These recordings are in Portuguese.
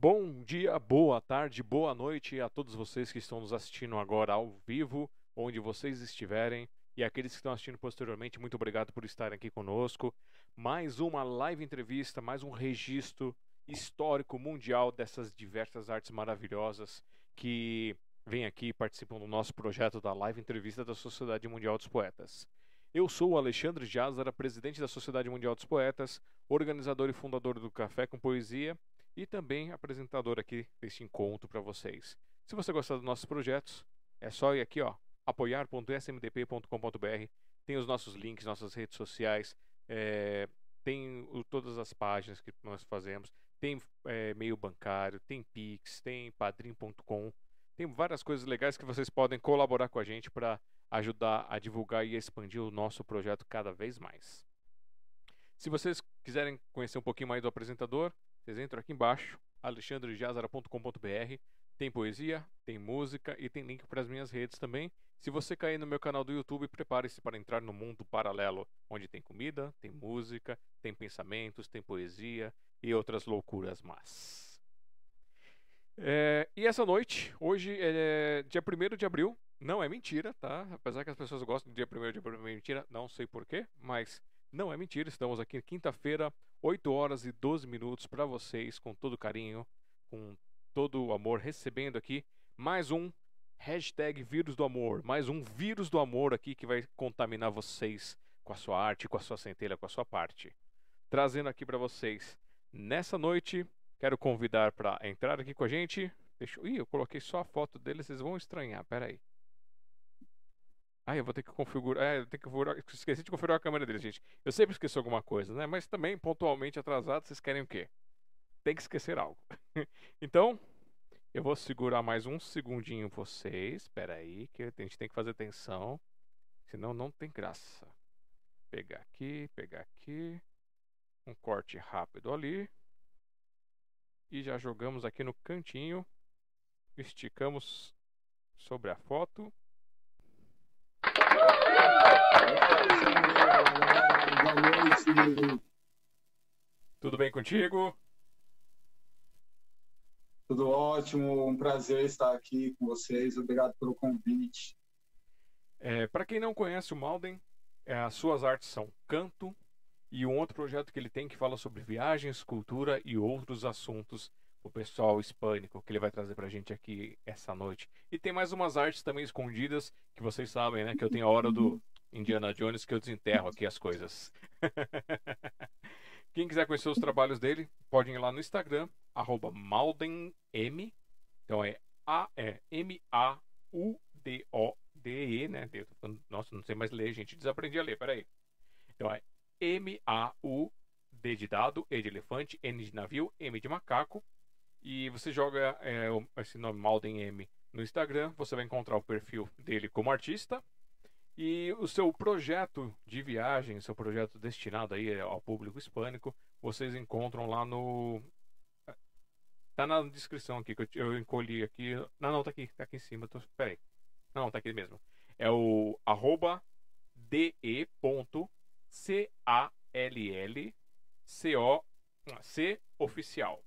Bom dia, boa tarde, boa noite a todos vocês que estão nos assistindo agora ao vivo, onde vocês estiverem, e aqueles que estão assistindo posteriormente, muito obrigado por estarem aqui conosco. Mais uma live entrevista, mais um registro histórico mundial dessas diversas artes maravilhosas que vêm aqui e participam do nosso projeto da live entrevista da Sociedade Mundial dos Poetas. Eu sou o Alexandre Jazara, presidente da Sociedade Mundial dos Poetas, organizador e fundador do Café com Poesia e também apresentador aqui deste encontro para vocês. Se você gostar dos nossos projetos, é só ir aqui, ó, apoiar.smdp.com.br. Tem os nossos links, nossas redes sociais, é, tem o, todas as páginas que nós fazemos, tem é, meio bancário, tem Pix, tem padrim.com, tem várias coisas legais que vocês podem colaborar com a gente para ajudar a divulgar e expandir o nosso projeto cada vez mais. Se vocês quiserem conhecer um pouquinho mais do apresentador, vocês entram aqui embaixo, alexandrejazara.com.br. Tem poesia, tem música e tem link para as minhas redes também. Se você cair no meu canal do YouTube, prepare-se para entrar no mundo paralelo, onde tem comida, tem música, tem pensamentos, tem poesia e outras loucuras más. É, e essa noite, hoje é dia 1 de abril, não é mentira, tá? Apesar que as pessoas gostam do dia 1 de abril, é mentira, não sei porquê, mas não é mentira, estamos aqui quinta-feira, 8 horas e 12 minutos para vocês, com todo carinho, com todo o amor, recebendo aqui mais um hashtag vírus do amor, mais um vírus do amor aqui que vai contaminar vocês com a sua arte, com a sua centelha, com a sua parte. Trazendo aqui para vocês, nessa noite, quero convidar para entrar aqui com a gente. Deixa. Ih, eu coloquei só a foto dele, vocês vão estranhar, peraí. Ah, eu vou ter que configurar. É, eu tenho que configurar. Esqueci de configurar a câmera dele, gente. Eu sempre esqueço alguma coisa, né? Mas também, pontualmente atrasado, vocês querem o quê? Tem que esquecer algo. então, eu vou segurar mais um segundinho vocês. Espera aí, que a gente tem que fazer atenção. Senão não tem graça. Pegar aqui, pegar aqui. Um corte rápido ali. E já jogamos aqui no cantinho. Esticamos sobre a foto. Boa noite. Tudo bem contigo? Tudo ótimo, um prazer estar aqui com vocês. Obrigado pelo convite. É, Para quem não conhece o Malden, é, as suas artes são canto e um outro projeto que ele tem que fala sobre viagens, cultura e outros assuntos o pessoal hispânico que ele vai trazer pra gente aqui essa noite. E tem mais umas artes também escondidas que vocês sabem, né? Que eu tenho a hora do Indiana Jones que eu desenterro aqui as coisas. Quem quiser conhecer os trabalhos dele, pode ir lá no Instagram, arroba maldenm. Então é A-M-A-U-D-O-D-E, né? Nossa, não sei mais ler, gente. Desaprendi a ler, peraí. Então é M-A-U, D de dado, E de elefante, N de navio, M de macaco, e você joga é, esse nome Malden M no Instagram, você vai encontrar o perfil dele como artista e o seu projeto de viagem, seu projeto destinado aí ao público hispânico, vocês encontram lá no tá na descrição aqui que eu, eu encolhi aqui. Não, não, tá aqui, tá aqui em cima. Tô, peraí. Não, tá aqui mesmo. É o arroba oficial.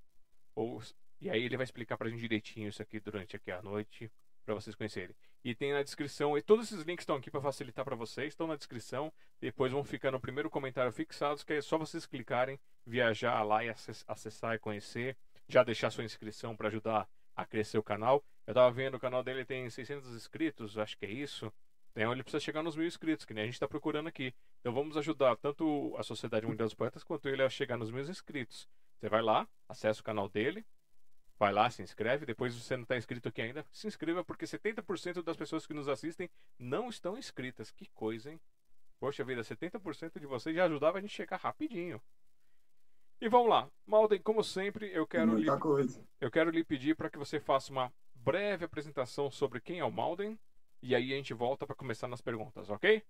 Ou e aí ele vai explicar pra gente direitinho isso aqui durante aqui a noite, para vocês conhecerem. E tem na descrição, e todos esses links estão aqui para facilitar para vocês, estão na descrição, depois vão ficar no primeiro comentário fixados, que é só vocês clicarem, viajar lá e acessar e conhecer, já deixar sua inscrição para ajudar a crescer o canal. Eu tava vendo, o canal dele tem 600 inscritos, acho que é isso. Então ele precisa chegar nos mil inscritos, que nem a gente está procurando aqui. Então vamos ajudar tanto a Sociedade Mundial dos Poetas quanto ele a chegar nos mil inscritos. Você vai lá, acessa o canal dele, Vai lá, se inscreve. Depois, se você não está inscrito aqui ainda, se inscreva, porque 70% das pessoas que nos assistem não estão inscritas. Que coisa, hein? Poxa vida, 70% de vocês já ajudava a gente chegar rapidinho. E vamos lá. Malden, como sempre, eu quero, Muita lhe, coisa. eu quero lhe pedir para que você faça uma breve apresentação sobre quem é o Malden. E aí a gente volta para começar nas perguntas, ok?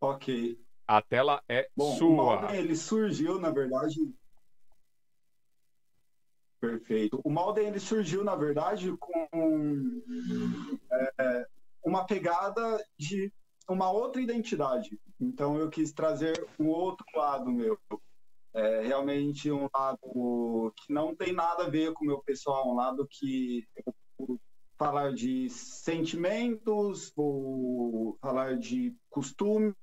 Ok. A tela é Bom, sua. Malden, ele surgiu, na verdade... Perfeito. O Malden, ele surgiu, na verdade, com é, uma pegada de uma outra identidade. Então, eu quis trazer um outro lado meu. é realmente um lado que não tem nada a ver com o meu pessoal, um lado que eu vou falar de sentimentos, vou falar de costumes,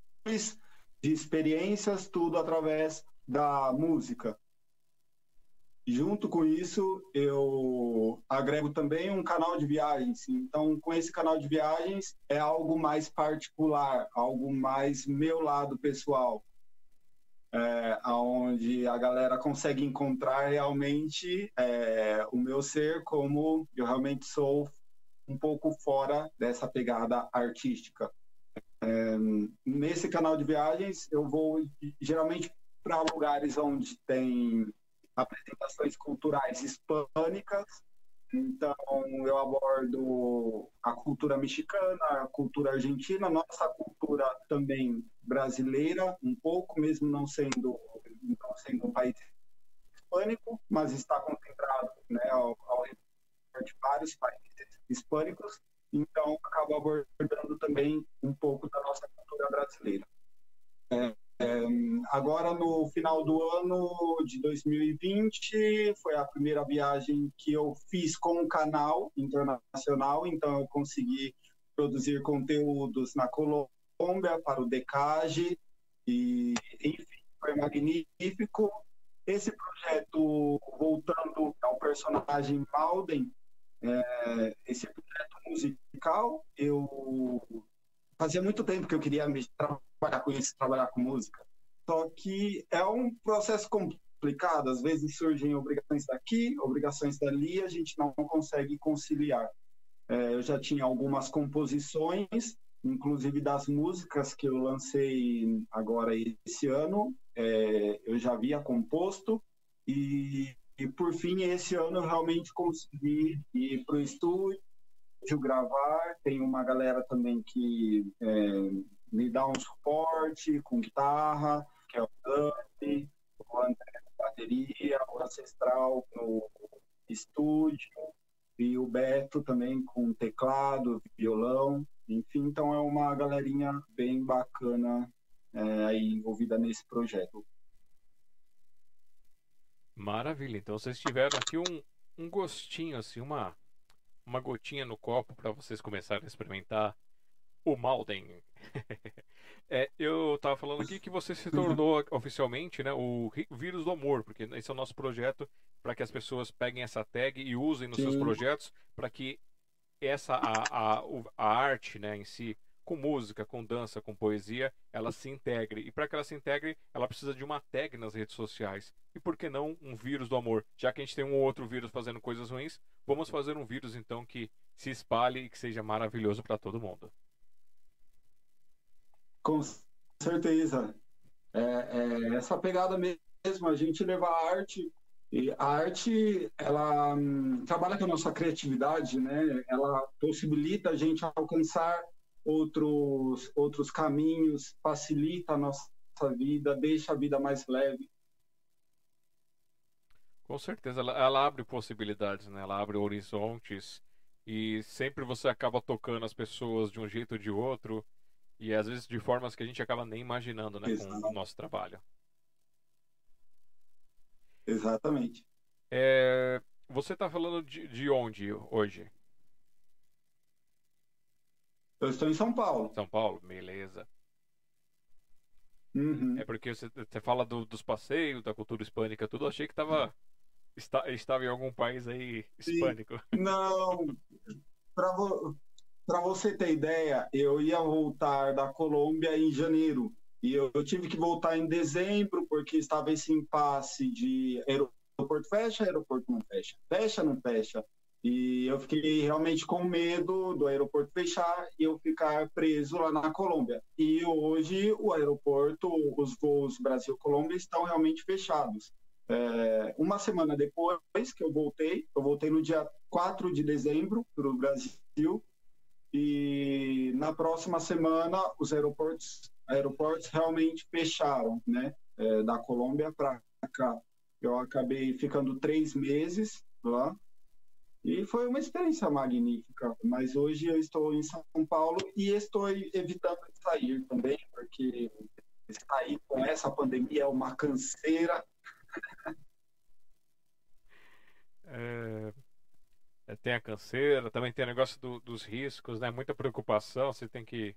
de experiências, tudo através da música. Junto com isso, eu agrego também um canal de viagens. Então, com esse canal de viagens, é algo mais particular, algo mais meu lado pessoal, é, onde a galera consegue encontrar realmente é, o meu ser como eu realmente sou um pouco fora dessa pegada artística. É, nesse canal de viagens, eu vou geralmente para lugares onde tem apresentações culturais hispânicas. Então, eu abordo a cultura mexicana, a cultura argentina, nossa cultura também brasileira, um pouco, mesmo não sendo, não sendo um país hispânico, mas está concentrado né, ao, ao de vários países hispânicos. Então, acabo abordando também um pouco da nossa cultura brasileira. É, agora, no final do ano de 2020, foi a primeira viagem que eu fiz com o canal internacional, então eu consegui produzir conteúdos na Colômbia para o Decage, e enfim, foi magnífico. Esse projeto, voltando ao personagem Malden, é, esse projeto musical, eu fazia muito tempo que eu queria me trabalhar com isso, trabalhar com música. Só que é um processo complicado, às vezes surgem obrigações daqui, obrigações dali, a gente não consegue conciliar. É, eu já tinha algumas composições, inclusive das músicas que eu lancei agora esse ano, é, eu já havia composto, e, e por fim, esse ano eu realmente consegui ir para o estúdio, gravar, tem uma galera também que é, me dá um suporte com guitarra, que é o Dante, o André na bateria, o Ancestral no estúdio, e o Beto também com teclado, violão, enfim, então é uma galerinha bem bacana é, aí envolvida nesse projeto. Maravilha, então vocês tiveram aqui um, um gostinho, assim, uma, uma gotinha no copo para vocês começarem a experimentar o Malden. é, eu estava falando aqui que você se tornou oficialmente né, o vírus do amor, porque esse é o nosso projeto para que as pessoas peguem essa tag e usem nos Sim. seus projetos para que essa a, a, a arte né, em si, com música, com dança, com poesia, ela se integre. E para que ela se integre, ela precisa de uma tag nas redes sociais. E por que não um vírus do amor? Já que a gente tem um outro vírus fazendo coisas ruins, vamos fazer um vírus então que se espalhe e que seja maravilhoso para todo mundo. Com certeza. É, é, essa pegada mesmo, a gente leva a arte. E a arte, ela hum, trabalha com a nossa criatividade, né? Ela possibilita a gente alcançar outros, outros caminhos, facilita a nossa vida, deixa a vida mais leve. Com certeza, ela, ela abre possibilidades, né? Ela abre horizontes e sempre você acaba tocando as pessoas de um jeito ou de outro. E às vezes de formas que a gente acaba nem imaginando, né, Exato. com o nosso trabalho. Exatamente. É, você está falando de, de onde hoje? Eu estou em São Paulo. São Paulo, beleza. Uhum. É porque você, você fala do, dos passeios, da cultura hispânica, tudo. Eu achei que tava, está, estava em algum país aí hispânico. Não, para para você ter ideia, eu ia voltar da Colômbia em janeiro e eu, eu, tive que voltar em dezembro porque estava esse impasse de aeroporto fecha, aeroporto não fecha, fecha, não fecha. E eu fiquei realmente com medo do aeroporto fechar e eu ficar preso lá na Colômbia. E hoje o aeroporto, os voos Brasil-Colômbia estão realmente fechados. É, uma semana depois que eu voltei, eu voltei no dia 4 de dezembro para o Brasil, e na próxima semana os aeroportos, aeroportos realmente fecharam, né? É, da Colômbia para cá. Eu acabei ficando três meses lá e foi uma experiência magnífica. Mas hoje eu estou em São Paulo e estou evitando sair também, porque sair com essa pandemia é uma canseira. É, tem a canseira, também tem o negócio do, dos riscos, né? Muita preocupação, você tem que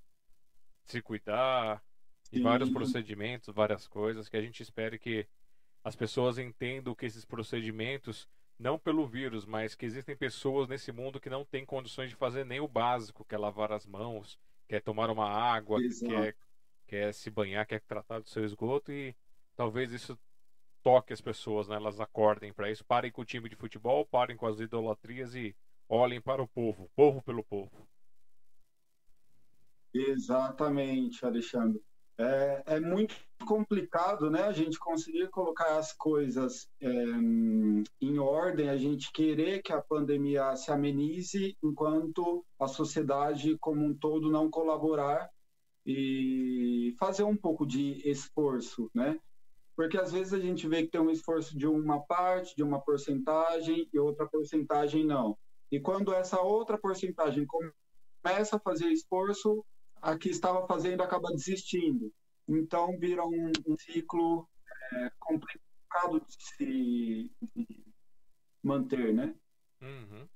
se cuidar, e vários procedimentos, várias coisas, que a gente espere que as pessoas entendam que esses procedimentos, não pelo vírus, mas que existem pessoas nesse mundo que não têm condições de fazer nem o básico, que é lavar as mãos, quer tomar uma água, quer, quer se banhar, quer tratar do seu esgoto e talvez isso toque as pessoas, né? elas acordem para isso, parem com o time de futebol, parem com as idolatrias e olhem para o povo, povo pelo povo. Exatamente, Alexandre. É, é, muito complicado, né? A gente conseguir colocar as coisas é, em ordem, a gente querer que a pandemia se amenize, enquanto a sociedade como um todo não colaborar e fazer um pouco de esforço, né? Porque às vezes a gente vê que tem um esforço de uma parte, de uma porcentagem e outra porcentagem não. E quando essa outra porcentagem começa a fazer esforço, a que estava fazendo acaba desistindo. Então vira um, um ciclo é, complicado de se manter, né? Uhum.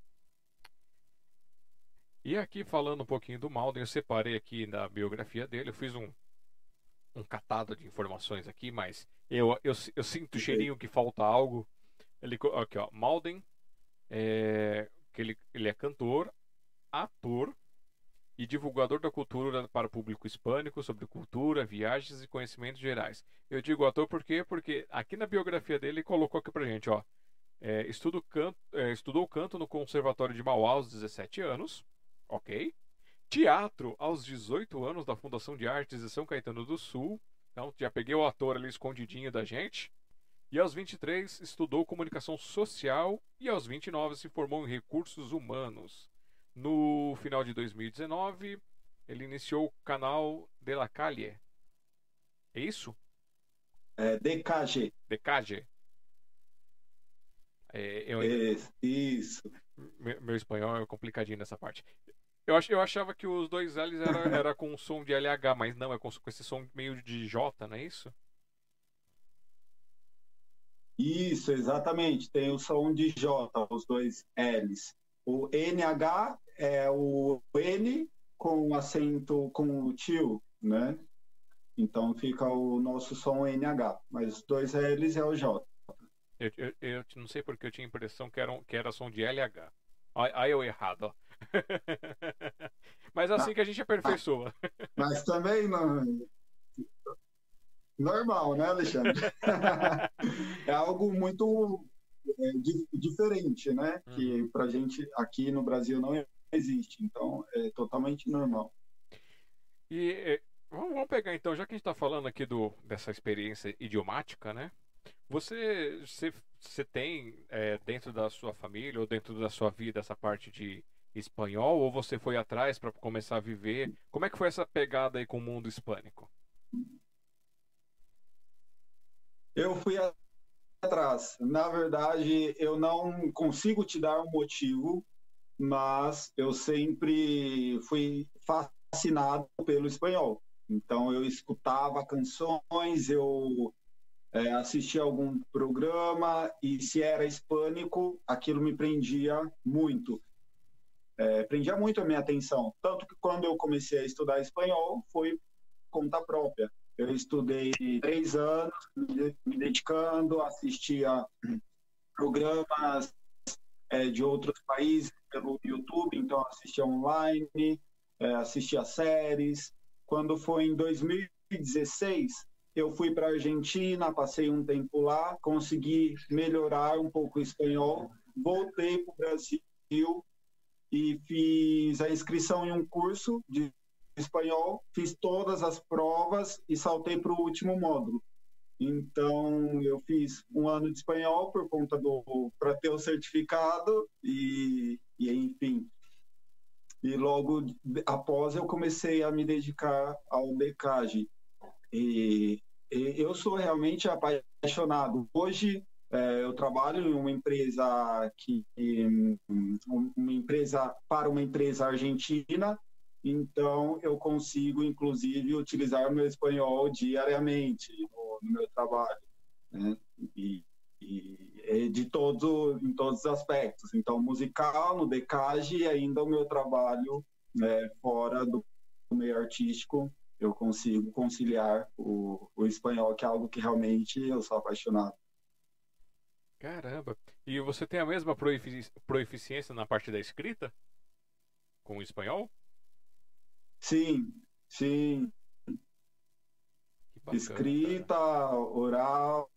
E aqui falando um pouquinho do Malden, eu separei aqui na biografia dele, eu fiz um, um catado de informações aqui, mas eu, eu, eu sinto o cheirinho que falta algo. Ele, aqui, ó, Malden, é, que ele, ele é cantor, ator, e divulgador da cultura para o público hispânico sobre cultura, viagens e conhecimentos gerais. Eu digo ator por quê? Porque aqui na biografia dele ele colocou aqui pra gente, ó. É, estudo canto, é, estudou canto no Conservatório de Mauá aos 17 anos, ok. Teatro aos 18 anos da Fundação de Artes de São Caetano do Sul. Então já peguei o ator ali escondidinho da gente. E aos 23 estudou comunicação social e aos 29 se formou em recursos humanos. No final de 2019, ele iniciou o canal De La Calle. É isso? É DKG. DKG. É, eu ainda... Isso. Meu, meu, espanhol é complicadinho nessa parte. Eu, ach, eu achava que os dois L's era, era com som de LH, mas não, é com, com esse som meio de J, não é isso? Isso, exatamente. Tem o som de J, os dois L's. O NH é o N com acento com o tio, né? Então fica o nosso som NH, mas dois L's é o J. Eu, eu, eu não sei porque eu tinha a impressão que era, um, que era som de LH. Aí eu errado, ó. mas assim que a gente aperfeiçoa. Mas também não. Normal, né, Alexandre? é algo muito é, diferente, né? Uhum. Que pra gente aqui no Brasil não existe. Então é totalmente normal. E é, vamos pegar então, já que a gente está falando aqui do, dessa experiência idiomática, né? Você, você, você tem é, dentro da sua família ou dentro da sua vida essa parte de espanhol ou você foi atrás para começar a viver? Como é que foi essa pegada aí com o mundo hispânico? Eu fui atrás. Na verdade, eu não consigo te dar um motivo, mas eu sempre fui fascinado pelo espanhol. Então, eu escutava canções, eu é, assistia algum programa, e se era hispânico, aquilo me prendia muito. É, prendia muito a minha atenção. Tanto que quando eu comecei a estudar espanhol, foi conta própria. Eu estudei três anos, me dedicando, assistia programas é, de outros países pelo YouTube, então assistia online, é, assistia séries. Quando foi em 2016, eu fui para a Argentina, passei um tempo lá, consegui melhorar um pouco o espanhol, voltei para o Brasil e fiz a inscrição em um curso de espanhol, fiz todas as provas e saltei para o último módulo. Então, eu fiz um ano de espanhol por conta do para ter o certificado e, e, enfim. E logo após eu comecei a me dedicar ao becagem. E, e eu sou realmente apaixonado. Hoje é, eu trabalho em uma empresa que uma empresa para uma empresa argentina então, eu consigo, inclusive, utilizar o meu espanhol diariamente no, no meu trabalho. Né? E, e de todo, em todos os aspectos. Então, musical, no decage e ainda o meu trabalho né, fora do meio artístico, eu consigo conciliar o, o espanhol, que é algo que realmente eu sou apaixonado. Caramba! E você tem a mesma proeficiência na parte da escrita? Com o espanhol? Sim, sim. Bacana, Escrita, cara. oral,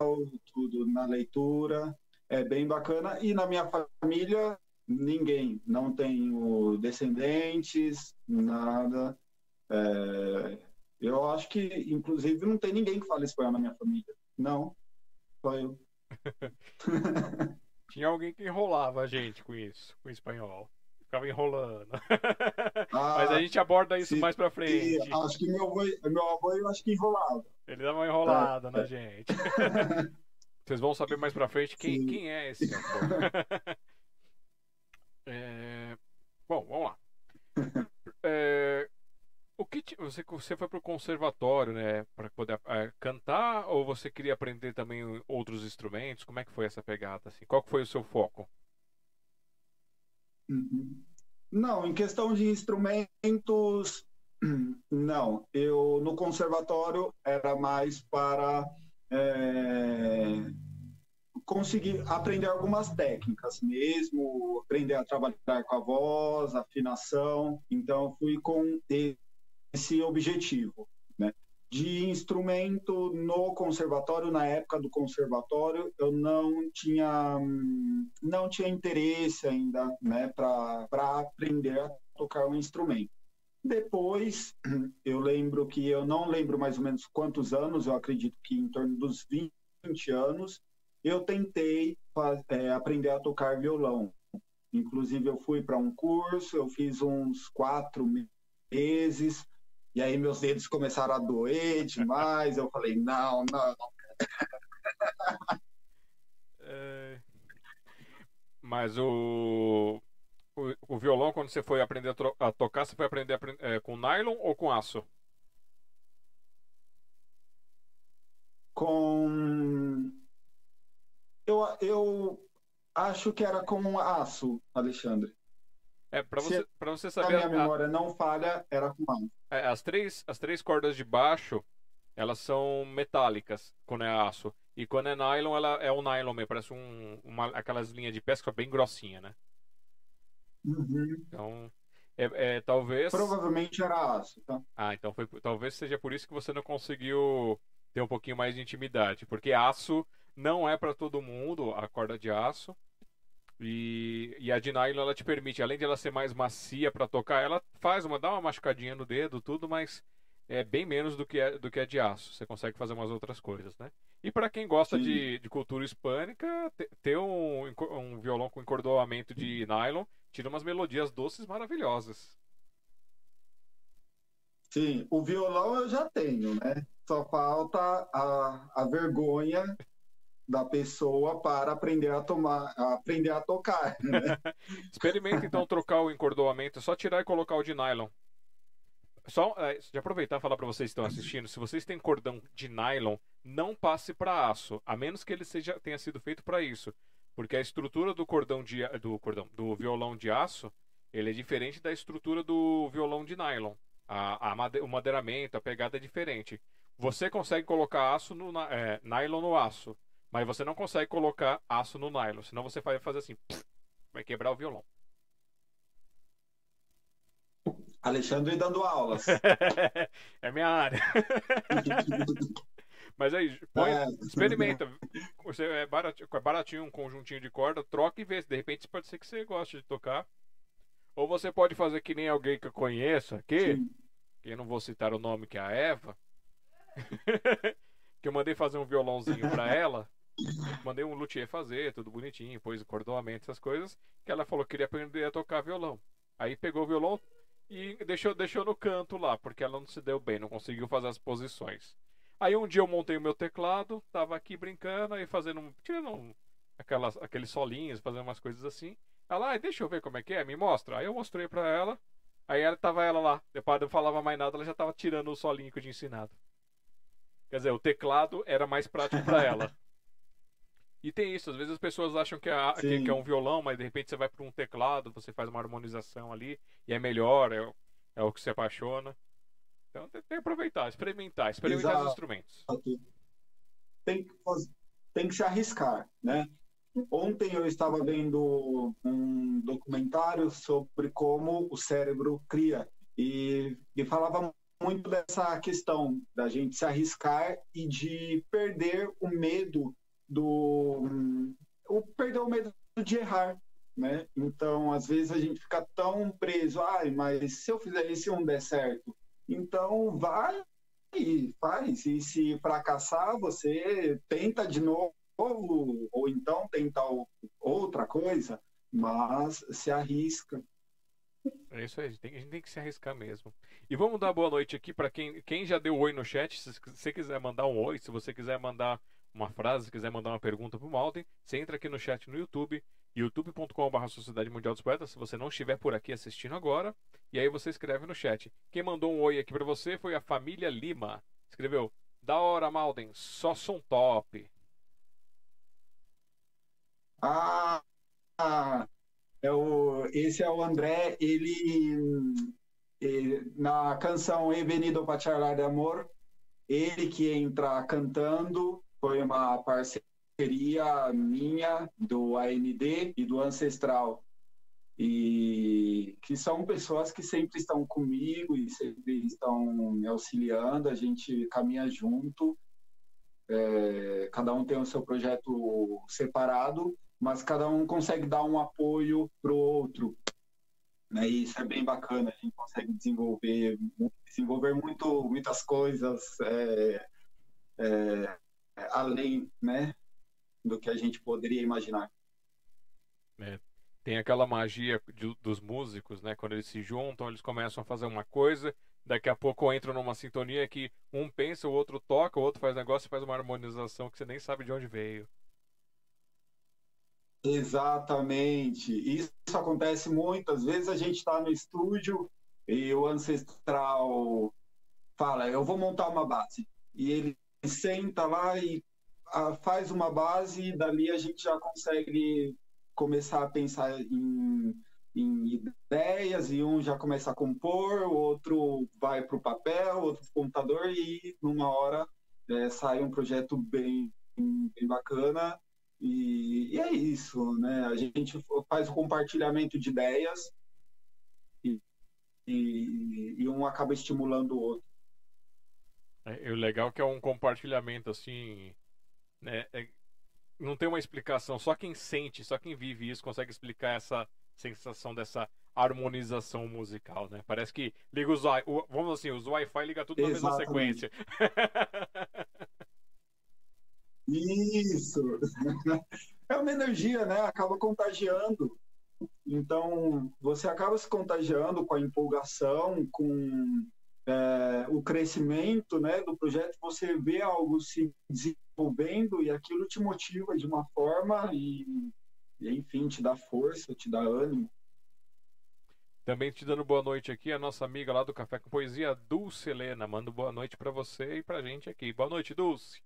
tudo na leitura. É bem bacana. E na minha família, ninguém. Não tenho descendentes, nada. É... Eu acho que, inclusive, não tem ninguém que fale espanhol na minha família. Não, só eu. Tinha alguém que enrolava a gente com isso, com espanhol. Ficava enrolando. Ah, Mas a gente aborda isso mais pra frente. acho que meu avô, meu avô eu acho que enrolava. Ele dava uma enrolada na gente. Vocês vão saber mais pra frente quem, quem é esse é... Bom, vamos lá. É... O que te... você, você foi pro conservatório, né, para poder é, cantar ou você queria aprender também outros instrumentos? Como é que foi essa pegada assim? Qual foi o seu foco? Não, em questão de instrumentos, não. Eu no conservatório era mais para é, conseguir aprender algumas técnicas mesmo, aprender a trabalhar com a voz, afinação. Então fui com esse objetivo, né? De instrumento no conservatório, na época do conservatório, eu não tinha não tinha interesse ainda, né, para aprender a tocar um instrumento. Depois, eu lembro que eu não lembro mais ou menos quantos anos, eu acredito que em torno dos 20 anos, eu tentei é, aprender a tocar violão. Inclusive, eu fui para um curso, eu fiz uns quatro meses, e aí meus dedos começaram a doer demais. Eu falei, não, não. É... Mas o... o... o, violão, quando você foi aprender a, tro... a tocar, você foi aprender a... É, com nylon ou com aço? Com. Eu, eu acho que era com aço, Alexandre. É, para você, pra você saber. A minha memória a... não falha, era com aço. É, as, três, as três cordas de baixo, elas são metálicas quando é aço. E quando é nylon, ela é um nylon mesmo, parece um, uma, aquelas linhas de pesca bem grossinha, né? Uhum. Então, é, é, talvez. Provavelmente era aço, tá? Ah, então foi, talvez seja por isso que você não conseguiu ter um pouquinho mais de intimidade. Porque aço não é para todo mundo, a corda de aço. E, e a de nylon ela te permite, além de ela ser mais macia para tocar, ela faz uma, dá uma machucadinha no dedo, tudo, mas é bem menos do que é, do que é de aço. Você consegue fazer umas outras coisas, né? E para quem gosta de, de cultura hispânica, ter um, um violão com encordoamento de nylon tira umas melodias doces maravilhosas. Sim, o violão eu já tenho, né? Só falta a, a vergonha da pessoa para aprender a tomar, a aprender a tocar. Né? Experimenta então trocar o encordoamento, é só tirar e colocar o de nylon. Só é, de aproveitar e falar para vocês que estão assistindo, se vocês têm cordão de nylon, não passe para aço, a menos que ele seja tenha sido feito para isso, porque a estrutura do cordão de do cordão do violão de aço, ele é diferente da estrutura do violão de nylon. A, a o madeiramento, a pegada é diferente. Você consegue colocar aço no é, nylon no aço, mas você não consegue colocar aço no nylon, senão você vai fazer assim, vai quebrar o violão. Alexandre dando aulas. é minha área. Mas aí, põe, é, experimenta. Você é baratinho, é baratinho um conjuntinho de corda, troca e vê. De repente pode ser que você goste de tocar. Ou você pode fazer que nem alguém que eu conheço aqui, Sim. que eu não vou citar o nome, que é a Eva. que eu mandei fazer um violãozinho para ela. Mandei um luthier fazer, tudo bonitinho, pôs cordoamento, essas coisas. Que ela falou que queria aprender a tocar violão. Aí pegou o violão e deixou, deixou no canto lá, porque ela não se deu bem, não conseguiu fazer as posições. Aí um dia eu montei o meu teclado, tava aqui brincando e fazendo, tirando um, aquelas, aqueles solinhos, fazendo umas coisas assim. Ela, ah, deixa eu ver como é que é, me mostra. Aí eu mostrei pra ela, aí ela tava ela lá. Depois eu falava mais nada, ela já tava tirando o solinho que eu tinha ensinado. Quer dizer, o teclado era mais prático para ela. E tem isso, às vezes as pessoas acham que é, que, que é um violão, mas de repente você vai para um teclado, você faz uma harmonização ali e é melhor, é, é o que se apaixona. Então tem que aproveitar, experimentar, experimentar Exato. os instrumentos. Tem que, tem que se arriscar, né? Ontem eu estava vendo um documentário sobre como o cérebro cria e, e falava muito dessa questão da gente se arriscar e de perder o medo do o perder o medo de errar, né? Então, às vezes a gente fica tão preso, ai, mas se eu fizer isso não der certo, então vai e faz. E se fracassar, você tenta de novo ou então tenta outra coisa, mas se arrisca. É isso aí, tem, a gente tem que se arriscar mesmo. E vamos dar boa noite aqui para quem, quem já deu oi no chat. Se você quiser mandar um oi, se você quiser mandar uma frase, se quiser mandar uma pergunta pro Malden, você entra aqui no chat no YouTube, youtube.com.br Sociedade Mundial dos Poetas, se você não estiver por aqui assistindo agora, e aí você escreve no chat. Quem mandou um oi aqui para você foi a família Lima. Escreveu: Da hora, Malden, só som top. Ah, ah é o, esse é o André, ele, ele na canção He Venido para Charlar de Amor, ele que entra cantando, foi uma parceria minha do AND e do Ancestral. E que são pessoas que sempre estão comigo e sempre estão me auxiliando, a gente caminha junto. É, cada um tem o seu projeto separado, mas cada um consegue dar um apoio para o outro. Né? E isso é bem bacana, a gente consegue desenvolver, desenvolver muito, muitas coisas é, é, além né, do que a gente poderia imaginar. É, tem aquela magia de, dos músicos, né? Quando eles se juntam, eles começam a fazer uma coisa, daqui a pouco entram numa sintonia que um pensa, o outro toca, o outro faz negócio, faz uma harmonização que você nem sabe de onde veio. Exatamente. Isso acontece muitas vezes. A gente está no estúdio e o ancestral fala: Eu vou montar uma base. E ele senta lá e ah, faz uma base, e dali a gente já consegue começar a pensar em, em ideias, e um já começa a compor, o outro vai para o papel, outro para o computador, e numa hora é, sai um projeto bem, bem bacana e, e, é isso, né? A gente faz o compartilhamento de ideias e, e, e um acaba estimulando o outro. É, o legal é que é um compartilhamento assim, né? É, não tem uma explicação, só quem sente, só quem vive isso consegue explicar essa sensação dessa harmonização musical, né? Parece que liga os vamos assim, os Wi-Fi liga tudo na Exatamente. mesma sequência. Isso! É uma energia, né? Acaba contagiando. Então, você acaba se contagiando com a empolgação, com é, o crescimento né, do projeto, você vê algo se desenvolvendo e aquilo te motiva de uma forma e, e enfim, te dá força, te dá ânimo. Também te dando boa noite aqui, a nossa amiga lá do Café com Poesia, Dulce Helena. Mando boa noite para você e pra gente aqui. Boa noite, Dulce.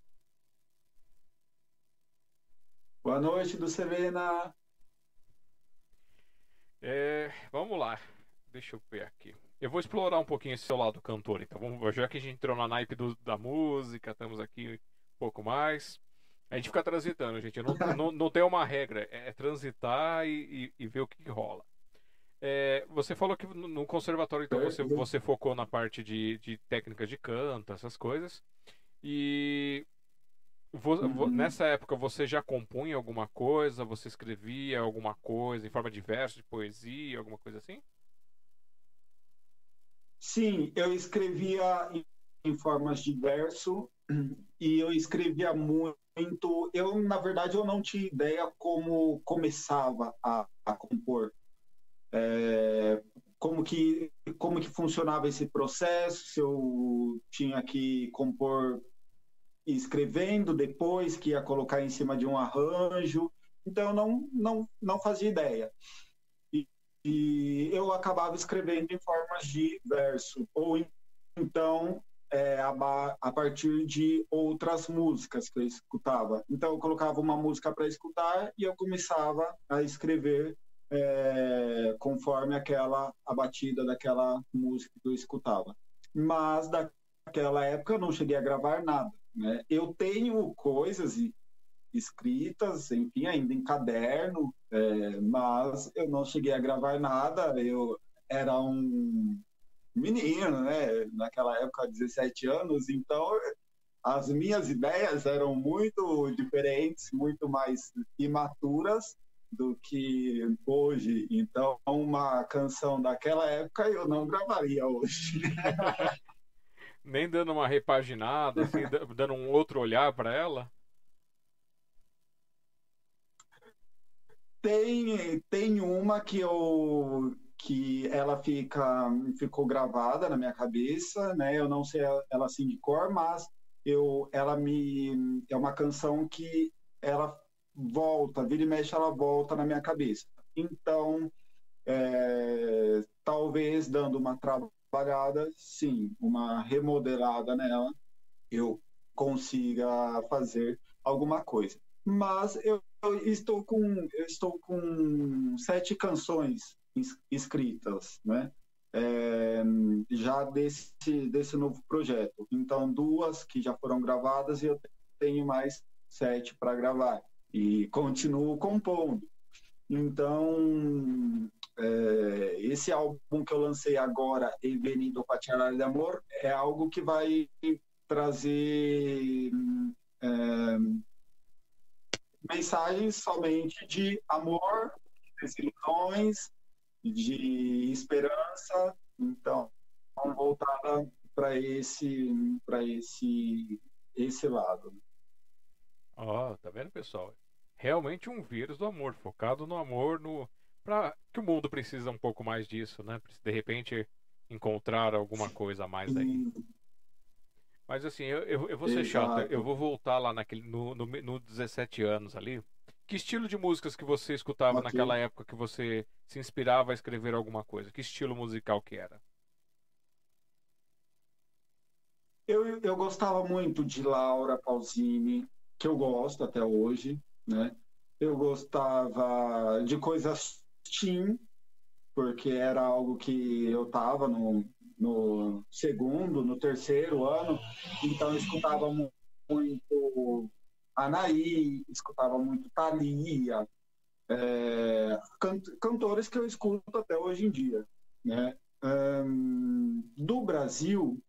Boa noite, Dulcelena. É, vamos lá. Deixa eu ver aqui. Eu vou explorar um pouquinho esse seu lado cantor, então. Vamos, já que a gente entrou na naipe do, da música, estamos aqui um pouco mais. A gente fica transitando, gente. Não, não, não tem uma regra. É, é transitar e, e, e, ver o que, que rola. É, você falou que no conservatório, então, você, você focou na parte de, de técnicas de canto, essas coisas. E Uhum. Nessa época você já compunha alguma coisa? Você escrevia alguma coisa em forma de verso, de poesia, alguma coisa assim? Sim, eu escrevia em, formas de verso e eu escrevia muito. Eu, na verdade, eu não tinha ideia como começava a, a compor. É, como que como que funcionava esse processo, se eu tinha que compor escrevendo depois, que ia colocar em cima de um arranjo. Então, eu não, não, não fazia ideia. E, e eu acabava escrevendo em formas de verso. Ou então, é, a, a partir de outras músicas que eu escutava. Então, eu colocava uma música para escutar e eu começava a escrever é, conforme aquela a batida daquela música que eu escutava. Mas daquela época eu não cheguei a gravar nada. Né? Eu tenho coisas escritas, enfim, ainda em caderno, é, mas eu não cheguei a gravar nada. Eu era um menino, né? Naquela época, 17 anos, então as minhas ideias eram muito diferentes, muito mais imaturas do que hoje. Então, uma canção daquela época eu não gravaria hoje. Nem dando uma repaginada, assim, dando um outro olhar para ela? Tem, tem uma que eu que ela fica ficou gravada na minha cabeça, né? Eu não sei ela assim de cor, mas eu ela me é uma canção que ela volta, vira e mexe ela volta na minha cabeça. Então, é, talvez dando uma trabalhada, sim, uma remodelada nela, eu consiga fazer alguma coisa. Mas eu, eu estou com eu estou com sete canções escritas, né? É, já desse, desse novo projeto. Então, duas que já foram gravadas e eu tenho mais sete para gravar. E continuo compondo. Então, é, esse álbum que eu lancei agora, El Venido Patialar de Amor, é algo que vai trazer é, mensagens somente de amor, desilusões, de esperança, então voltada para esse para esse esse lado. Ó, oh, tá vendo, pessoal? Realmente um vírus do amor, focado no amor, no para que o mundo precisa um pouco mais disso, né? De repente encontrar alguma coisa a mais aí. Mas assim, eu, eu, eu vou ser Exato. chato, eu vou voltar lá naquele no, no, no 17 anos ali que estilo de músicas que você escutava okay. naquela época que você se inspirava a escrever alguma coisa? Que estilo musical que era? Eu, eu gostava muito de Laura Pausini, que eu gosto até hoje, né? Eu gostava de coisas teen, porque era algo que eu estava no, no segundo, no terceiro ano, então eu escutava muito Anaí, escutava muito Thalia, é, cantores que eu escuto até hoje em dia. Né? Um, do Brasil,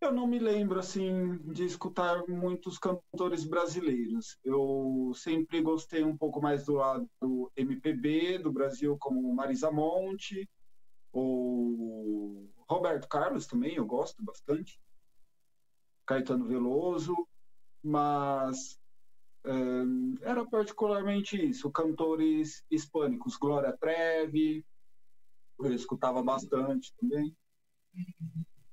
eu não me lembro assim de escutar muitos cantores brasileiros. Eu sempre gostei um pouco mais do lado do MPB do Brasil, como Marisa Monte, ou Roberto Carlos também, eu gosto bastante. Caetano Veloso mas um, era particularmente isso, cantores hispânicos, Glória Trevi, eu escutava bastante também.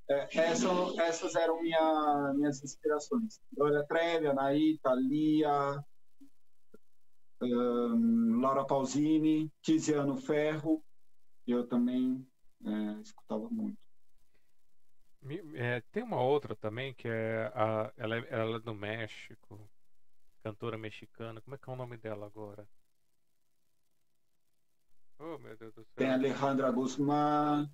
É, essa, essas eram minha, minhas inspirações. Glória Trevi, Anaí, Thalia, um, Laura Pausini, Tiziano Ferro, eu também é, escutava muito. É, tem uma outra também que é a, ela, é, ela é do México, cantora mexicana. Como é que é o nome dela agora? Oh, meu Deus do céu. Tem Alejandra Guzmán.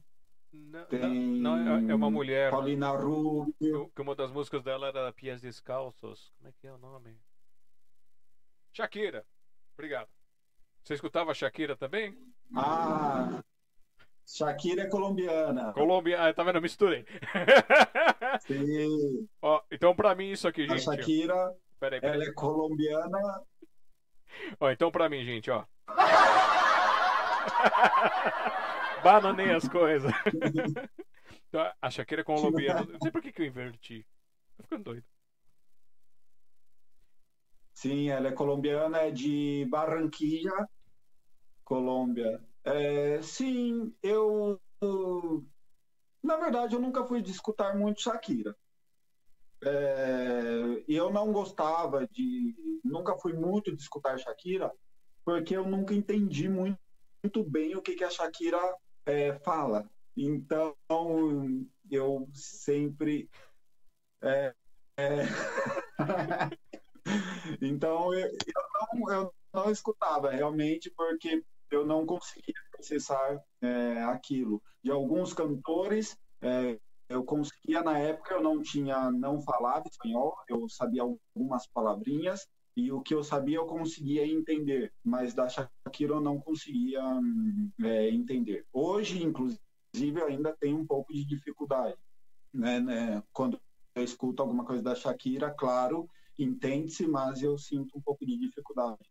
Não, tem não, não, é, é uma mulher. Paulina Rubio. Que uma das músicas dela era Pies Descalços. Como é que é o nome? Shakira. Obrigado. Você escutava Shakira também? Ah, Shakira é colombiana. Colombiana, ah, tá vendo? Misturei. Sim. Ó, então, pra mim, isso aqui, gente. A Shakira, peraí, peraí. ela é colombiana. Ó, então, pra mim, gente, ó. Bananei as coisas. então, a Shakira é colombiana. Não sei por que, que eu inverti. Tô ficando doido. Sim, ela é colombiana, é de Barranquilla, Colômbia. É, sim, eu. Na verdade, eu nunca fui de escutar muito Shakira. É, eu não gostava de. Nunca fui muito de escutar Shakira, porque eu nunca entendi muito, muito bem o que, que a Shakira é, fala. Então, eu sempre É, é... então eu, eu, não, eu não escutava realmente porque eu não conseguia processar é, aquilo. De alguns cantores, é, eu conseguia na época, eu não tinha, não falava espanhol, eu sabia algumas palavrinhas e o que eu sabia eu conseguia entender, mas da Shakira eu não conseguia é, entender. Hoje, inclusive, eu ainda tenho um pouco de dificuldade, né, né? Quando eu escuto alguma coisa da Shakira, claro, entende-se, mas eu sinto um pouco de dificuldade.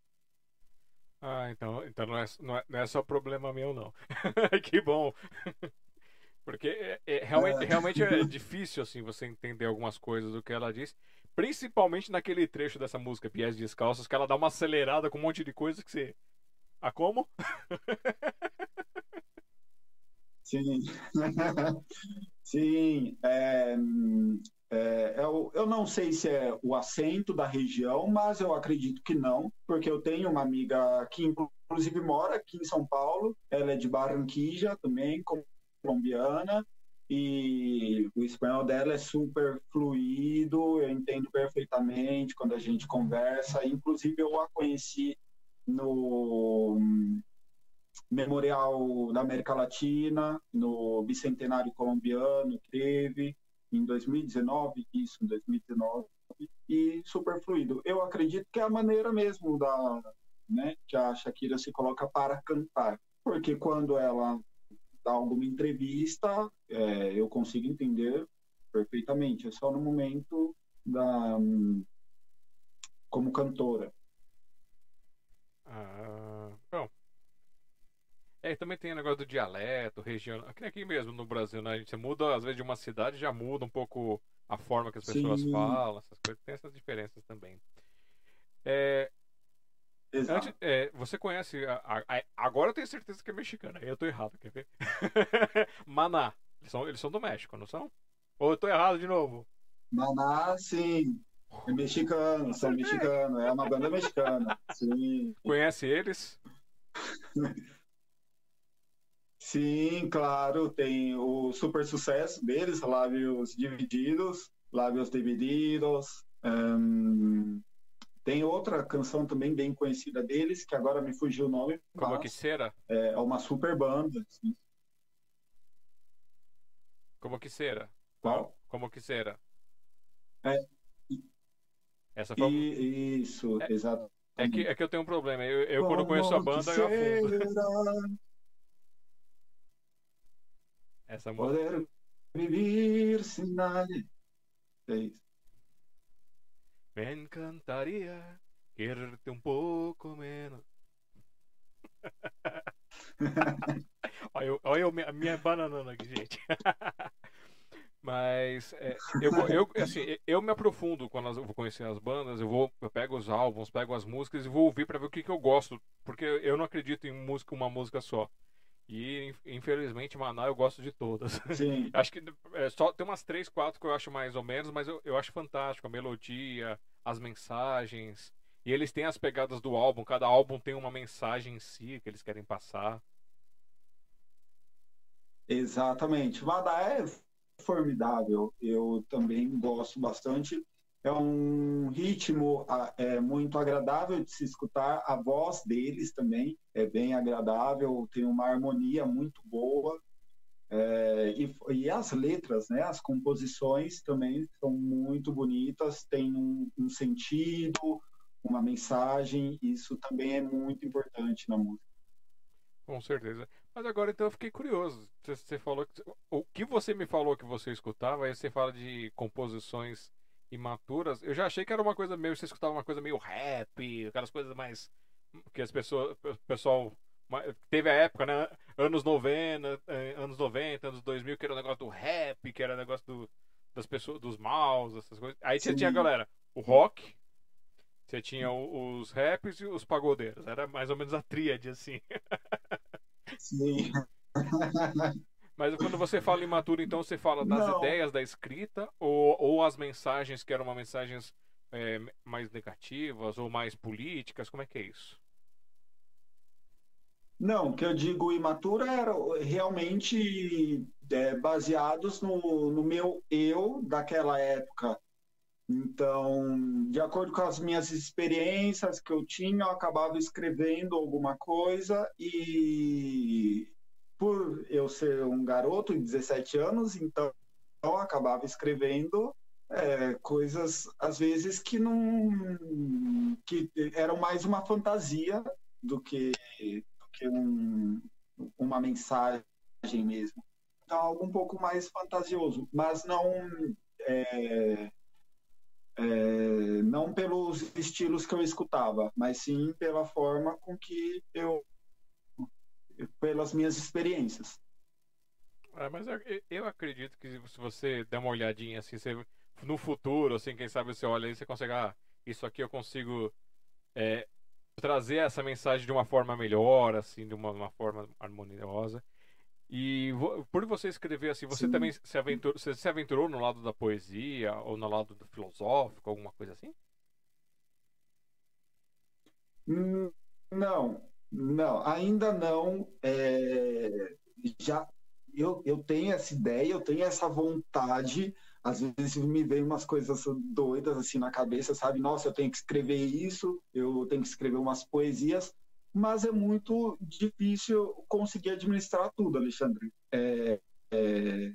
Ah, então, então não, é, não, é, não é só problema meu, não. que bom. Porque é, é, realmente, é. realmente é difícil assim você entender algumas coisas do que ela diz. Principalmente naquele trecho dessa música, Pies Descalços, que ela dá uma acelerada com um monte de coisa que você. Ah, como? Sim. Sim. É, é, eu, eu não sei se é o acento da região, mas eu acredito que não, porque eu tenho uma amiga que inclusive mora aqui em São Paulo, ela é de Barranquilla também, colombiana, e o espanhol dela é super fluido, eu entendo perfeitamente quando a gente conversa, inclusive eu a conheci no Memorial da América Latina, no Bicentenário Colombiano teve, em 2019, isso, em 2019, e super fluido. Eu acredito que é a maneira mesmo da, né, que a Shakira se coloca para cantar, porque quando ela dá alguma entrevista, é, eu consigo entender perfeitamente, é só no momento da como cantora. Ah, bom, é, também tem o negócio do dialeto, região. Aqui, aqui mesmo no Brasil, né? A gente muda, às vezes, de uma cidade já muda um pouco a forma que as pessoas Sim. falam, essas coisas. Tem essas diferenças também. É, Antes, é, você conhece. A, a, agora eu tenho certeza que é mexicana. Eu tô errado, quer ver? Maná. Eles são, eles são do México, não são? Ou eu tô errado de novo? Maná, sim. É mexicano, são mexicanos. É uma banda mexicana. Sim. Conhece eles? Sim, claro, tem o super sucesso deles, Lábios Divididos, Lábios Divididos. Um, tem outra canção também bem conhecida deles, que agora me fugiu o nome. Como que será? É, é uma super banda. Assim. Como que será? Qual? Como que será? É. Essa foi... E, isso, é, exato. É que, é que eu tenho um problema. Eu, eu quando conheço a banda, eu afundo. Essa música. Poder viver sem nada. É isso. Me encantaria querer-te um pouco menos. olha olha a minha banana aqui, gente. Mas é, eu, eu, assim, eu me aprofundo quando eu vou conhecer as bandas, eu vou, eu pego os álbuns, pego as músicas e vou ouvir para ver o que, que eu gosto, porque eu não acredito em música uma música só. E infelizmente, Manaus eu gosto de todas. Sim. acho que é, só tem umas três, quatro que eu acho mais ou menos, mas eu, eu acho fantástico a melodia, as mensagens. E eles têm as pegadas do álbum, cada álbum tem uma mensagem em si que eles querem passar. Exatamente. Vada é formidável. Eu também gosto bastante é um ritmo é, muito agradável de se escutar, a voz deles também é bem agradável, tem uma harmonia muito boa. É, e, e, as letras, né, as composições também são muito bonitas, tem um, um sentido, uma mensagem, isso também é muito importante na música. Com certeza. Mas agora então eu fiquei curioso. Você falou que, o que você me falou que você escutava, aí você fala de composições imaturas, eu já achei que era uma coisa meio. Você escutava uma coisa meio rap, aquelas coisas mais. Que as pessoas. O pessoal. Teve a época, né? Anos 90, eh, anos 90, anos 2000, que era o negócio do rap, que era o negócio do, das pessoas, dos maus, essas coisas. Aí você tinha a galera, o rock, você tinha os raps e os pagodeiros. Era mais ou menos a tríade, assim. Sim. Mas quando você fala imaturo, então você fala das Não. ideias da escrita ou, ou as mensagens que eram uma mensagens é, mais negativas ou mais políticas? Como é que é isso? Não, o que eu digo imaturo era realmente é, baseados no, no meu eu daquela época, Então, de acordo com as minhas experiências que eu tinha, eu acabava escrevendo alguma coisa e por eu ser um garoto de 17 anos, então eu acabava escrevendo é, coisas às vezes que não que eram mais uma fantasia do que, do que um, uma mensagem mesmo. Então algo um pouco mais fantasioso, mas não é, é, não pelos estilos que eu escutava, mas sim pela forma com que eu, pelas minhas experiências. É, mas eu, eu, acredito que se você der uma olhadinha assim, você, no futuro, assim, quem sabe você olha aí, você consegue, ah, isso aqui eu consigo é, trazer essa mensagem de uma forma melhor, assim, de uma, uma forma harmoniosa. E por você escrever assim, você Sim. também se aventurou, você se aventurou no lado da poesia ou no lado do filosófico, alguma coisa assim? Hum, não, não, ainda não. É, já eu, eu tenho essa ideia, eu tenho essa vontade. Às vezes me vem umas coisas doidas assim na cabeça, sabe? Nossa, eu tenho que escrever isso, eu tenho que escrever umas poesias, mas é muito difícil conseguir administrar tudo, Alexandre. É, é,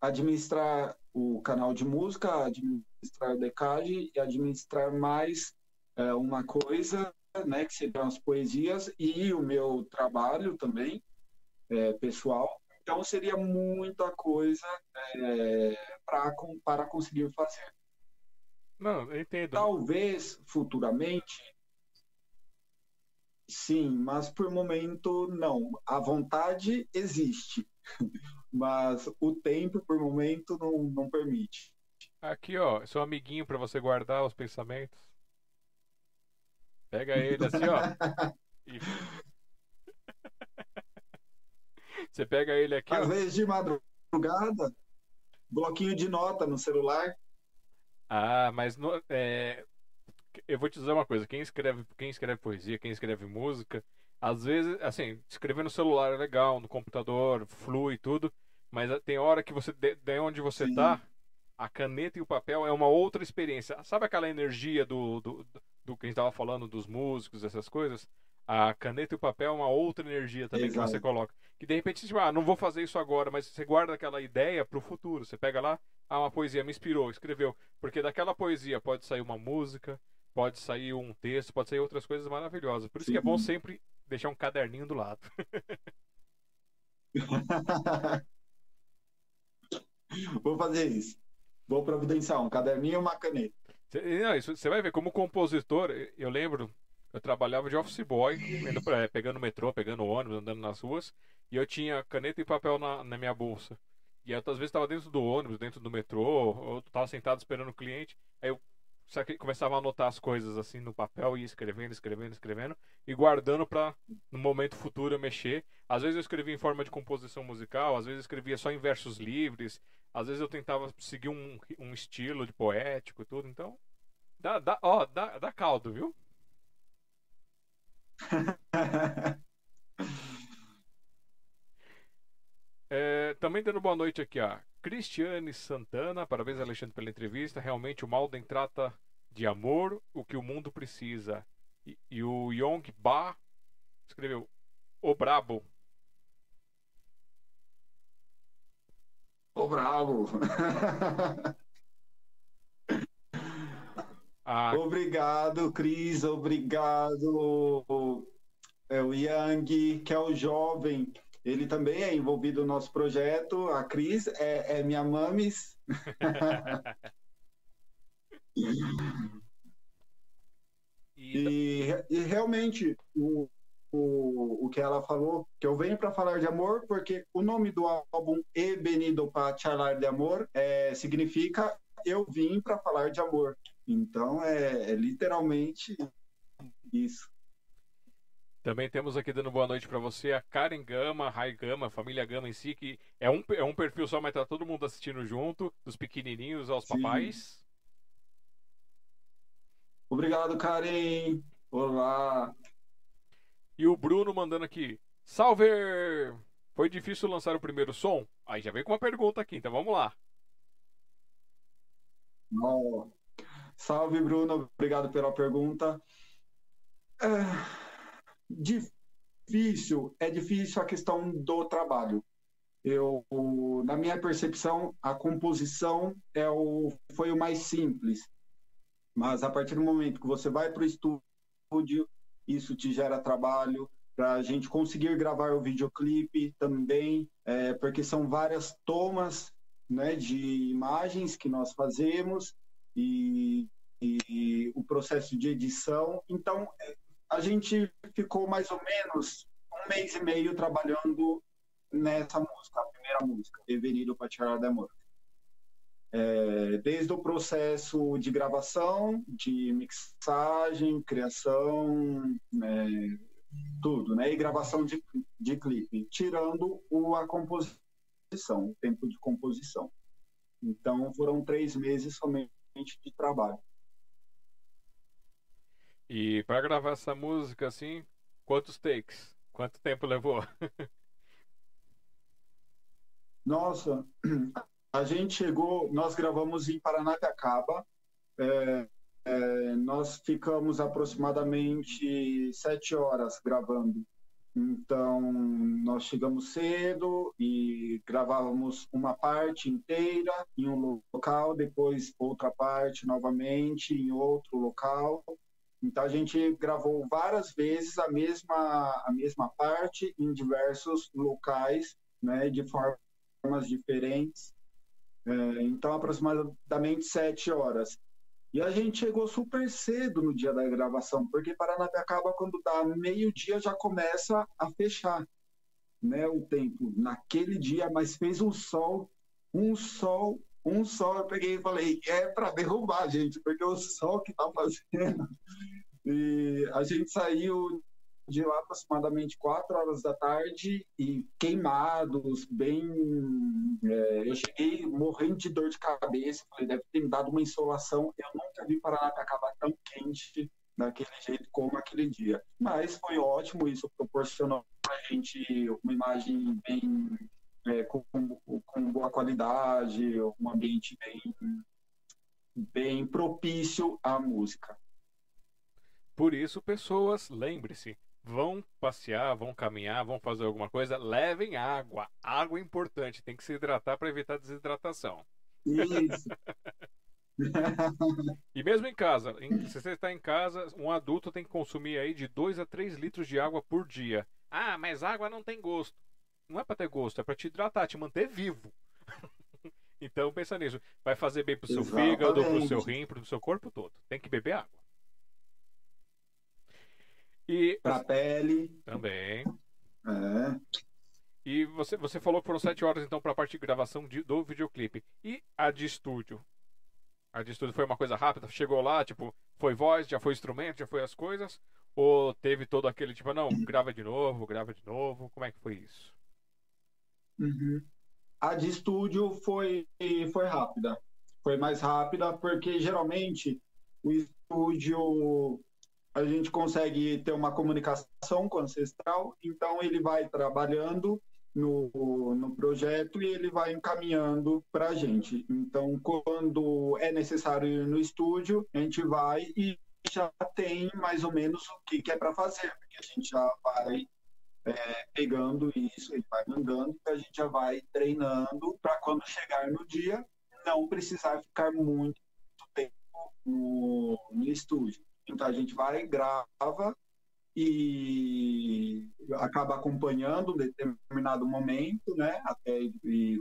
administrar o canal de música, administrar o Decade e administrar mais é, uma coisa, né, que seriam as poesias e o meu trabalho também, é, pessoal. Então seria muita coisa é, pra, para conseguir fazer. Não, eu entendo. Talvez futuramente Sim, mas por momento não. A vontade existe, mas o tempo por momento não, não permite. Aqui, ó, seu amiguinho para você guardar os pensamentos. Pega ele assim, ó. e... você pega ele aqui. Às ó. vezes de madrugada, bloquinho de nota no celular. Ah, mas no, é, eu vou te dizer uma coisa, quem escreve, quem escreve poesia, quem escreve música, às vezes, assim, escrever no celular é legal, no computador, flui tudo, mas tem hora que você, de, de onde você Sim. tá, a caneta e o papel é uma outra experiência. Sabe aquela energia do, do, do que a gente estava falando, dos músicos, essas coisas? A caneta e o papel é uma outra energia também Exato. que você coloca. Que de repente, tipo, ah, não vou fazer isso agora, mas você guarda aquela ideia para o futuro. Você pega lá, ah, uma poesia me inspirou, escreveu. Porque daquela poesia pode sair uma música, pode sair um texto, pode sair outras coisas maravilhosas. Por isso Sim. que é bom sempre deixar um caderninho do lado. Vou fazer isso. Vou providenciar um caderninho e uma caneta. Você vai ver, como compositor, eu lembro, eu trabalhava de office boy, pra, pegando metrô, pegando ônibus, andando nas ruas, e eu tinha caneta e papel na, na minha bolsa. E outras vezes estava dentro do ônibus, dentro do metrô, ou estava sentado esperando o cliente. Aí eu começava a anotar as coisas assim no papel e escrevendo, escrevendo, escrevendo e guardando para no momento futuro eu mexer. Às vezes eu escrevia em forma de composição musical, às vezes eu escrevia só em versos livres, às vezes eu tentava seguir um, um estilo de poético e tudo. Então, dá, dá, ó, dá, dá caldo, viu? é, também dando boa noite aqui, ó. Cristiane Santana, parabéns Alexandre pela entrevista. Realmente o Malden trata de amor o que o mundo precisa. E, e o Yong Ba escreveu O Brabo. O Brabo. ah. Obrigado, Cris. Obrigado, é, o Yang, que é o jovem ele também é envolvido no nosso projeto. A Cris é, é minha mames. e, e, realmente, o, o, o que ela falou, que eu venho para falar de amor, porque o nome do álbum E Benido para Charlar de Amor é, significa eu vim para falar de amor. Então, é, é literalmente isso. Também temos aqui dando boa noite para você a Karen Gama, Rai Gama, família Gama em si, que é um, é um perfil só, mas tá todo mundo assistindo junto, dos pequenininhos aos Sim. papais. Obrigado, Karen. Olá. E o Bruno mandando aqui. Salve! Foi difícil lançar o primeiro som? Aí já vem com uma pergunta aqui, então vamos lá. Oh. Salve, Bruno. Obrigado pela pergunta. É... Difícil, é difícil a questão do trabalho. Eu, na minha percepção, a composição é o, foi o mais simples. Mas a partir do momento que você vai para o estúdio, isso te gera trabalho, para a gente conseguir gravar o videoclipe também, é, porque são várias tomas né, de imagens que nós fazemos e, e o processo de edição. Então, é, a gente ficou mais ou menos um mês e meio trabalhando nessa música, a primeira música, Deverido para Tirar da Amor. É, desde o processo de gravação, de mixagem, criação, né, tudo, né? E gravação de, de clipe, tirando o, a composição, o tempo de composição. Então foram três meses somente de trabalho. E para gravar essa música, assim, quantos takes? Quanto tempo levou? Nossa, a gente chegou, nós gravamos em Paranapiacaba, é, é, nós ficamos aproximadamente sete horas gravando. Então, nós chegamos cedo e gravávamos uma parte inteira em um local, depois outra parte novamente em outro local. Então, a gente gravou várias vezes a mesma, a mesma parte em diversos locais, né, de formas diferentes. É, então, aproximadamente sete horas. E a gente chegou super cedo no dia da gravação, porque Paranapiacaba, quando dá meio-dia, já começa a fechar né, o tempo naquele dia, mas fez um sol, um sol, um sol. Eu peguei e falei, é para derrubar, gente, porque o sol que tá fazendo. E a gente saiu de lá aproximadamente 4 horas da tarde e queimados, bem. É, eu cheguei morrendo de dor de cabeça, falei, deve ter me dado uma insolação. Eu nunca vi acabar tão quente daquele jeito como aquele dia. Mas foi ótimo, isso proporcionou para a gente uma imagem bem. É, com, com boa qualidade, um ambiente bem, bem propício à música. Por isso, pessoas, lembre-se, vão passear, vão caminhar, vão fazer alguma coisa, levem água. Água é importante, tem que se hidratar para evitar desidratação. Isso. e mesmo em casa, se você está em casa, um adulto tem que consumir aí de 2 a 3 litros de água por dia. Ah, mas água não tem gosto. Não é para ter gosto, é para te hidratar, te manter vivo. então pensa nisso. Vai fazer bem pro seu Exatamente. fígado, pro seu rim, pro seu corpo todo. Tem que beber água. E para a pele. Também. É. E você, você falou que foram sete horas então para a parte de gravação de, do videoclipe. E a de estúdio? A de estúdio foi uma coisa rápida? Chegou lá, tipo, foi voz, já foi instrumento, já foi as coisas? Ou teve todo aquele tipo, não, grava de novo, grava de novo? Como é que foi isso? Uhum. A de estúdio foi, foi rápida. Foi mais rápida porque geralmente o estúdio a gente consegue ter uma comunicação com o ancestral, então ele vai trabalhando no, no projeto e ele vai encaminhando para a gente. Então, quando é necessário ir no estúdio, a gente vai e já tem mais ou menos o que, que é para fazer, porque a gente já vai é, pegando isso, ele vai mandando, e a gente já vai treinando para quando chegar no dia não precisar ficar muito tempo no, no estúdio. Então a gente vai, grava e acaba acompanhando um determinado momento, né, até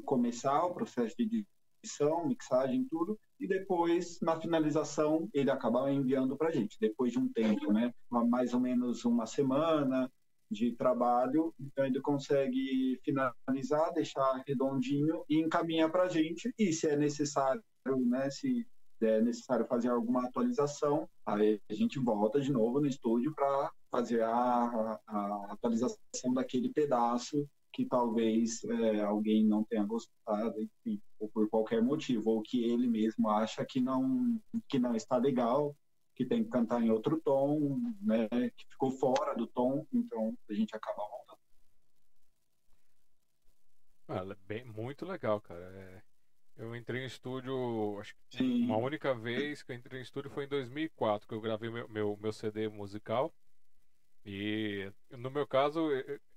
começar o processo de edição, mixagem, tudo, e depois, na finalização, ele acaba enviando para a gente, depois de um tempo, né, mais ou menos uma semana de trabalho, então ele consegue finalizar, deixar redondinho e encaminha para a gente, e se é necessário, né, se é necessário fazer alguma atualização, aí a gente volta de novo no estúdio para fazer a, a, atualização daquele pedaço que talvez é, alguém não tenha gostado, enfim, ou por qualquer motivo, ou que ele mesmo acha que não, que não está legal, que tem que cantar em outro tom, né, que ficou fora do tom, então a gente acaba voltando. Ah, bem, muito legal, cara. É Eu entrei em estúdio, acho que Sim. uma única vez que eu entrei em estúdio foi em 2004, que eu gravei meu, meu, meu CD musical. E no meu caso,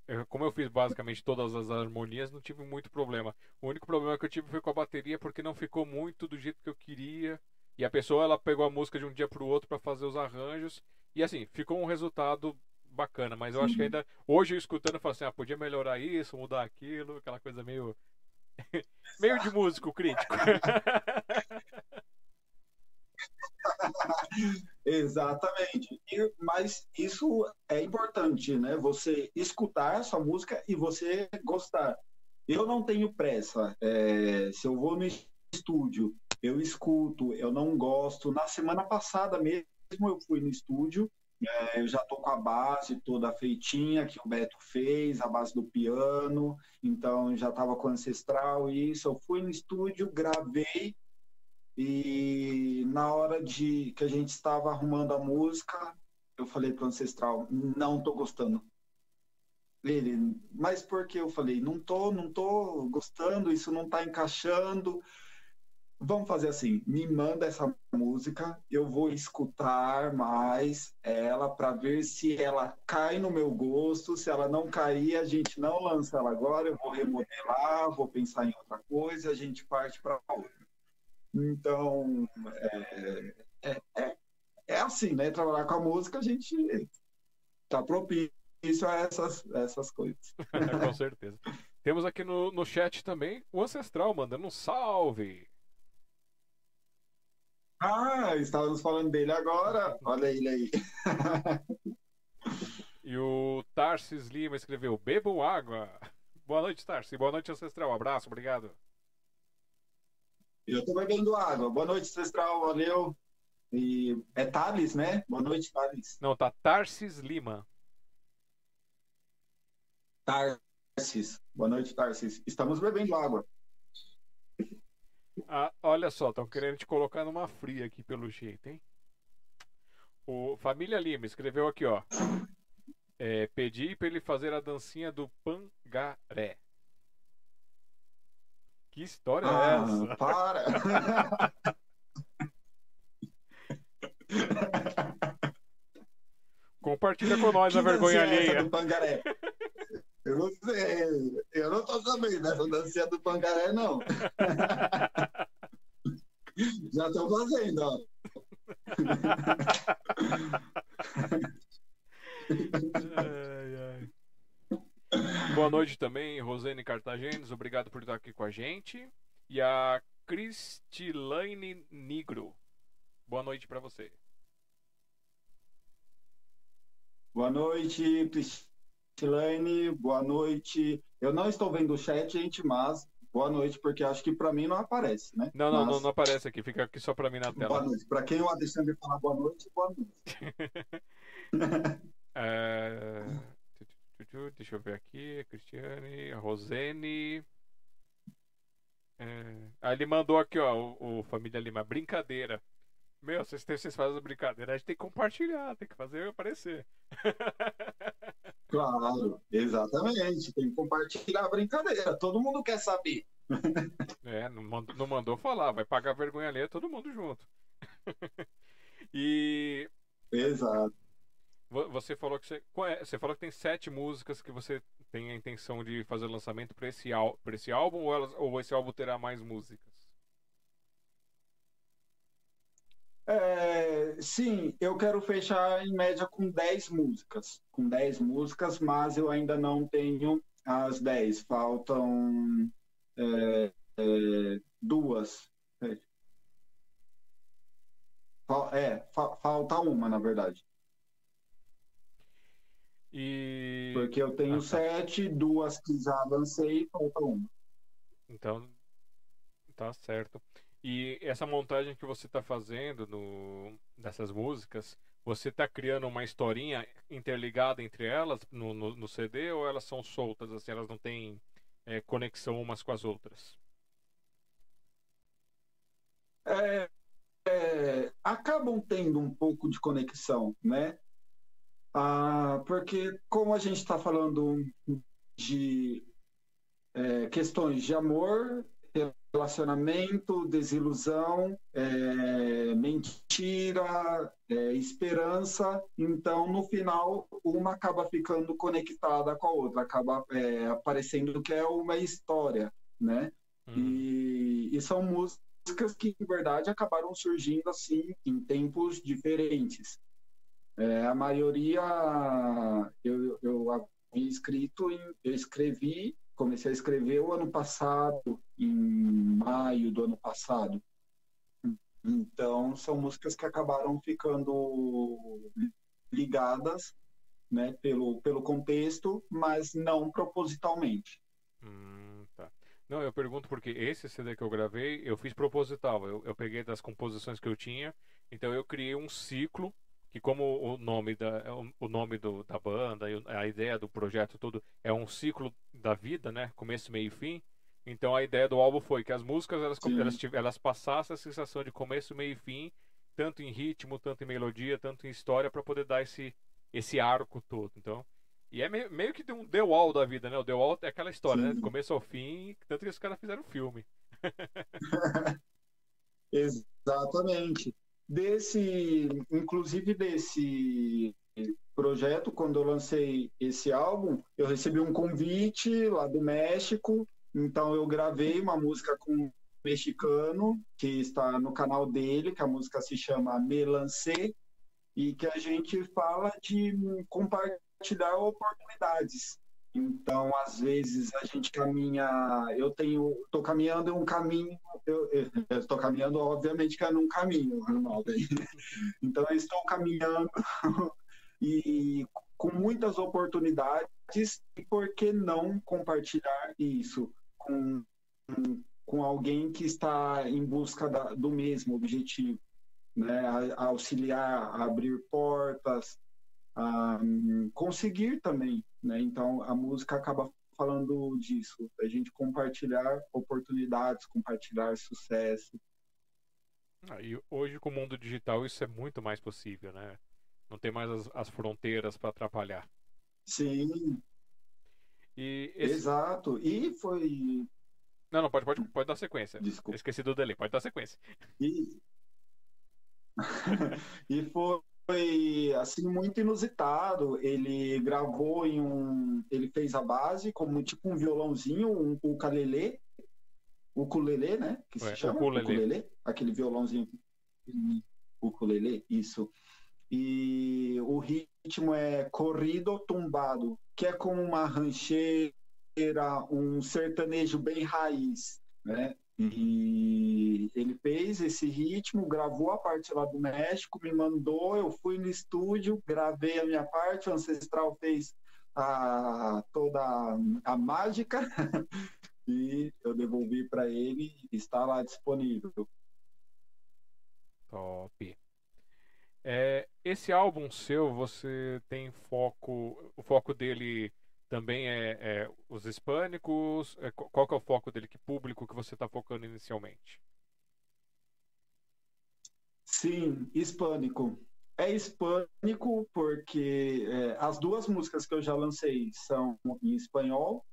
eu, como eu fiz basicamente todas as harmonias, não tive muito problema. O único problema que eu tive foi com a bateria, porque não ficou muito do jeito que eu queria. E a pessoa ela pegou a música de um dia para o outro para fazer os arranjos. E assim, ficou um resultado bacana, mas eu acho que ainda. Hoje eu escutando, eu falo assim, ah, podia melhorar isso, mudar aquilo, aquela coisa meio. meio de músico crítico. Exatamente. E, mas isso é importante, né? Você escutar sua música e você gostar. Eu não tenho pressa. É, se eu vou no estúdio, eu escuto, eu não gosto. Na semana passada mesmo eu fui no estúdio, é, eu já tô com a base toda feitinha que o Beto fez, a base do piano, então já estava com ancestral e isso. Eu fui no estúdio, gravei e na hora de que a gente estava arrumando a música, eu falei pro ancestral, não tô gostando. Ele, mas por que eu falei, não tô, não tô gostando, isso não tá encaixando. Vamos fazer assim, me manda essa música, eu vou escutar mais ela para ver se ela cai no meu gosto, se ela não cair, a gente não lança ela agora, eu vou remodelar, vou pensar em outra coisa, a gente parte para outra. Então, é, é, é, é, assim, né? Trabalhar com a música, a gente tá propício a essas, essas coisas. com certeza. Temos aqui no, no chat também o Ancestral mandando um salve. Ah, estávamos falando dele agora. Olha ele aí. e o Tarsis Lima escreveu: Bebam água. Boa noite, Tarsis. Boa noite, Ancestral. Abraço, obrigado. Eu tô bebendo água. Boa noite, Ancestral. Valeu. E é Thales, né? Boa noite, Thales. Não, tá Tarsis Lima. Tarsis. Boa noite, Tarsis. Estamos bebendo água. Ah, olha só, estão querendo te colocar numa fria aqui pelo jeito, hein? O Família Lima escreveu aqui, ó. É, pedi para ele fazer a dancinha do Pangaré. Que história é ah, é essa? Para! Compartilha com nós que a vergonha é alheia. Do pangaré? Eu não sei. Eu não tô sabendo dessa dancinha do pangaré, não. Já tô fazendo, ó. ai, ai. Boa noite também, Rosane Cartagenes. Obrigado por estar aqui com a gente. E a Cristilane Nigro. Boa noite para você. Boa noite, Cristilane. Boa noite. Eu não estou vendo o chat, gente, mas boa noite, porque acho que para mim não aparece, né? Não, não, mas... não, não, aparece aqui. Fica aqui só para mim na tela. Boa noite. Para quem o Alexandre falar boa noite, boa noite. é... Deixa eu ver aqui. Cristiane, Rosene. É... Ah, ele mandou aqui, ó, o, o, Família Lima. Brincadeira. Meu, vocês, vocês fazem brincadeira, a gente tem que compartilhar, tem que fazer aparecer. Claro, exatamente. Tem que compartilhar a brincadeira. Todo mundo quer saber. É, não mandou, não mandou falar, vai pagar vergonha ali, todo mundo junto. e. Exato. Você falou que você, é, você falou que tem sete músicas que você tem a intenção de fazer lançamento para esse, esse álbum ou, elas, ou esse álbum terá mais músicas? É, sim, eu quero fechar em média com 10 músicas. Com 10 músicas, mas eu ainda não tenho as 10. Faltam é, é, duas. É, fa falta uma, na verdade. E... Porque eu tenho ah, tá. sete, duas que já avancei e falta uma. Então, tá certo. E essa montagem que você está fazendo no, dessas músicas, você está criando uma historinha interligada entre elas no, no, no, CD ou elas são soltas, assim, elas não têm é, conexão umas com as outras? É, é, acabam tendo um pouco de conexão, né? Ah, porque como a gente está falando de é, questões de amor, relacionamento, desilusão, é, mentira, é, esperança. Então, no final, uma acaba ficando conectada com a outra, acaba é, aparecendo que é uma história, né? Hum. E, e são músicas que, em verdade, acabaram surgindo assim em tempos diferentes. É, a maioria eu, eu havia escrito, em, eu escrevi comecei a escrever o ano passado, em maio do ano passado. Então, são músicas que acabaram ficando ligadas né, pelo, pelo contexto, mas não propositalmente. Hum, tá. Não, eu pergunto porque esse CD que eu gravei, eu fiz proposital. Eu, eu peguei das composições que eu tinha, então eu criei um ciclo que como o nome da é o nome do, da banda a ideia do projeto todo é um ciclo da vida né? Começo meio e fim. Então a ideia do álbum foi que as músicas elas elas, elas passassem a sensação de começo meio e fim tanto em ritmo tanto em melodia tanto em história para poder dar esse esse arco todo então. E é meio, meio que um The Wall da vida né? O The Wall é aquela história né? Sim. né do começo ao fim tanto que os caras fizeram filme. Exatamente desse, inclusive desse projeto, quando eu lancei esse álbum, eu recebi um convite lá do México, então eu gravei uma música com um mexicano que está no canal dele, que a música se chama Melancê, e que a gente fala de compartilhar oportunidades. Então, às vezes a gente caminha, eu tenho, estou caminhando em um caminho, eu estou caminhando, obviamente que é num caminho, Arnaldo. Então, eu estou caminhando e com muitas oportunidades, e por que não compartilhar isso com, com alguém que está em busca da, do mesmo objetivo, né? A, auxiliar, a abrir portas, a, conseguir também né? Então a música acaba falando disso, a gente compartilhar oportunidades, compartilhar sucesso. Ah, e hoje com o mundo digital isso é muito mais possível, né? Não tem mais as, as fronteiras para atrapalhar. Sim. Esse... Exato. E foi. Não, não, pode, pode, pode dar sequência. Desculpa. esqueci do delay, pode dar sequência. E, e foi foi assim muito inusitado. Ele gravou em um, ele fez a base como tipo um violãozinho, um ukulele, ukulele, né? Que se chama ukulele. ukulele, aquele violãozinho ukulele, isso. E o ritmo é corrido tumbado, que é como uma rancheira, um sertanejo bem raiz, né? E ele fez esse ritmo, gravou a parte lá do México, me mandou, eu fui no estúdio, gravei a minha parte, o Ancestral fez a, toda a mágica e eu devolvi para ele, está lá disponível. Top. É, esse álbum seu, você tem foco, o foco dele também é, é os hispânicos? É, qual que é o foco dele? Que público que você está focando inicialmente? Sim, hispânico. É hispânico porque é, as duas músicas que eu já lancei são em espanhol.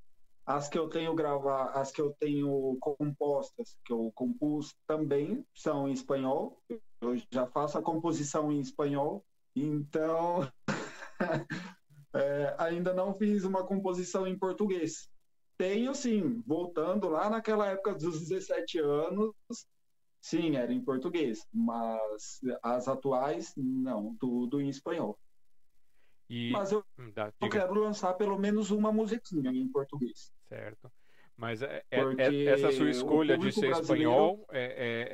As que eu tenho gravar, as que eu tenho compostas, que eu compus também são em espanhol. Eu já faço a composição em espanhol. Então, É, ainda não fiz uma composição em português. Tenho sim, voltando lá naquela época dos 17 anos, sim, era em português, mas as atuais, não, tudo em espanhol. E... Mas eu, hum, eu quero lançar pelo menos uma musiquinha em português. Certo. Mas é, é, é essa sua escolha de ser espanhol é,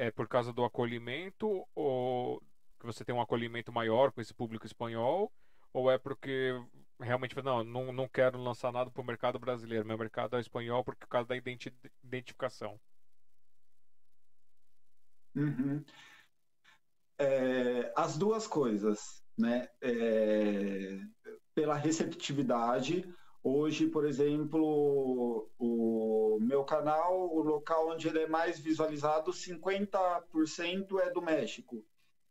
é, é, por causa do acolhimento ou que você tem um acolhimento maior com esse público espanhol ou é porque realmente não, não, não quero lançar nada para o mercado brasileiro, meu mercado é espanhol por causa da identi identificação. Uhum. É, as duas coisas, né? É, pela receptividade. Hoje, por exemplo, o meu canal, o local onde ele é mais visualizado, 50% é do México.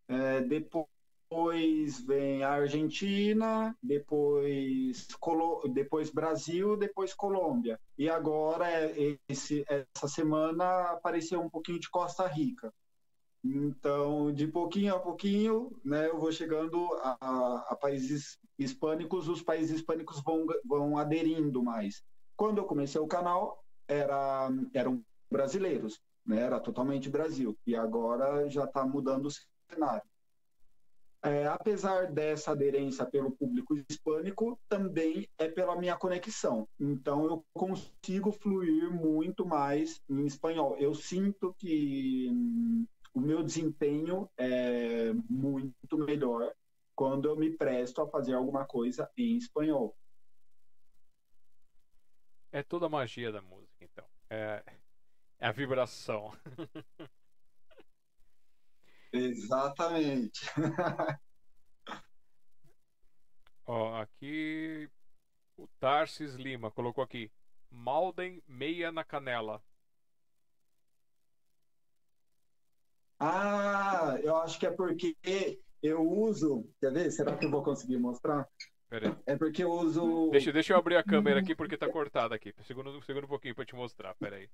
É, depois depois vem a Argentina, depois, Colo... depois Brasil, depois Colômbia. E agora, esse, essa semana, apareceu um pouquinho de Costa Rica. Então, de pouquinho a pouquinho, né, eu vou chegando a, a países hispânicos, os países hispânicos vão, vão aderindo mais. Quando eu comecei o canal, era, eram brasileiros, né, era totalmente Brasil. E agora já está mudando o cenário. É, apesar dessa aderência pelo público hispânico, também é pela minha conexão. Então, eu consigo fluir muito mais em espanhol. Eu sinto que hum, o meu desempenho é muito melhor quando eu me presto a fazer alguma coisa em espanhol. É toda a magia da música, então. É, é a vibração. Exatamente. Ó, aqui o Tarsis Lima colocou aqui Malden meia na canela. Ah, eu acho que é porque eu uso. Quer ver? Será que eu vou conseguir mostrar? Pera aí. É porque eu uso. Deixa, deixa eu abrir a câmera aqui porque tá cortada aqui. Segura, segura um pouquinho pra te mostrar. Pera aí.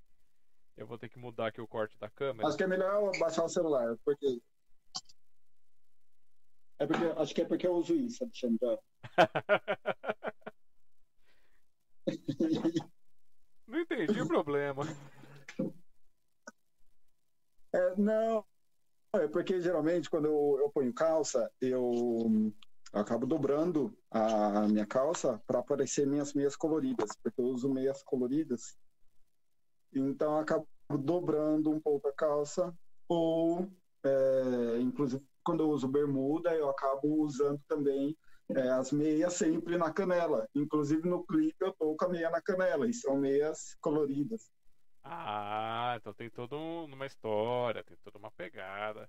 Eu vou ter que mudar aqui o corte da câmera. Acho que é melhor eu baixar o celular, porque. É porque acho que é porque eu uso isso, Alexandre. Não entendi o problema. É, não, é porque geralmente quando eu, eu ponho calça, eu, eu acabo dobrando a minha calça para aparecer minhas meias coloridas, porque eu uso meias coloridas. Então eu acabo dobrando um pouco a calça, ou é, inclusive quando eu uso bermuda, eu acabo usando também é, as meias sempre na canela. Inclusive no clipe eu tô com a meia na canela, e são meias coloridas. Ah, então tem toda uma história, tem toda uma pegada.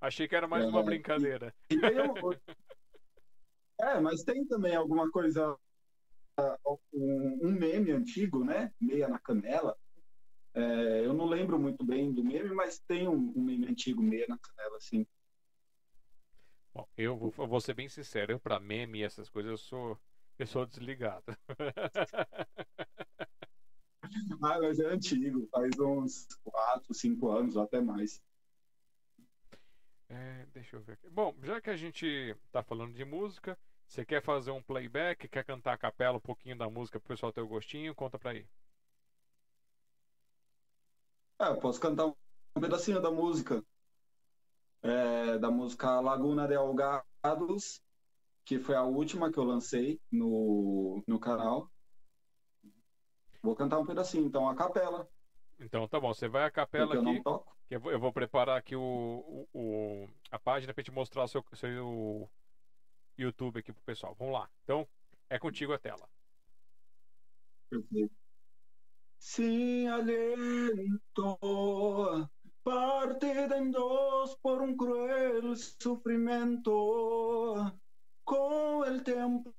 Achei que era mais é, uma brincadeira. E, e um... é, mas tem também alguma coisa, um, um, meme antigo, né? Meia na canela. É, eu não lembro muito bem do meme, mas tem um, um meme antigo, meia na canela, assim. Bom, eu vou, eu vou ser bem sincero, eu para meme e essas coisas eu sou, eu sou desligado. Ah, mas é antigo, faz uns 4, 5 anos ou até mais. É, deixa eu ver aqui. Bom, já que a gente tá falando de música, você quer fazer um playback, quer cantar a capela um pouquinho da música pro pessoal ter o gostinho? Conta pra aí. É, eu posso cantar um pedacinho da música. É, da música Laguna de Algados, que foi a última que eu lancei no, no canal. Vou cantar um pedacinho, então, a capela. Então tá bom, você vai a capela aqui. Eu, não toco. Eu, vou, eu vou preparar aqui o, o, o a página para te mostrar o seu, seu YouTube aqui pro pessoal. Vamos lá. Então, é contigo a tela. Perfeito. Sin aliento, parte de dos por un cruel sufrimiento. Con el tiempo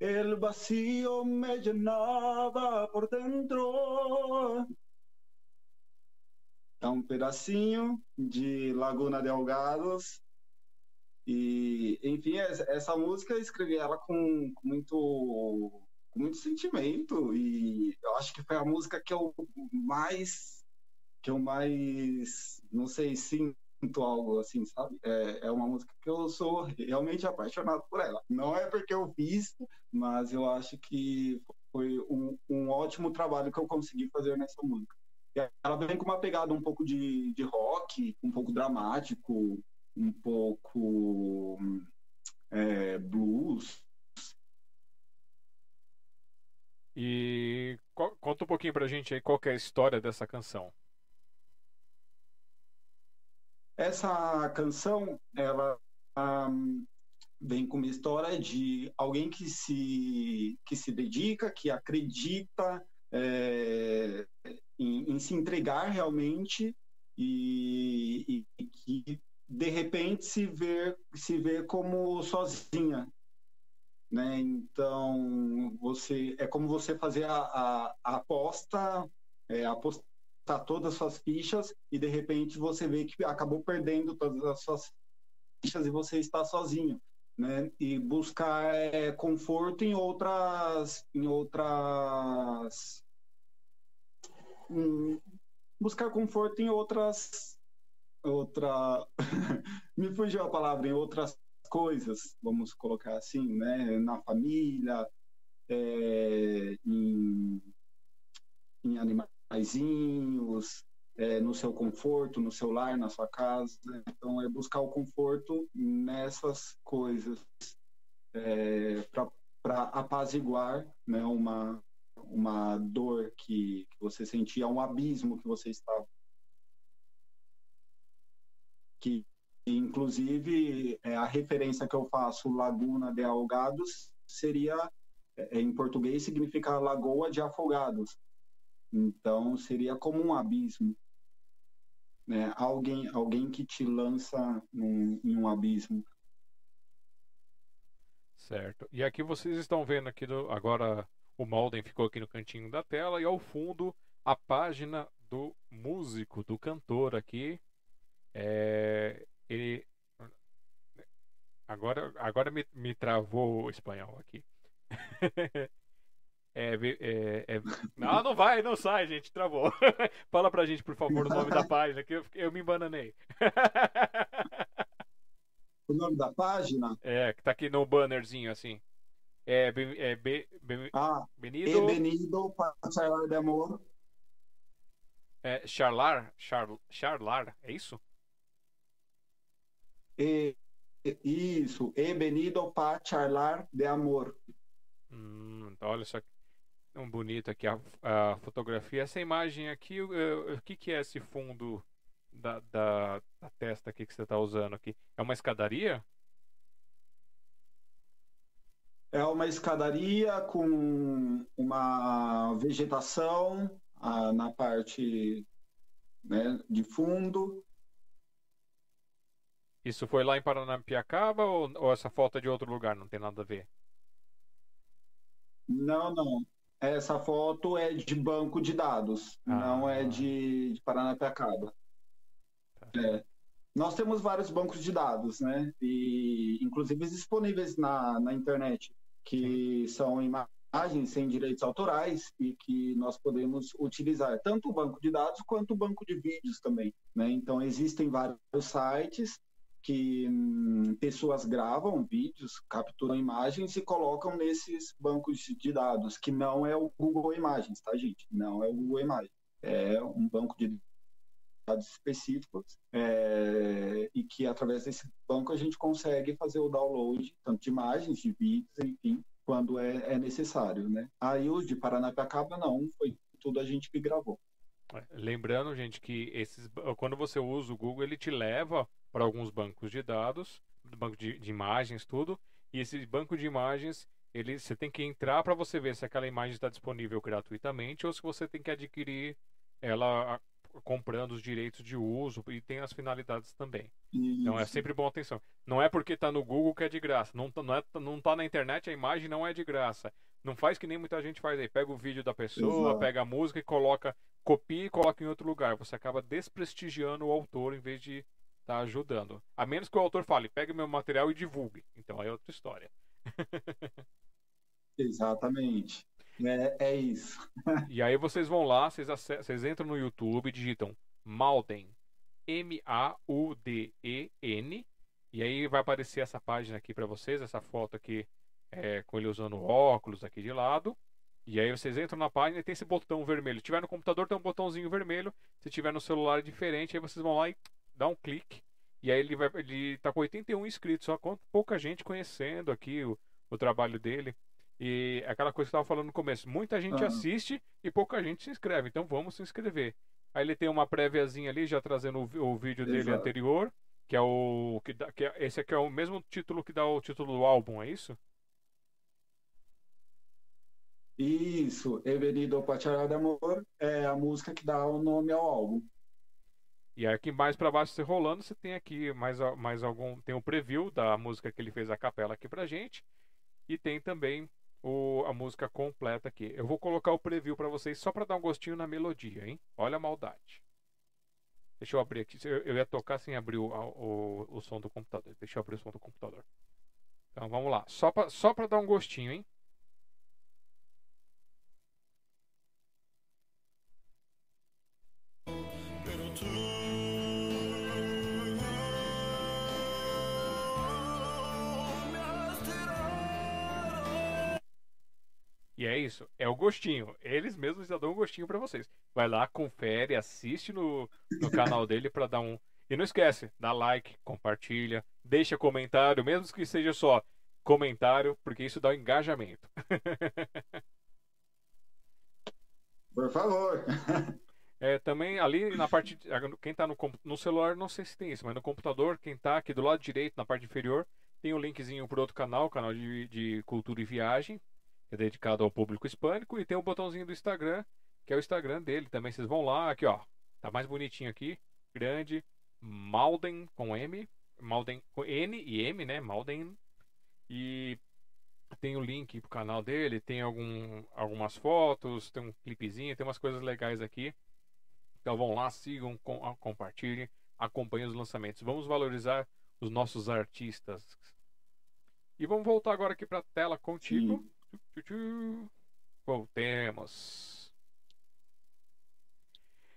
El vacío me llenava por dentro. É um pedacinho de Laguna de Algados. E, enfim, essa música eu escrevi ela com, com muito, com muito sentimento. E eu acho que foi a música que eu mais. que eu mais. não sei, sinto algo assim, sabe? É, é uma música que eu sou realmente apaixonado por ela. Não é porque eu fiz, mas eu acho que foi um, um ótimo trabalho que eu consegui fazer nessa música. Ela vem com uma pegada um pouco de, de rock, um pouco dramático, um pouco é, blues. E conta um pouquinho pra gente aí qual é a história dessa canção. Essa canção, ela um, vem com uma história de alguém que se, que se dedica, que acredita é, em, em, se entregar realmente e, e, e, que de repente se vê, se vê como sozinha. Né? Então, você é como você fazer a, a, a aposta, é, apostar todas as suas fichas e de repente você vê que acabou perdendo todas as suas e você está sozinho, né? E buscar é, conforto em outras, em outras, hum, buscar conforto em outras, outra, me fugiu a palavra, em outras coisas, vamos colocar assim, né? Na família, é, em, em animaizinhos, é, no seu conforto, no seu lar, na sua casa. Então, é buscar o conforto nessas coisas é, para apaziguar né, uma, uma dor que, que você sentia, um abismo que você estava. Que, inclusive, é, a referência que eu faço, Laguna de Algados, seria, é, em português, significa Lagoa de Afogados. Então, seria como um abismo né? alguém, alguém que te lança num, em um abismo. Certo. E aqui vocês estão vendo aqui do, agora o Malden ficou aqui no cantinho da tela e ao fundo a página do músico, do cantor aqui. É, ele agora agora me, me travou o espanhol aqui. É, é, é... Não, não vai, não sai, gente, travou. Fala pra gente, por favor, o nome da página, que eu, eu me embananei. o nome da página? É, que tá aqui no bannerzinho, assim. É, é be, be, ah, Benido. Benido para charlar de amor. É, charlar, char, charlar, é isso? E, isso, e Benido para charlar de amor. Hum, então olha só um bonito aqui a, a fotografia. Essa imagem aqui, o, o que, que é esse fundo da, da, da testa aqui que você está usando aqui? É uma escadaria? É uma escadaria com uma vegetação ah, na parte né, de fundo. Isso foi lá em Paranapiacaba ou, ou essa foto é de outro lugar? Não tem nada a ver? Não, não. Essa foto é de banco de dados, ah. não é de, de Paranapiacaba. Tá. É. Nós temos vários bancos de dados, né? E inclusive disponíveis na, na internet, que Sim. são imagens sem direitos autorais e que nós podemos utilizar tanto o banco de dados quanto o banco de vídeos também. Né? Então existem vários sites que hum, pessoas gravam vídeos, capturam imagens e colocam nesses bancos de dados, que não é o Google Imagens, tá, gente? Não é o Google Imagens. É um banco de dados específicos é, e que através desse banco a gente consegue fazer o download tanto de imagens, de vídeos, enfim, quando é, é necessário, né? Aí o de Paranapiacaba não, foi tudo a gente que gravou. É, lembrando, gente, que esses, quando você usa o Google, ele te leva para alguns bancos de dados, banco de, de, imagens, tudo. E esse banco de imagens, ele, você tem que entrar para você ver se aquela imagem está disponível gratuitamente ou se você tem que adquirir ela comprando os direitos de uso e tem as finalidades também. Isso. Então é sempre bom atenção. Não é porque está no Google que é de graça. Não, tá, não, é, não tá na internet, a imagem não é de graça. Não faz que nem muita gente faz aí. Pega o vídeo da pessoa, Exato. pega a música e coloca, copia e coloca em outro lugar. Você acaba desprestigiando o autor em vez de tá ajudando. A menos que o autor fale, pegue meu material e divulgue. Então aí é outra história. Exatamente. É, é isso. e aí vocês vão lá, vocês, vocês entram no YouTube, digitam Malden, M-A-U-D-E-N, e aí vai aparecer essa página aqui para vocês, essa foto aqui é, com ele usando óculos aqui de lado. E aí vocês entram na página e tem esse botão vermelho. Se tiver no computador, tem um botãozinho vermelho. Se tiver no celular é diferente, aí vocês vão lá e dá um clique. E aí ele vai. Ele tá com 81 inscritos, só com pouca gente conhecendo aqui o, o trabalho dele. E aquela coisa que eu estava falando no começo, muita gente assiste e pouca gente se inscreve, então vamos se inscrever. Aí ele tem uma préviazinha ali, já trazendo o, o vídeo Exato. dele anterior, que é o. Que, dá, que é, esse aqui é o mesmo título que dá o título do álbum, é isso? Isso, Evenido Pachará de Amor é a música que dá o nome ao álbum. E aqui mais para baixo você rolando, você tem aqui mais, mais algum. Tem o preview da música que ele fez a capela aqui pra gente. E tem também o, a música completa aqui. Eu vou colocar o preview para vocês só para dar um gostinho na melodia, hein? Olha a maldade. Deixa eu abrir aqui. Eu, eu ia tocar sem abrir o, o, o, som do computador. Deixa eu abrir o som do computador. Então vamos lá. Só para só pra dar um gostinho, hein? E é isso, é o gostinho. Eles mesmos já dão um gostinho para vocês. Vai lá, confere, assiste no, no canal dele para dar um. E não esquece, dá like, compartilha, deixa comentário, mesmo que seja só comentário, porque isso dá um engajamento. Por favor. É, também ali na parte. Quem está no, no celular, não sei se tem isso, mas no computador, quem está aqui do lado direito, na parte inferior, tem um linkzinho para outro canal, canal de, de cultura e viagem é dedicado ao público hispânico, e tem o botãozinho do Instagram, que é o Instagram dele também. Vocês vão lá, aqui ó, tá mais bonitinho aqui, grande, Malden com M, Malden com N e M, né? Malden. E tem o link pro canal dele, tem algum, algumas fotos, tem um clipezinho, tem umas coisas legais aqui. Então vão lá, sigam, com, compartilhem, acompanhem os lançamentos. Vamos valorizar os nossos artistas. E vamos voltar agora aqui para a tela contigo. Sim. Voltemos.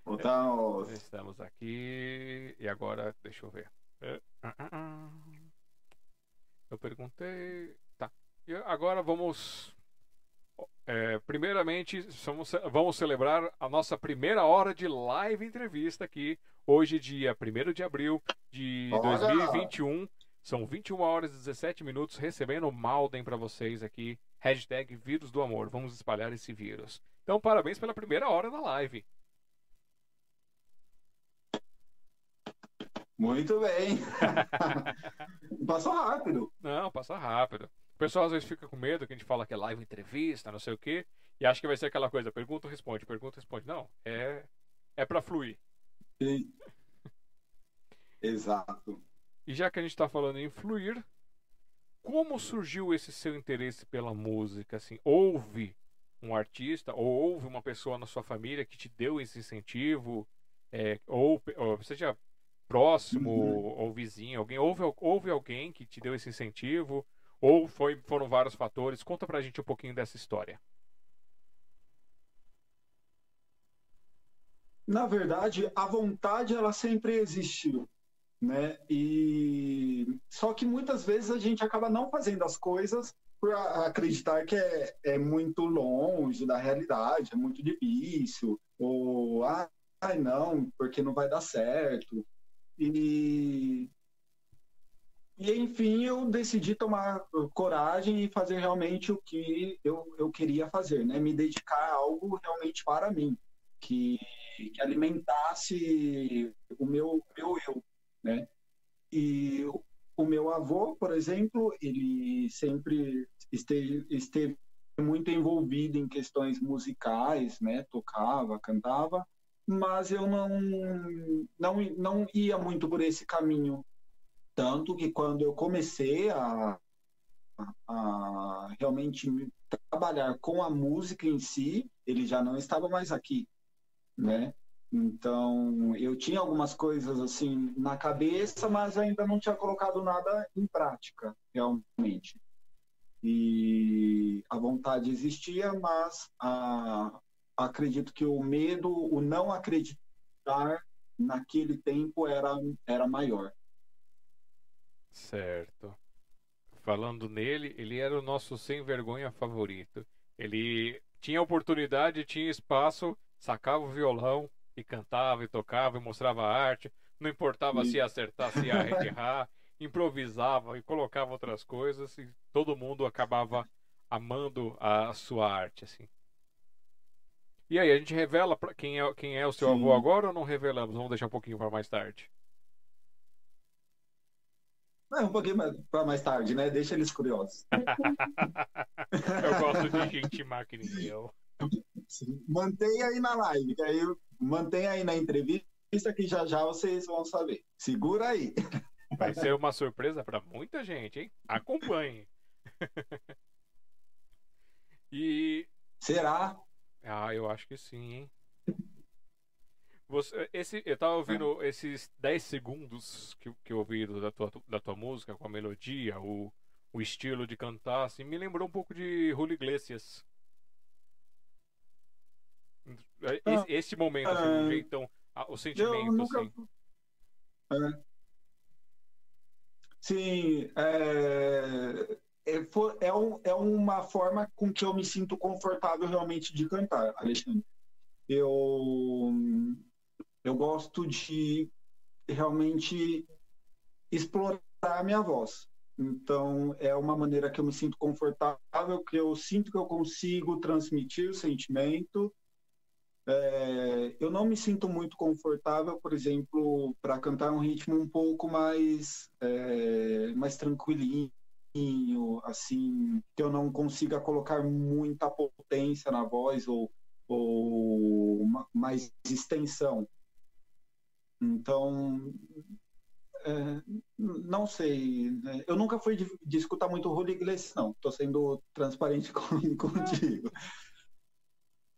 Voltamos. Estamos aqui. E agora, deixa eu ver. É, ah, ah, ah. Eu perguntei. Tá. E agora vamos. É, primeiramente, vamos, vamos celebrar a nossa primeira hora de live entrevista aqui. Hoje, dia 1 de abril de Olha. 2021. São 21 horas e 17 minutos recebendo o Malden para vocês aqui Hashtag vírus do amor. Vamos espalhar esse vírus. Então, parabéns pela primeira hora da live. Muito bem. Passou rápido. Não, passa rápido. O pessoal às vezes fica com medo que a gente fala que é live entrevista, não sei o quê, e acha que vai ser aquela coisa, pergunta, responde, pergunta, responde. Não, é é para fluir. E... Exato. E já que a gente está falando em fluir, como surgiu esse seu interesse pela música? Assim, houve um artista ou houve uma pessoa na sua família que te deu esse incentivo? É, ou, ou, seja próximo uhum. ou vizinho, alguém houve, houve alguém que te deu esse incentivo? Ou foi, foram vários fatores? Conta pra gente um pouquinho dessa história. Na verdade, a vontade ela sempre existiu né? E só que muitas vezes a gente acaba não fazendo as coisas por acreditar que é, é muito longe da realidade, é muito difícil, ou ah, não, porque não vai dar certo. E e enfim, eu decidi tomar coragem e fazer realmente o que eu, eu queria fazer, né? Me dedicar a algo realmente para mim, que, que alimentasse o meu, meu eu, né? E o meu avô, por exemplo, ele sempre esteve, esteve muito envolvido em questões musicais, né? Tocava, cantava, mas eu não, não, não ia muito por esse caminho. Tanto que quando eu comecei a, a realmente trabalhar com a música em si, ele já não estava mais aqui, né? Então, eu tinha algumas coisas assim na cabeça, mas ainda não tinha colocado nada em prática, realmente. E a vontade existia, mas a, acredito que o medo, o não acreditar naquele tempo era, era maior. Certo. Falando nele, ele era o nosso sem vergonha favorito. Ele tinha oportunidade, tinha espaço, sacava o violão, e cantava e tocava e mostrava arte, não importava e... se acertar, se errar, improvisava e colocava outras coisas e todo mundo acabava amando a sua arte assim. E aí, a gente revela quem é, quem é o seu Sim. avô agora ou não revelamos? Vamos deixar um pouquinho para mais tarde. É, um pouquinho para mais tarde, né? Deixa eles curiosos. eu gosto de gente eu. Mantenha aí na live, que aí mantenha aí na entrevista que já já vocês vão saber. Segura aí. Vai ser uma surpresa para muita gente, hein? Acompanhe. e será? Ah, eu acho que sim, hein? Você, esse, eu tava ouvindo é. esses 10 segundos que, que eu ouvi da tua, da tua música, com a melodia, o, o estilo de cantar, assim, me lembrou um pouco de Julio Iglesias. Esse, ah, esse momento, assim, o é. jeitão, o sentimento, nunca... assim. É. Sim, é, é, é, um, é uma forma com que eu me sinto confortável realmente de cantar, Alexandre. Eu, eu gosto de realmente explorar a minha voz. Então, é uma maneira que eu me sinto confortável, que eu sinto que eu consigo transmitir o sentimento. É, eu não me sinto muito confortável, por exemplo, para cantar um ritmo um pouco mais, é, mais tranquilinho, assim, que eu não consiga colocar muita potência na voz ou, ou mais extensão. Então, é, não sei. Né? Eu nunca fui de, de escutar muito Julio Iglesias, não. Estou sendo transparente com, contigo.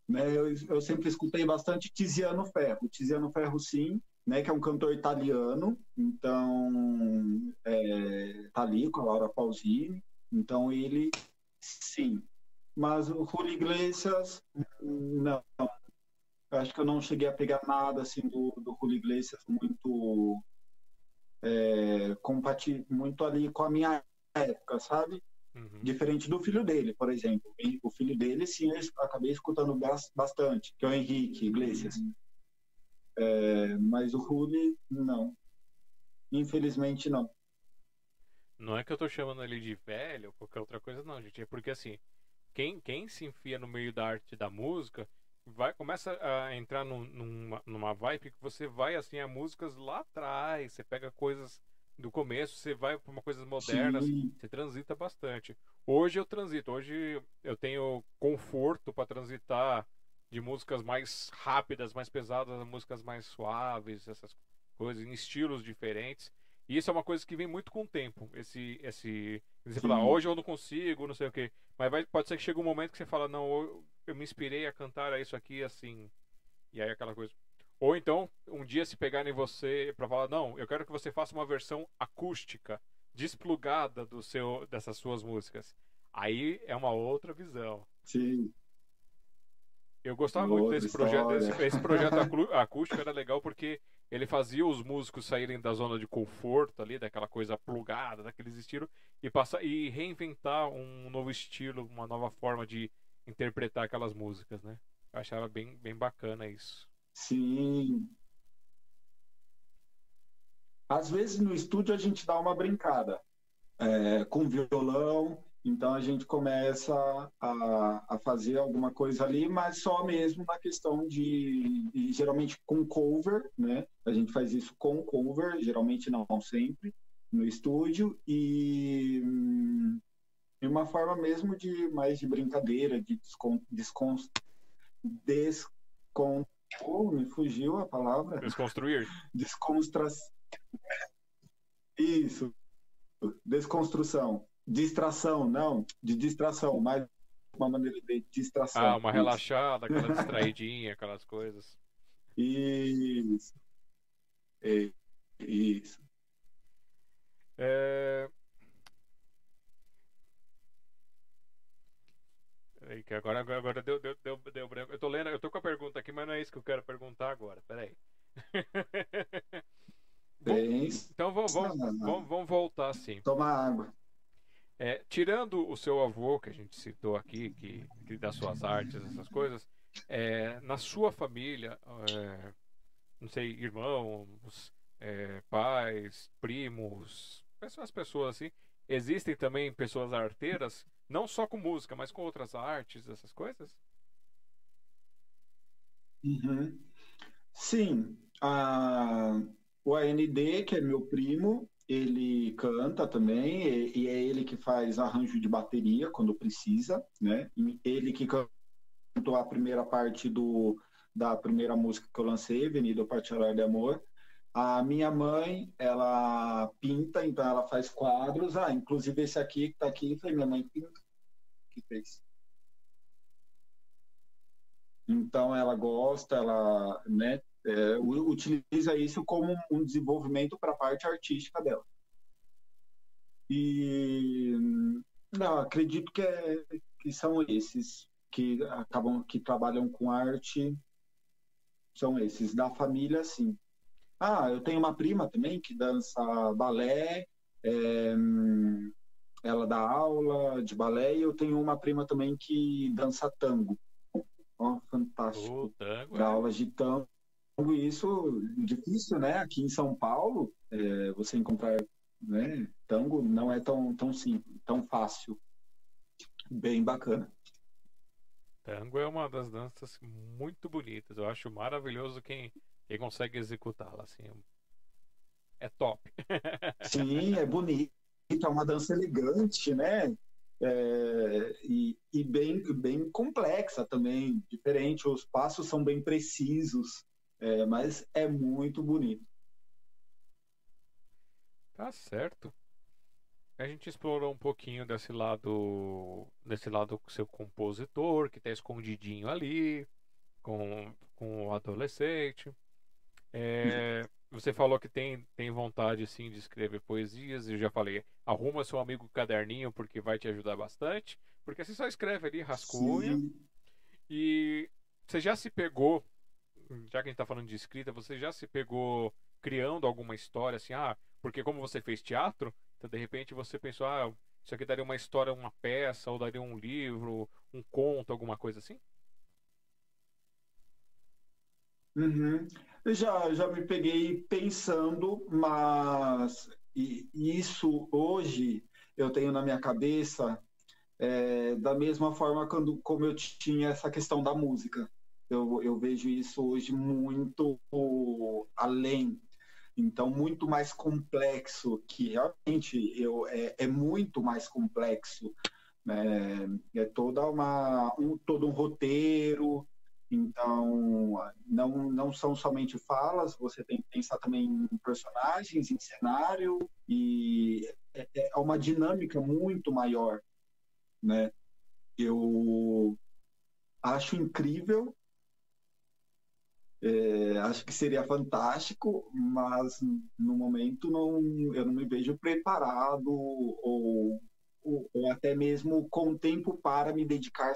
Né, eu, eu, sempre escutei bastante Tiziano Ferro. Tiziano Ferro, sim, né, que é um cantor italiano. Então, é, tá ali com a Laura Pausini. Então, ele, sim. Mas o Julio Iglesias, não. Eu acho que eu não cheguei a pegar nada assim do, do Julio Iglesias muito é, muito ali com a minha época, sabe? Uhum. Diferente do filho dele, por exemplo. O filho dele, sim, eu acabei escutando bastante, que é o Henrique Iglesias. Uhum. É, mas o Rulli, não. Infelizmente, não. Não é que eu tô chamando ele de velho ou qualquer outra coisa, não, gente. É porque, assim, quem, quem se enfia no meio da arte da música vai começa a entrar num, numa, numa vibe que você vai assim a músicas lá atrás, você pega coisas do começo, você vai para uma coisas modernas, Sim. você transita bastante. Hoje eu transito, hoje eu tenho conforto para transitar de músicas mais rápidas, mais pesadas, a músicas mais suaves, essas coisas em estilos diferentes. E isso é uma coisa que vem muito com o tempo. Esse, esse, você fala, ah, hoje eu não consigo, não sei o quê. Mas vai, pode ser que chegue um momento que você fala, não, eu me inspirei a cantar isso aqui assim. E aí aquela coisa. Ou então, um dia se pegarem você para falar, não, eu quero que você faça uma versão acústica, desplugada do seu, dessas suas músicas. Aí é uma outra visão. Sim. Eu gostava muito desse projeto. Esse, esse, projeto acústico era legal porque ele fazia os músicos saírem da zona de conforto ali, daquela coisa plugada, daqueles estilos, e passar e reinventar um novo estilo, uma nova forma de interpretar aquelas músicas, né? Eu achava bem, bem bacana isso. Sim. Às vezes no estúdio a gente dá uma brincada é, com violão, então a gente começa a, a, fazer alguma coisa ali, mas só mesmo na questão de, de, geralmente com cover, né? A gente faz isso com cover, geralmente não sempre no estúdio e hum, de uma forma mesmo de mais de brincadeira, de descon, descon, descon, oh, me fugiu a palavra. Desconstruir. Desconstru... Isso. Desconstrução. Distração, não, de distração, mais uma maneira de distração. Ah, uma Isso. relaxada, aquela distraidinha, aquelas coisas. Isso. Isso. É... Que agora, agora deu, deu, deu, deu branco. Eu tô lendo, eu tô com a pergunta aqui, mas não é isso que eu quero perguntar agora. Peraí. Bem, então vamos, vamos, vamos, vamos voltar assim. Tomar água. É, tirando o seu avô, que a gente citou aqui, que, que das suas artes, essas coisas, é, na sua família, é, não sei, irmãos, é, pais, primos, as pessoas assim, existem também pessoas arteiras não só com música, mas com outras artes, essas coisas? Uhum. Sim. A... O AND, que é meu primo, ele canta também, e, e, é ele que faz arranjo de bateria quando precisa, né? Ele que cantou a primeira parte do, da primeira música que eu lancei, Avenida Particular de Amor. A minha mãe, ela pinta, então ela faz quadros. Ah, inclusive esse aqui que tá aqui, foi minha mãe pinta que fez. Então ela gosta, ela, né, é, utiliza isso como um desenvolvimento para a parte artística dela. E não, acredito que, é, que são esses que acabam que trabalham com arte são esses da família sim ah eu tenho uma prima também que dança balé é, ela dá aula de balé e eu tenho uma prima também que dança tango ó fantástico tango, dá é. aulas de tango isso difícil né aqui em São Paulo é, você encontrar né tango não é tão tão simples tão fácil bem bacana Tango é uma das danças muito bonitas. Eu acho maravilhoso quem, quem consegue executá-la. Assim, é top. Sim, é bonito. É uma dança elegante, né? É, e, e bem, bem complexa também, diferente. Os passos são bem precisos, é, mas é muito bonito. Tá certo a gente explorou um pouquinho desse lado, desse lado seu compositor, que está escondidinho ali, com, com o adolescente. É, você falou que tem, tem vontade sim de escrever poesias, e eu já falei, arruma seu amigo caderninho porque vai te ajudar bastante, porque você só escreve ali, rascunha. Sim. E você já se pegou, já que a gente está falando de escrita, você já se pegou criando alguma história assim, ah, porque como você fez teatro, então, de repente você pensou, ah, isso aqui daria uma história, uma peça, ou daria um livro, um conto, alguma coisa assim? Uhum. Já, já me peguei pensando, mas isso hoje eu tenho na minha cabeça é, da mesma forma quando, como eu tinha essa questão da música. Eu, eu vejo isso hoje muito além então muito mais complexo, que realmente eu, é, é muito mais complexo. Né? É toda uma, um, todo um roteiro, então não, não são somente falas, você tem que pensar também em personagens, em cenário, e é, é uma dinâmica muito maior. Né? Eu acho incrível é, acho que seria fantástico, mas no momento não, eu não me vejo preparado ou, ou, ou até mesmo com tempo para me dedicar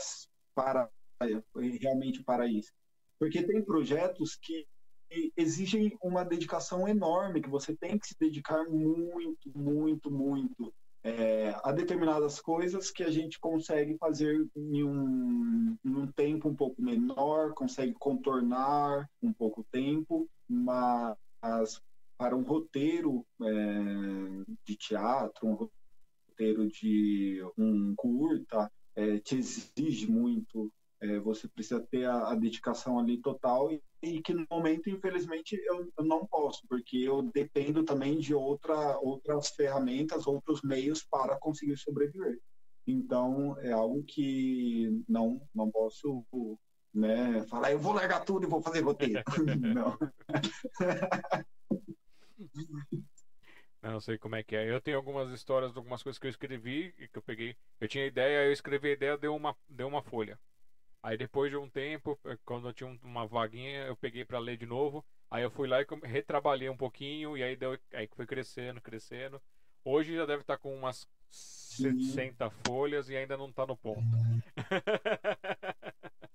para realmente para isso. Porque tem projetos que exigem uma dedicação enorme, que você tem que se dedicar muito, muito, muito é, a determinadas coisas que a gente consegue fazer em um, em um tempo um pouco menor, consegue contornar um pouco o tempo, mas para um roteiro é, de teatro, um roteiro de um curta, é, te exige muito é, você precisa ter a, a, dedicação ali total e, e, que no momento, infelizmente, eu, eu, não posso, porque eu dependo também de outra, outras ferramentas, outros meios para conseguir sobreviver. Então, é algo que não, não posso né, falar, eu vou largar tudo e vou fazer roteiro. não. Não sei como é que é. Eu tenho algumas histórias de algumas coisas que eu escrevi e que eu peguei. Eu tinha ideia, eu escrevi a ideia, deu uma, deu uma folha. Aí depois de um tempo, eh, quando eu tinha uma vaguinha, eu peguei para ler de novo. Aí eu fui lá e retrabalhei um pouquinho e aí deu, aí foi crescendo, crescendo. Hoje já deve estar tá com umas Sim. 60 folhas e ainda não está no ponto.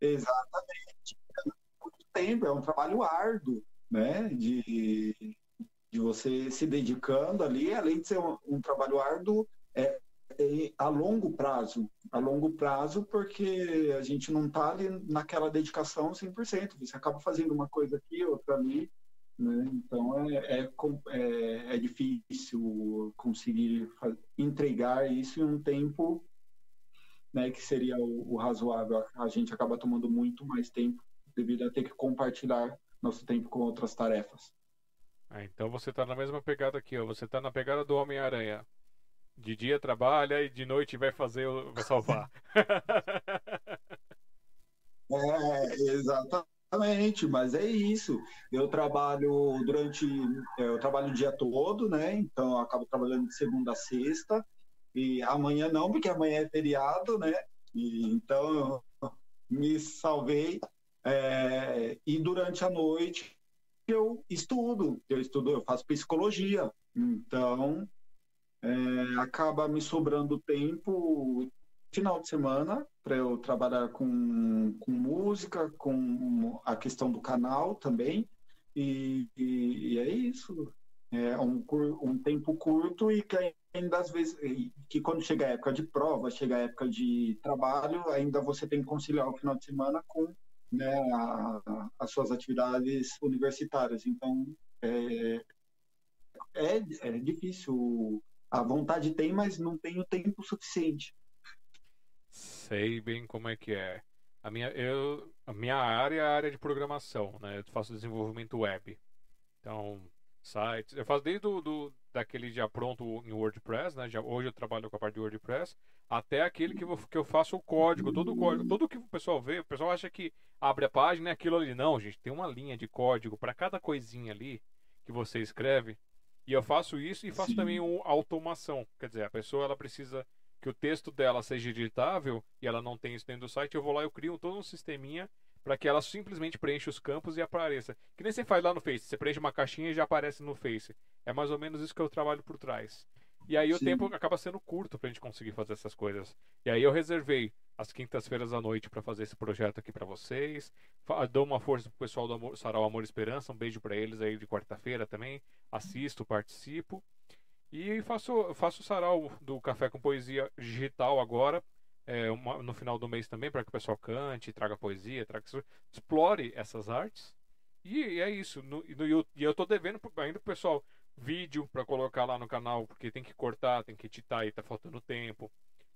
Exatamente. É muito tempo, é um trabalho árduo, né? De, de você se dedicando ali, além de ser um, um trabalho árduo, é, a longo prazo, a longo prazo, porque a gente não está ali naquela dedicação 100%, você acaba fazendo uma coisa aqui, outra ali, né? então é, é, é, é difícil conseguir entregar isso em um tempo né, que seria o, o razoável. A gente acaba tomando muito mais tempo devido a ter que compartilhar nosso tempo com outras tarefas. Ah, então você está na mesma pegada aqui, ó. Você está na pegada do Homem-Aranha. De dia trabalha e de noite vai fazer, vai salvar. é, exatamente, mas é isso. Eu trabalho durante, eu trabalho o dia todo, né? Então eu acabo trabalhando de segunda a sexta e amanhã não, porque amanhã é feriado, né? E, então eu me salvei É, e durante a noite eu estudo, eu estudo, eu faço psicologia, então é, acaba me sobrando tempo final de semana para eu trabalhar com, com música, com a questão do canal também, e, e, e é isso. É um, um tempo curto e que ainda às vezes, que quando chega a época de prova, chega a época de trabalho, ainda você tem que conciliar o final de semana com né, a, as suas atividades universitárias. Então, é, é, é difícil. A vontade tem, mas não tem o tempo suficiente. Sei bem como é que é. A minha, eu, a minha área é a área de programação, né? Eu faço desenvolvimento web. Então, sites. Eu faço desde do, do, daquele já pronto em WordPress, né? Já, hoje eu trabalho com a parte de WordPress, até aquele que eu, que eu faço o código, todo o código, tudo que o pessoal vê, o pessoal acha que abre a página é aquilo ali. Não, gente, tem uma linha de código para cada coisinha ali que você escreve. E eu faço isso e faço Sim. também uma automação. Quer dizer, a pessoa ela precisa que o texto dela seja editável e ela não tem isso dentro do site, eu vou lá e eu crio todo um sisteminha para que ela simplesmente preencha os campos e apareça. Que nem você faz lá no Face, você preenche uma caixinha e já aparece no Face. É mais ou menos isso que eu trabalho por trás. E aí Sim. o tempo acaba sendo curto pra gente conseguir fazer essas coisas. E aí eu reservei as quintas-feiras à noite para fazer esse projeto aqui para vocês. Dou uma força pro pessoal do Amor, Sarau Amor Esperança, um beijo para eles aí de quarta-feira também. Assisto, participo. E faço, faço o sarau do Café com Poesia digital agora, é, uma, no final do mês também, para que o pessoal cante, traga poesia, traga, explore essas artes. E, e é isso. No, no, e eu tô devendo ainda pro pessoal vídeo para colocar lá no canal, porque tem que cortar, tem que editar e tá faltando tempo.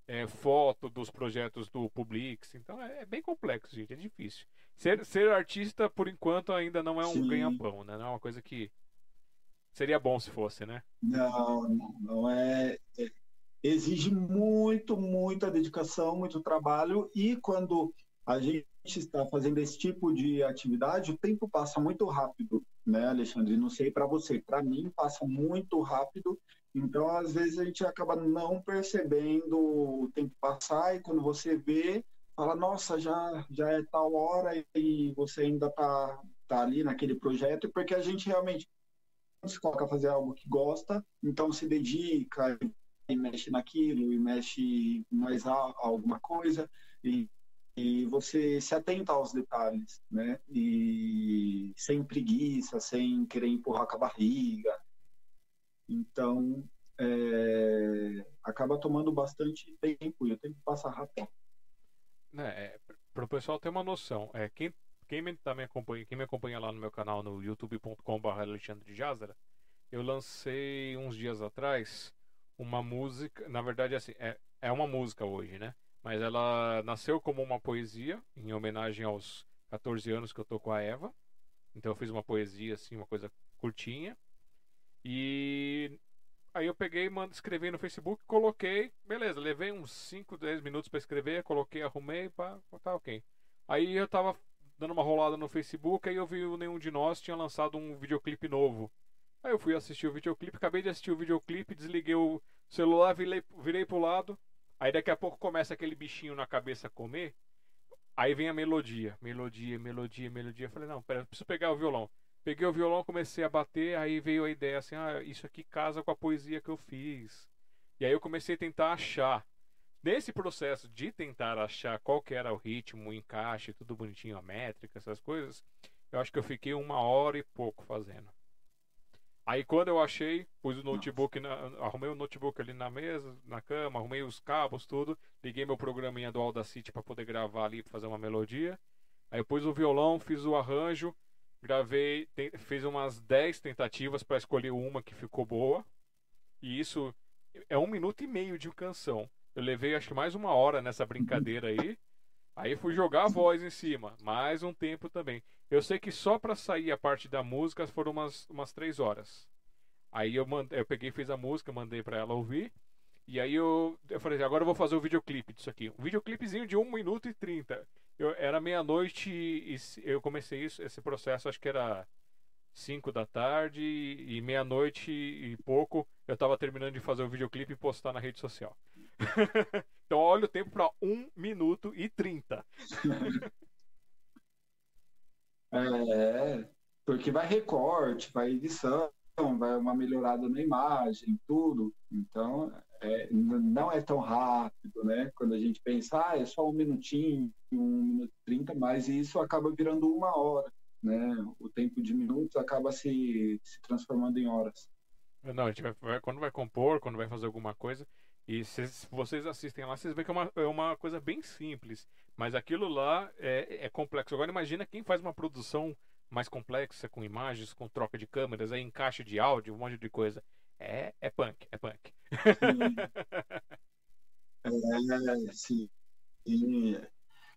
É, foto dos projetos do Publix. Então é, é, bem complexo, gente. É difícil. Ser, ser artista, por enquanto, ainda não é um ganha-pão, né? Não é uma coisa que Seria bom se fosse, né? Não, não é, é. Exige muito, muita dedicação, muito trabalho, e quando a gente está fazendo esse tipo de atividade, o tempo passa muito rápido, né, Alexandre? Não sei para você, para mim passa muito rápido. Então, às vezes a gente acaba não percebendo o tempo passar e quando você vê, fala, nossa, já já é tal hora e você ainda tá tá ali naquele projeto, porque a gente realmente se coloca a fazer algo que gosta, então se dedica e mexe naquilo, e mexe mais a, alguma coisa, e, e você se atenta aos detalhes, né? E sem preguiça, sem querer empurrar com a barriga. Então, é, acaba tomando bastante tempo, e o tempo passa rápido. É, para o pessoal ter uma noção, é, quem quem me, tá me acompanha, quem me acompanha lá no meu canal no youtube.com.br Alexandre Jazara, eu lancei uns dias atrás uma música, na verdade assim, é, é uma música hoje, né? Mas ela nasceu como uma poesia em homenagem aos 14 anos que eu tô com a Eva. Então eu fiz uma poesia assim, uma coisa curtinha. E aí eu peguei, mando escrever no Facebook, coloquei, beleza, levei uns 5, 10 minutos para escrever, coloquei, arrumei, pá, tá ok. Aí eu tava dando uma rolada no Facebook, aí eu vi o Nenhum de Nós tinha lançado um videoclipe novo. Aí eu fui assistir o videoclipe, acabei de assistir o videoclipe, desliguei o celular, virei, virei pro lado. Aí daqui a pouco começa aquele bichinho na cabeça comer. Aí vem a melodia, melodia, melodia, melodia. Eu falei, não, pera, preciso pegar o violão. Peguei o violão, comecei a bater, aí veio a ideia assim, ah, isso aqui casa com a poesia que eu fiz. E aí eu comecei a tentar achar Nesse processo de tentar achar qual que era o ritmo, o encaixe, tudo bonitinho, a métrica, essas coisas, eu acho que eu fiquei uma hora e pouco fazendo. Aí quando eu achei, pus o notebook, na, arrumei o notebook ali na mesa, na cama, arrumei os cabos, tudo, liguei meu programinha do Audacity para poder gravar ali, pra fazer uma melodia. Aí eu pus o violão, fiz o arranjo, gravei, te, fiz umas 10 tentativas para escolher uma que ficou boa. E isso é um minuto e meio de canção. Eu levei acho que mais uma hora nessa brincadeira aí. Aí fui jogar a voz em cima, mais um tempo também. Eu sei que só para sair a parte da música foram umas, umas três horas. Aí eu, mand... eu peguei fiz a música, mandei para ela ouvir. E aí eu, eu falei, agora eu vou fazer o videoclipe disso aqui. Um videoclipezinho de 1 minuto e 30. Eu, era meia-noite e eu comecei isso, esse processo, acho que era 5 da tarde e meia-noite e pouco eu tava terminando de fazer o videoclipe e postar na rede social. então olha o tempo para 1 minuto e 30. É, porque vai recorte, vai edição, vai uma melhorada na imagem, tudo. Então, é, não é tão rápido, né? Quando a gente pensa, ah, é só um minutinho, um minuto e trinta, mas isso acaba virando uma hora, né? O tempo de minutos acaba se, se transformando em horas. Não, a gente vai, quando vai compor, quando vai fazer alguma coisa, e se vocês assistem lá, vocês veem que é uma, é uma coisa bem simples, mas aquilo lá é, é complexo. Agora imagina quem faz uma produção mais complexa, com imagens, com troca de câmeras, aí encaixe de áudio, um monte de coisa. É, é punk, é punk. é, sim.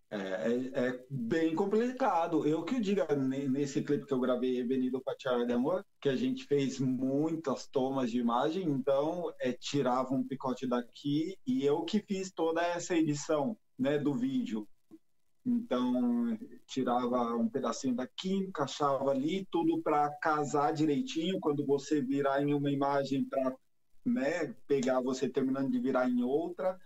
É, é, é, bem complicado. Eu que diga nesse clipe que eu gravei, Venido Patiar de Amor, que a gente fez muitas tomas de imagem, então é, tirava um picote daqui e eu que fiz toda essa edição né, do vídeo. Então, tirava um pedacinho daqui, encaixava ali, tudo para casar direitinho. Quando você virar em uma imagem para né, pegar você terminando de virar em outra.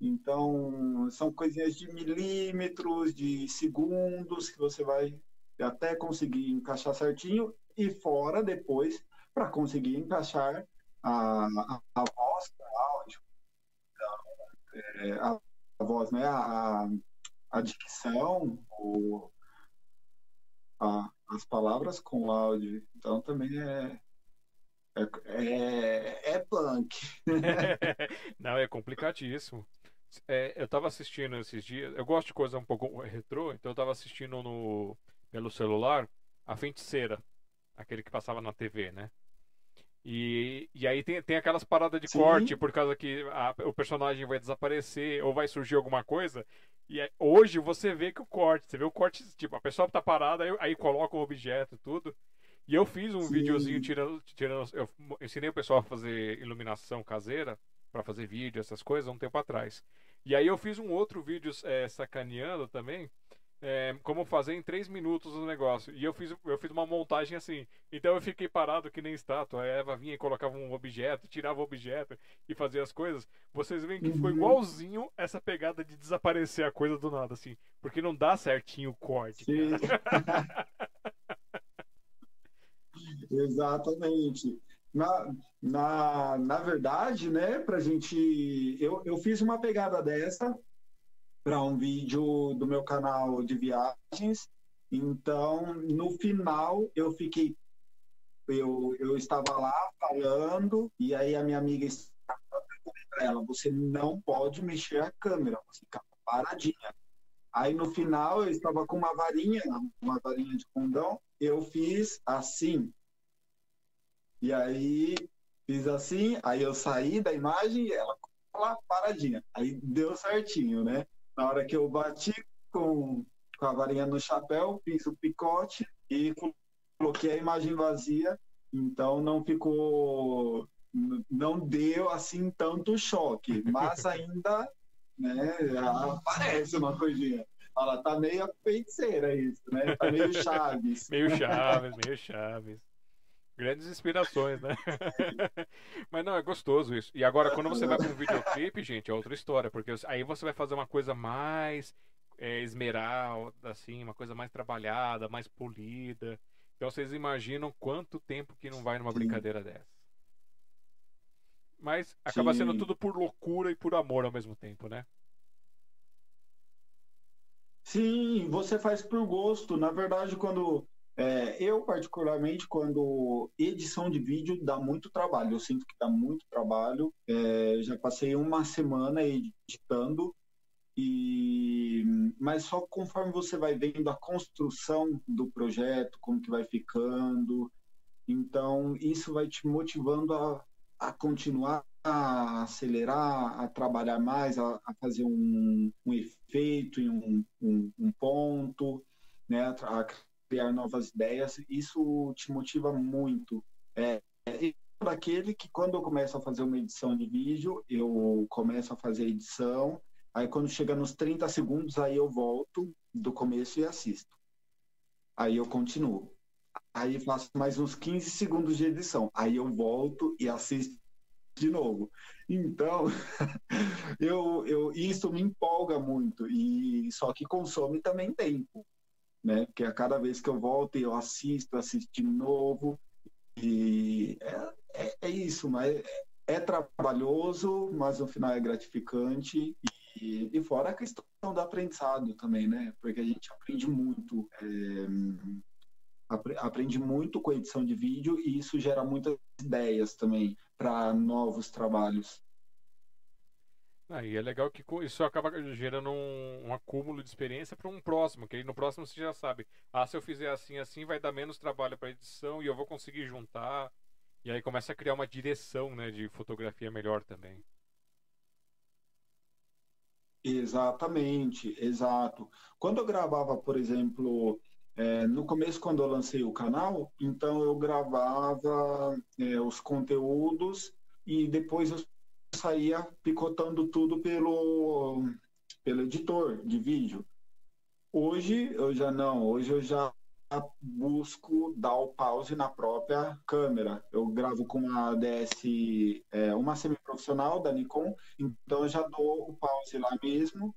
Então, são coisinhas de milímetros, de segundos que você vai até conseguir encaixar certinho e fora depois para conseguir encaixar a, a, a voz, o áudio. Então, é, a, a, voz, né? A, a dicção, o, a, as palavras com áudio. Então também é, é, é, é punk. Não, é complicadíssimo. É, eu estava assistindo esses dias. Eu gosto de coisa um pouco retrô, então eu estava assistindo no, pelo celular A Feiticeira, aquele que passava na TV, né? E, e aí tem, tem aquelas paradas de Sim. corte, por causa que a, o personagem vai desaparecer ou vai surgir alguma coisa. E aí, hoje você vê que o corte, você vê o corte, tipo, a pessoa tá parada, aí, aí coloca o objeto tudo. E eu fiz um Sim. videozinho tirando, tirando. Eu ensinei o pessoal a fazer iluminação caseira para fazer vídeo, essas coisas, um tempo atrás. E aí eu fiz um outro vídeo é, sacaneando também, é, como fazer em três minutos o negócio. E eu fiz, eu fiz uma montagem assim. Então eu fiquei parado que nem estátua. A Eva vinha e colocava um objeto, tirava o objeto e fazia as coisas. Vocês veem que uhum. ficou igualzinho essa pegada de desaparecer a coisa do nada, assim. Porque não dá certinho o corte. Exatamente. Na, na, na verdade, né, pra gente. Eu, eu fiz uma pegada dessa para um vídeo do meu canal de viagens. Então, no final, eu fiquei. Eu, eu estava lá falando, e aí a minha amiga estava para ela: você não pode mexer a câmera, você fica paradinha. Aí no final, eu estava com uma varinha, uma varinha de condão, eu fiz assim. E aí fiz assim, aí eu saí da imagem e ela lá paradinha. Aí deu certinho, né? Na hora que eu bati com, com a varinha no chapéu, fiz o picote e coloquei a imagem vazia, então não ficou. Não deu assim tanto choque, mas ainda né, aparece uma coisinha. Ela tá meio feiticeira isso, né? Tá meio Chaves. meio Chaves, meio Chaves. Grandes inspirações, né? Mas não, é gostoso isso. E agora, quando você vai para um videoclipe, gente, é outra história, porque aí você vai fazer uma coisa mais é, esmerada, assim, uma coisa mais trabalhada, mais polida. Então vocês imaginam quanto tempo que não vai numa Sim. brincadeira dessa. Mas acaba Sim. sendo tudo por loucura e por amor ao mesmo tempo, né? Sim, você faz por gosto. Na verdade, quando é, eu, particularmente, quando edição de vídeo dá muito trabalho, eu sinto que dá muito trabalho. É, já passei uma semana editando, e mas só conforme você vai vendo a construção do projeto, como que vai ficando, então isso vai te motivando a, a continuar a acelerar, a trabalhar mais, a, a fazer um, um, efeito em um, um, um ponto, né? A, criar novas ideias, isso te motiva muito. É, é daquele que quando eu começo a fazer uma edição de vídeo, eu começo a fazer edição, aí quando chega nos 30 segundos, aí eu volto do começo e assisto. Aí eu continuo. Aí faço mais uns 15 segundos de edição. Aí eu volto e assisto de novo. Então, eu, eu, isso me empolga muito, e só que consome também tempo. Né? Porque a cada vez que eu volto eu assisto, assisto de novo e é, é, é isso, mas é trabalhoso, mas no final é gratificante e, e, fora a questão do aprendizado também, né? Porque a gente aprende muito, é, aprende muito com edição de vídeo e isso gera muitas ideias também para novos trabalhos. Ah, e é legal que isso acaba gerando um, um acúmulo de experiência para um próximo, que aí no próximo você já sabe, ah, se eu fizer assim, assim, vai dar menos trabalho para edição e eu vou conseguir juntar. E aí começa a criar uma direção, né, de fotografia melhor também. Exatamente, exato. Quando eu gravava, por exemplo, é, no começo, quando eu lancei o canal, então eu gravava é, os conteúdos e depois eu saía picotando tudo pelo, pelo editor de vídeo. Hoje eu já não, hoje eu já busco dar o pause na própria câmera. Eu gravo com uma DS, é, uma semi-profissional da Nikon, então eu já dou o pause lá mesmo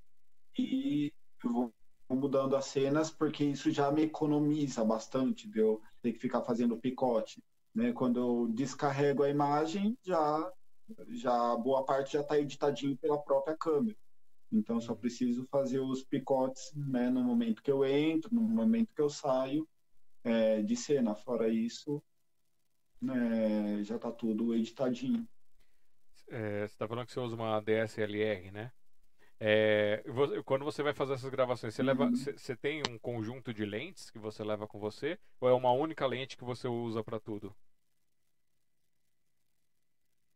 e vou mudando as cenas, porque isso já me economiza bastante, de eu ter que ficar fazendo picote. Né? Quando eu descarrego a imagem, já já boa parte já está editadinho pela própria câmera. Então só preciso fazer os picotes né, no momento que eu entro, no momento que eu saio é, de cena. Fora isso, né, já está tudo editadinho. É, você está falando que você usa uma DSLR, né? É, quando você vai fazer essas gravações, você, uhum. leva, você, você tem um conjunto de lentes que você leva com você? Ou é uma única lente que você usa para tudo?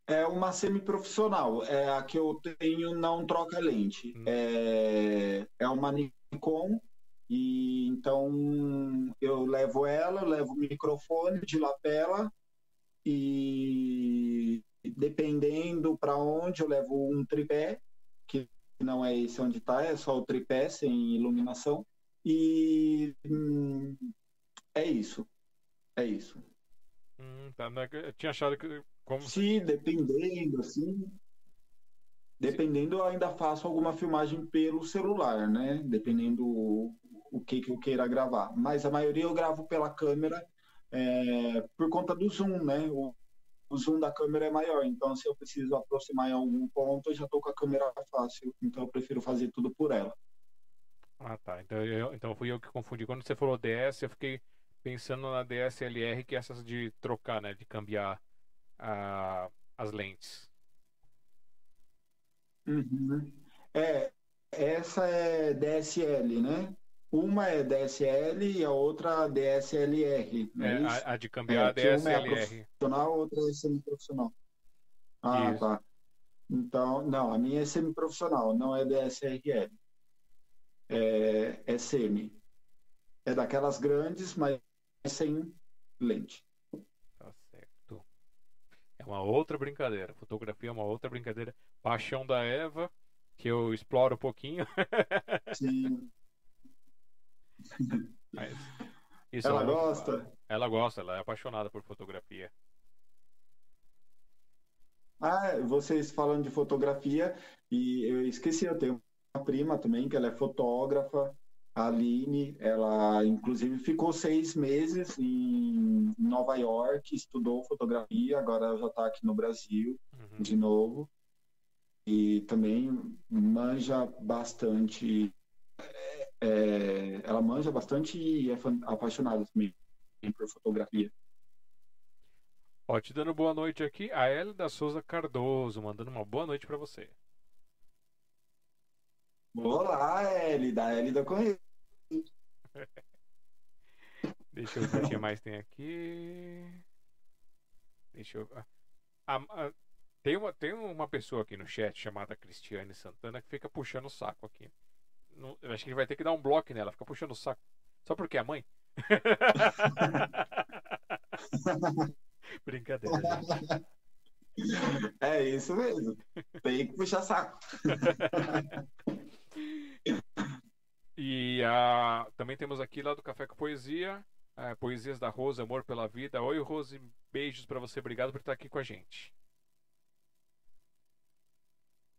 É uma semi-profissional. É a que eu tenho não troca lente. Hum. É, é uma Nikon e então eu levo ela, levo o microfone de lapela e dependendo para onde eu levo um tripé, que não é esse onde está, é só o tripé sem iluminação. E hum, é isso. É isso. Hum, tá. Né, eu tinha achado que como... Se dependendo, assim. Dependendo, eu ainda faço alguma filmagem pelo celular, né? Dependendo o, o que, que eu queira gravar. Mas a maioria eu gravo pela câmera é, por conta do zoom, né? O, o zoom da câmera é maior, então se eu preciso aproximar em algum ponto, eu já estou com a câmera fácil, então eu prefiro fazer tudo por ela. Ah, tá. Então, eu, então fui eu que confundi. Quando você falou DS, eu fiquei pensando na DSLR, que é essas de trocar, né? De cambiar a, as lentes. Uhum. É, essa é DSL, né? Uma é DSL e a outra DSLR. É, é a, a, de cambiar é, a DSLR. Uma é profissional, outra é semi-profissional. Ah, Isso. tá. Então, não, a minha é semi-profissional, não é DSLR. É, é semi. É daquelas grandes, mas sem lente uma outra brincadeira. Fotografia é uma outra brincadeira. Paixão da Eva, que eu exploro um pouquinho. Sim. Mas, ela é gosta? Ela gosta, ela é apaixonada por fotografia. Ah, vocês falando de fotografia, e eu esqueci, eu tenho uma prima também, que ela é fotógrafa, a Aline, ela inclusive ficou seis meses em Nova York, estudou fotografia, agora já está aqui no Brasil uhum. de novo. E também manja bastante. É, é, ela manja bastante e é apaixonada também por fotografia. Ó, te dando boa noite aqui, a Elida da Souza Cardoso, mandando uma boa noite para você. Olá, Elida, Elida conheço. Deixa eu ver o que mais tem aqui. Deixa eu. Ah, ah, tem, uma, tem uma pessoa aqui no chat chamada Cristiane Santana que fica puxando o saco aqui. No, eu acho que a gente vai ter que dar um bloco nela, fica puxando o saco. Só porque é a mãe? Brincadeira, gente. É isso mesmo. Tem que puxar saco. E uh, também temos aqui lá do Café com Poesia, uh, Poesias da Rose, Amor pela Vida. Oi, Rose, beijos para você. Obrigado por estar aqui com a gente.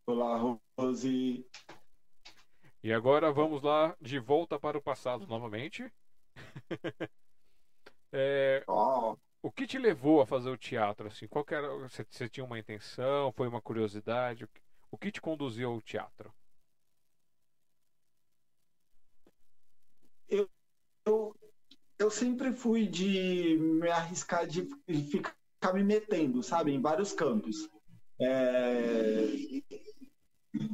Olá, Rose. E agora vamos lá de volta para o passado novamente. é, oh. O que te levou a fazer o teatro? Assim, qual era, você, você tinha uma intenção? Foi uma curiosidade? O que, o que te conduziu ao teatro? Eu, eu, eu sempre fui de me arriscar de, de ficar me metendo, sabe, em vários campos. É...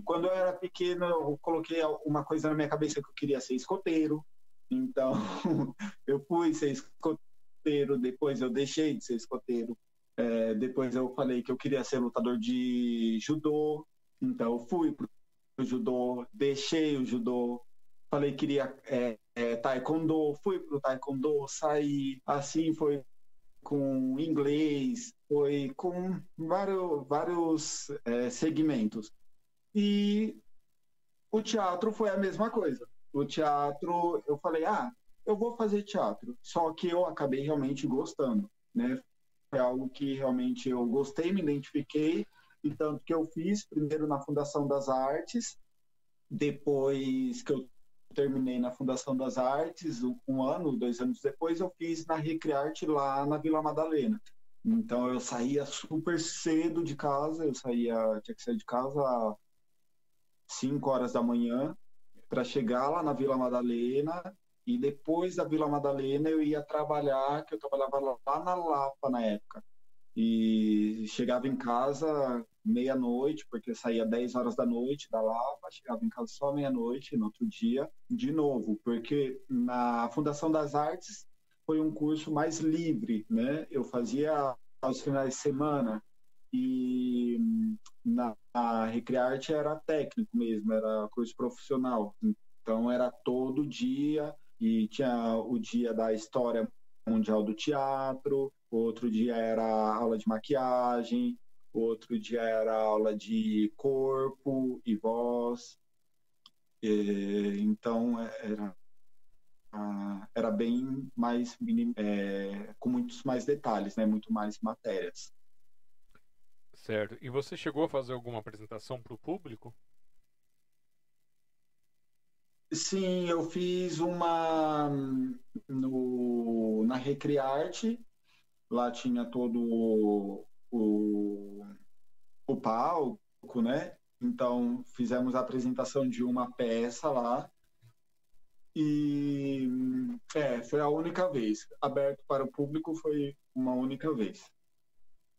Quando eu era pequeno, eu coloquei uma coisa na minha cabeça que eu queria ser escoteiro. Então, eu fui ser escoteiro, depois eu deixei de ser escoteiro. É, depois eu falei que eu queria ser lutador de judô, então eu fui pro judô, deixei o judô, falei que queria é, é, taekwondo, fui pro taekwondo, saí, assim foi com inglês, foi com vários, vários é, segmentos. E o teatro foi a mesma coisa. O teatro, eu falei, ah, eu vou fazer teatro. Só que eu acabei realmente gostando, né? Foi algo que realmente eu gostei, me identifiquei, e tanto que eu fiz primeiro na Fundação das Artes, depois que eu terminei na Fundação das Artes, um ano, dois anos depois, eu fiz na Recrearte lá na Vila Madalena. Então eu saía super cedo de casa, eu saía, tinha que sair de casa às 5 horas da manhã para chegar lá na Vila Madalena e depois da Vila Madalena eu ia trabalhar, que eu trabalhava lá na Lapa na época. E chegava em casa meia-noite, porque saía 10 horas da noite da Lapa, chegava em casa só meia-noite, no outro dia, de novo, porque na Fundação das Artes foi um curso mais livre, né? Eu fazia aos finais de semana e na, na Recrearte era técnico mesmo, era curso profissional. Então era todo dia e tinha o dia da história mundial do teatro, outro dia era aula de maquiagem, outro dia era aula de corpo e voz. E, então era era bem mais é, com muitos mais detalhes, né? Muito mais matérias. Certo. E você chegou a fazer alguma apresentação para o público? Sim, eu fiz uma no, na Recriarte. Lá tinha todo o, o palco, né? Então fizemos a apresentação de uma peça lá. E é, foi a única vez. Aberto para o público foi uma única vez.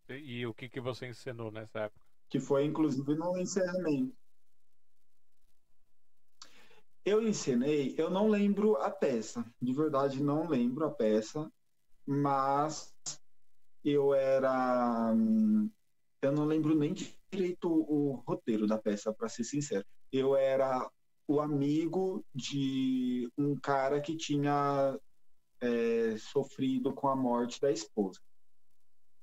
E, e o que, que você ensinou nessa época? Que foi inclusive no encerramento. Eu ensinei, eu não lembro a peça, de verdade não lembro a peça, mas eu era. Eu não lembro nem direito o roteiro da peça, para ser sincero. Eu era o amigo de um cara que tinha é, sofrido com a morte da esposa.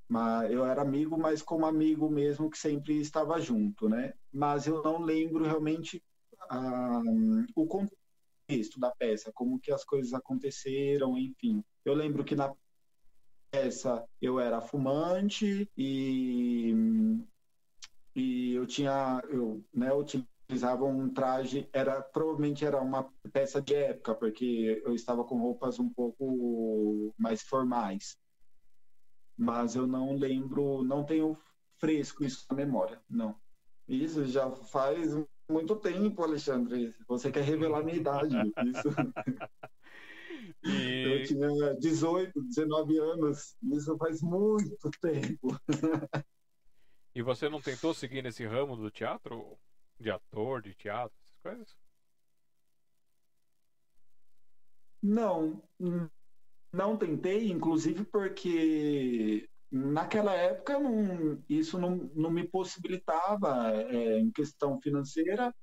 Mas eu era amigo, mas como amigo mesmo que sempre estava junto, né? Mas eu não lembro realmente ah, o contexto da peça, como que as coisas aconteceram, enfim. Eu lembro que na peça eu era fumante e, e eu tinha, eu né, utilizava um traje, era provavelmente era uma peça de época, porque eu estava com roupas um pouco mais formais. Mas eu não lembro, não tenho fresco isso na memória, não. Isso já faz muito tempo, Alexandre. Você quer revelar minha idade. Isso. E... Eu tinha 18, 19 anos. Isso faz muito tempo. E você não tentou seguir nesse ramo do teatro? De ator, de teatro, essas coisas? Não, não tentei, inclusive porque naquela época não, isso não, não me possibilitava é, em questão financeira,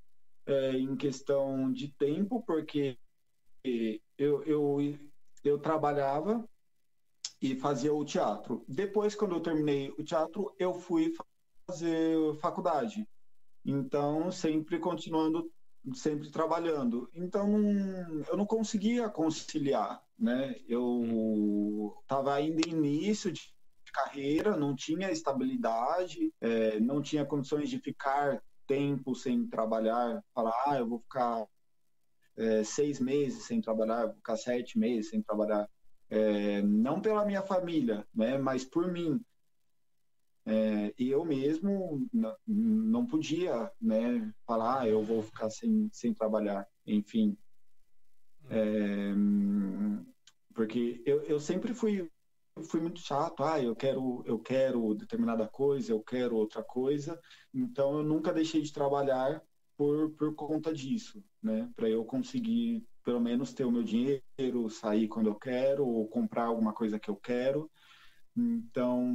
é, em questão de tempo, porque eu, eu, eu trabalhava e fazia o teatro. Depois, quando eu terminei o teatro, eu fui fazer faculdade. Então, sempre continuando, sempre trabalhando. Então, eu não conseguia conciliar, né? Eu estava ainda início de carreira, não tinha estabilidade, é, não tinha condições de ficar tempo sem trabalhar, falar, ah, eu vou ficar é, seis meses sem trabalhar, ficar sete meses sem trabalhar. É, não pela minha família, né, mas por mim. É, e eu mesmo não podia né, falar, ah, eu vou ficar sem, sem trabalhar, enfim. É, porque eu, eu sempre fui fui muito chato, ah, eu quero eu quero determinada coisa, eu quero outra coisa, então eu nunca deixei de trabalhar por, por conta disso, né? Para eu conseguir pelo menos ter o meu dinheiro, sair quando eu quero, ou comprar alguma coisa que eu quero. Então,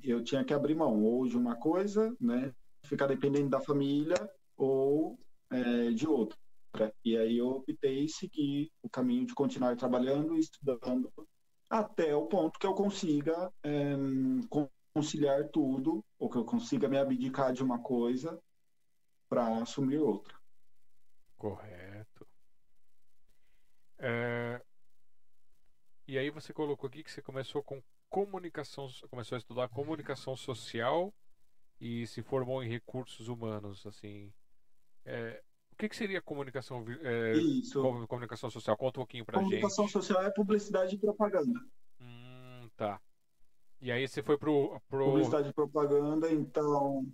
eu tinha que abrir mão ou de uma coisa, né? Ficar dependendo da família ou é, de outra. E aí eu optei seguir o caminho de continuar trabalhando e estudando até o ponto que eu consiga é, conciliar tudo, ou que eu consiga me abdicar de uma coisa para assumir outra. Correto. É... E aí você colocou aqui que você começou com comunicação, começou a estudar comunicação social e se formou em recursos humanos, assim. É... O que, que seria comunicação, é... Isso. comunicação social? Conta um pouquinho pra comunicação gente. Comunicação social é publicidade e propaganda. Hum, tá. E aí você foi pro, pro... Publicidade e propaganda, então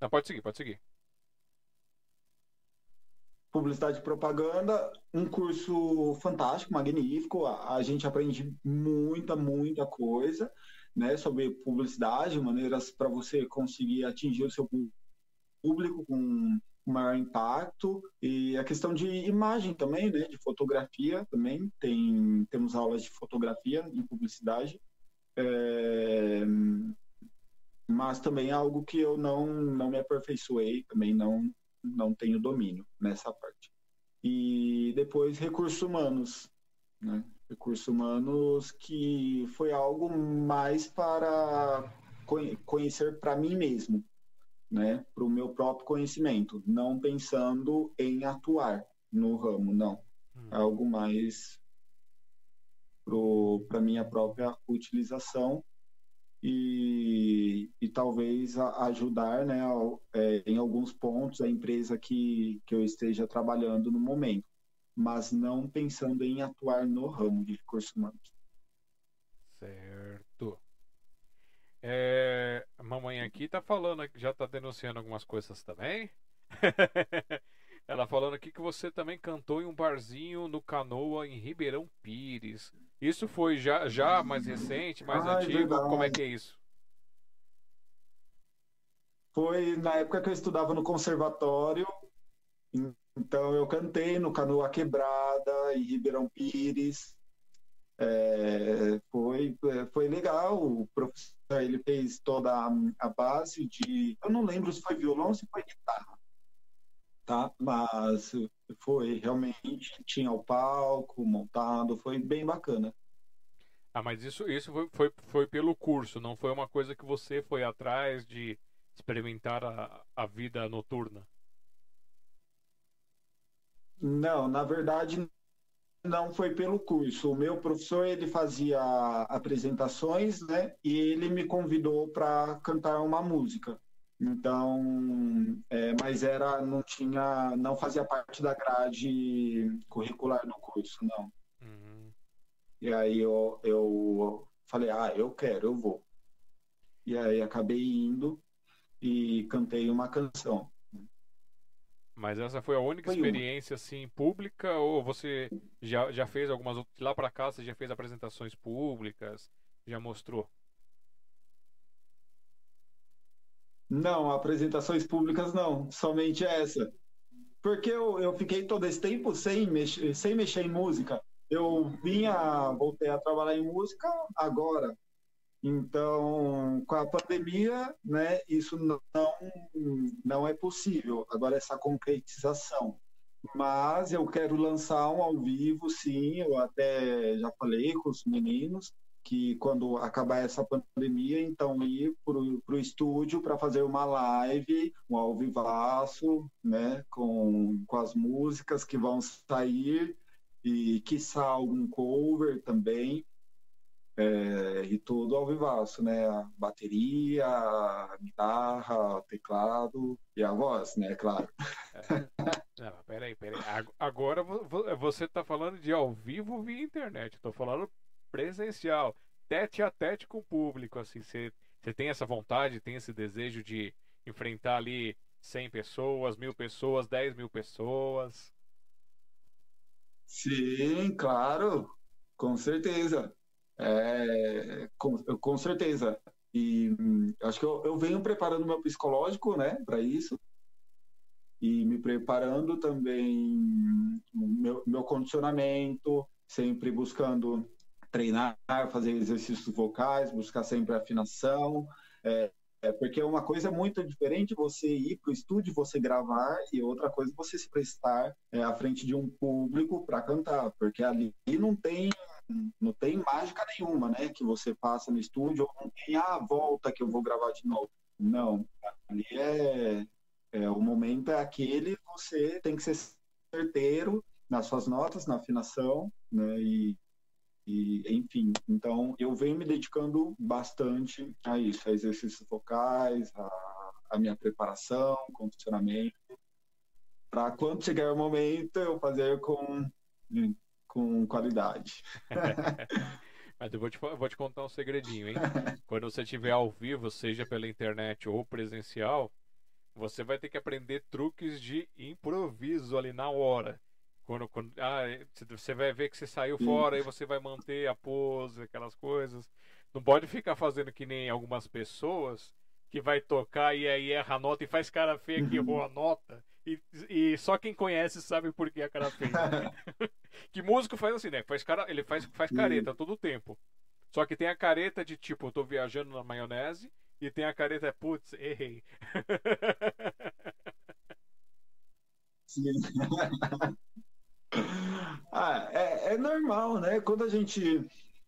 não, pode seguir, pode seguir. Publicidade e propaganda, um curso fantástico, magnífico. A, a gente aprende muita, muita coisa, né, sobre publicidade, maneiras para você conseguir atingir o seu público com maior impacto e a questão de imagem também, né, de fotografia também tem temos aulas de fotografia em publicidade. É, mas também é algo que eu não, não me aperfeiçoei, também não, não tenho domínio nessa parte. E depois recursos humanos, né? Recursos humanos que foi algo mais para conhecer para mim mesmo, né? Para o meu próprio conhecimento, não pensando em atuar no ramo, não. Hum. É algo mais para minha própria utilização e, e talvez ajudar né, é, em alguns pontos a empresa que, que eu esteja trabalhando no momento, mas não pensando em atuar no ramo de recursos humanos. Certo. É, a mamãe aqui está falando, já está denunciando algumas coisas também. Ela falando aqui que você também cantou em um barzinho no Canoa em Ribeirão Pires. Isso foi já, já mais recente, mais ah, antigo? É Como é que é isso? Foi na época que eu estudava no conservatório. Então eu cantei no Canoa Quebrada em Ribeirão Pires. É, foi, foi legal. O professor ele fez toda a, a base de. Eu não lembro se foi violão ou se foi guitarra tá? Mas foi realmente tinha o palco montado, foi bem bacana. Ah, mas isso, isso foi, foi, foi pelo curso, não foi uma coisa que você foi atrás de experimentar a, a vida noturna? Não, na verdade não foi pelo curso. O meu professor ele fazia apresentações, né? E ele me convidou para cantar uma música. Então, é, mas era, não tinha, não fazia parte da grade curricular do curso, não. Uhum. E aí eu, eu falei, ah, eu quero, eu vou. E aí acabei indo e cantei uma canção. Mas essa foi a única foi experiência uma. assim pública ou você já, já fez algumas outras lá para cá você já fez apresentações públicas, já mostrou? Não, apresentações públicas não, somente essa. Porque eu, eu fiquei todo esse tempo sem mexer, sem mexer em música. Eu vinha, voltei a trabalhar em música agora. Então, com a pandemia, né, isso não, não é possível. Agora, essa concretização. Mas eu quero lançar um ao vivo, sim. Eu até já falei com os meninos que quando acabar essa pandemia, então ir para o estúdio para fazer uma live, um ao vivaço, né, com, com as músicas que vão sair e quiçá algum cover também, é, e tudo ao vivaço, né, a bateria, a guitarra, o teclado e a voz, né, claro. É. Não, peraí, peraí. Agora você está falando de ao vivo via internet. Estou falando presencial, tete a tete com o público. Assim, você, tem essa vontade, tem esse desejo de enfrentar ali 100 pessoas, mil pessoas, 10 mil pessoas? Sim, claro, com certeza. É, com, com certeza. E hum, acho que eu, eu venho preparando meu psicológico, né, para isso. E me preparando também meu, meu condicionamento, sempre buscando treinar, fazer exercícios vocais, buscar sempre afinação. É, é porque uma coisa muito diferente você ir para o estúdio, você gravar, e outra coisa você se prestar é, à frente de um público para cantar, porque ali não tem não tem mágica nenhuma, né? Que você passa no estúdio ou não tem a ah, volta que eu vou gravar de novo. Não, ali é, é o momento é aquele, você tem que ser certeiro nas suas notas, na afinação, né? E, e enfim, então eu venho me dedicando bastante a isso, a exercícios vocais, a, a minha preparação, condicionamento, para quando chegar o momento eu fazer com com qualidade. Mas eu vou te, vou te contar um segredinho, hein? Quando você estiver ao vivo, seja pela internet ou presencial, você vai ter que aprender truques de improviso ali na hora. Quando, quando ah, você vai ver que você saiu fora e você vai manter a pose, aquelas coisas. Não pode ficar fazendo que nem algumas pessoas que vai tocar e aí erra a nota e faz cara feia que errou a nota. E, e só quem conhece sabe por que a cara feia. que músico faz assim, né? Faz cara, ele faz, faz careta todo o tempo. Só que tem a careta de tipo, eu tô viajando na maionese, e tem a careta, putz, errei. Sim. ah, é, é normal, né? Quando a gente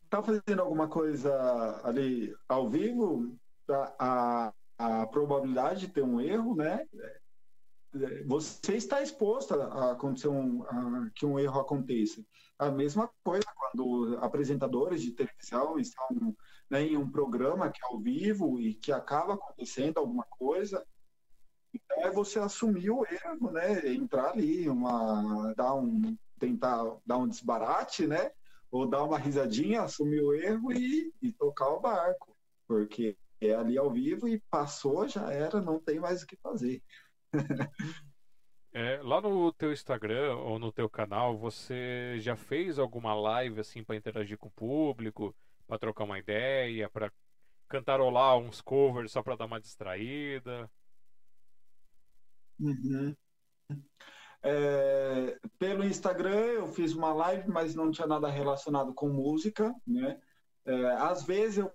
tá fazendo alguma coisa ali ao vivo, a, a, a probabilidade de ter um erro, né? você está exposto a acontecer um, a, que um erro aconteça. A mesma coisa quando apresentadores de televisão estão né, em um programa que é ao vivo e que acaba acontecendo alguma coisa. É você assumir o erro, né? Entrar ali, uma, dar um, tentar dar um desbarate, né? Ou dar uma risadinha, assumir o erro e, e tocar o barco, porque é ali ao vivo e passou, já era, não tem mais o que fazer. É, lá no teu Instagram ou no teu canal, você já fez alguma live assim para interagir com o público, para trocar uma ideia, para cantarolar uns covers só para dar uma distraída? Uhum. É, pelo Instagram eu fiz uma live, mas não tinha nada relacionado com música, né? É, às vezes eu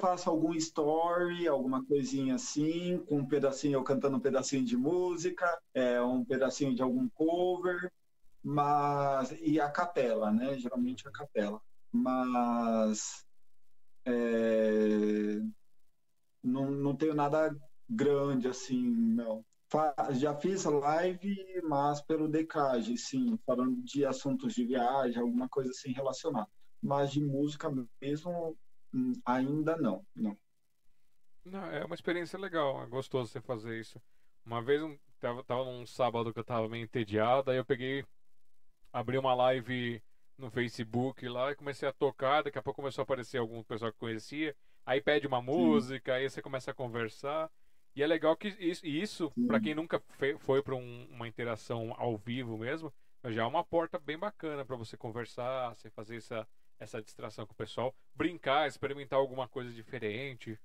faço algum story, alguma coisinha assim, com um pedacinho, eu cantando um pedacinho de música, é, um pedacinho de algum cover, mas e a capela, né? Geralmente a capela. Mas é, não, não tenho nada grande assim, não. Já fiz live, mas pelo Decage, sim, falando de assuntos de viagem, alguma coisa assim relacionada. Mas de música mesmo, Hum, ainda não, não. Não, é uma experiência legal, é gostoso você fazer isso. Uma vez, um, tava, tava num sábado que eu tava meio entediado, aí eu peguei, abri uma live no Facebook lá e comecei a tocar, daqui a pouco começou a aparecer algum pessoal que conhecia, aí pede uma música, Sim. aí você começa a conversar. E é legal que isso, para quem nunca foi para um, uma interação ao vivo mesmo, já é uma porta bem bacana para você conversar, você fazer essa, essa distração com o pessoal, brincar, experimentar alguma coisa diferente.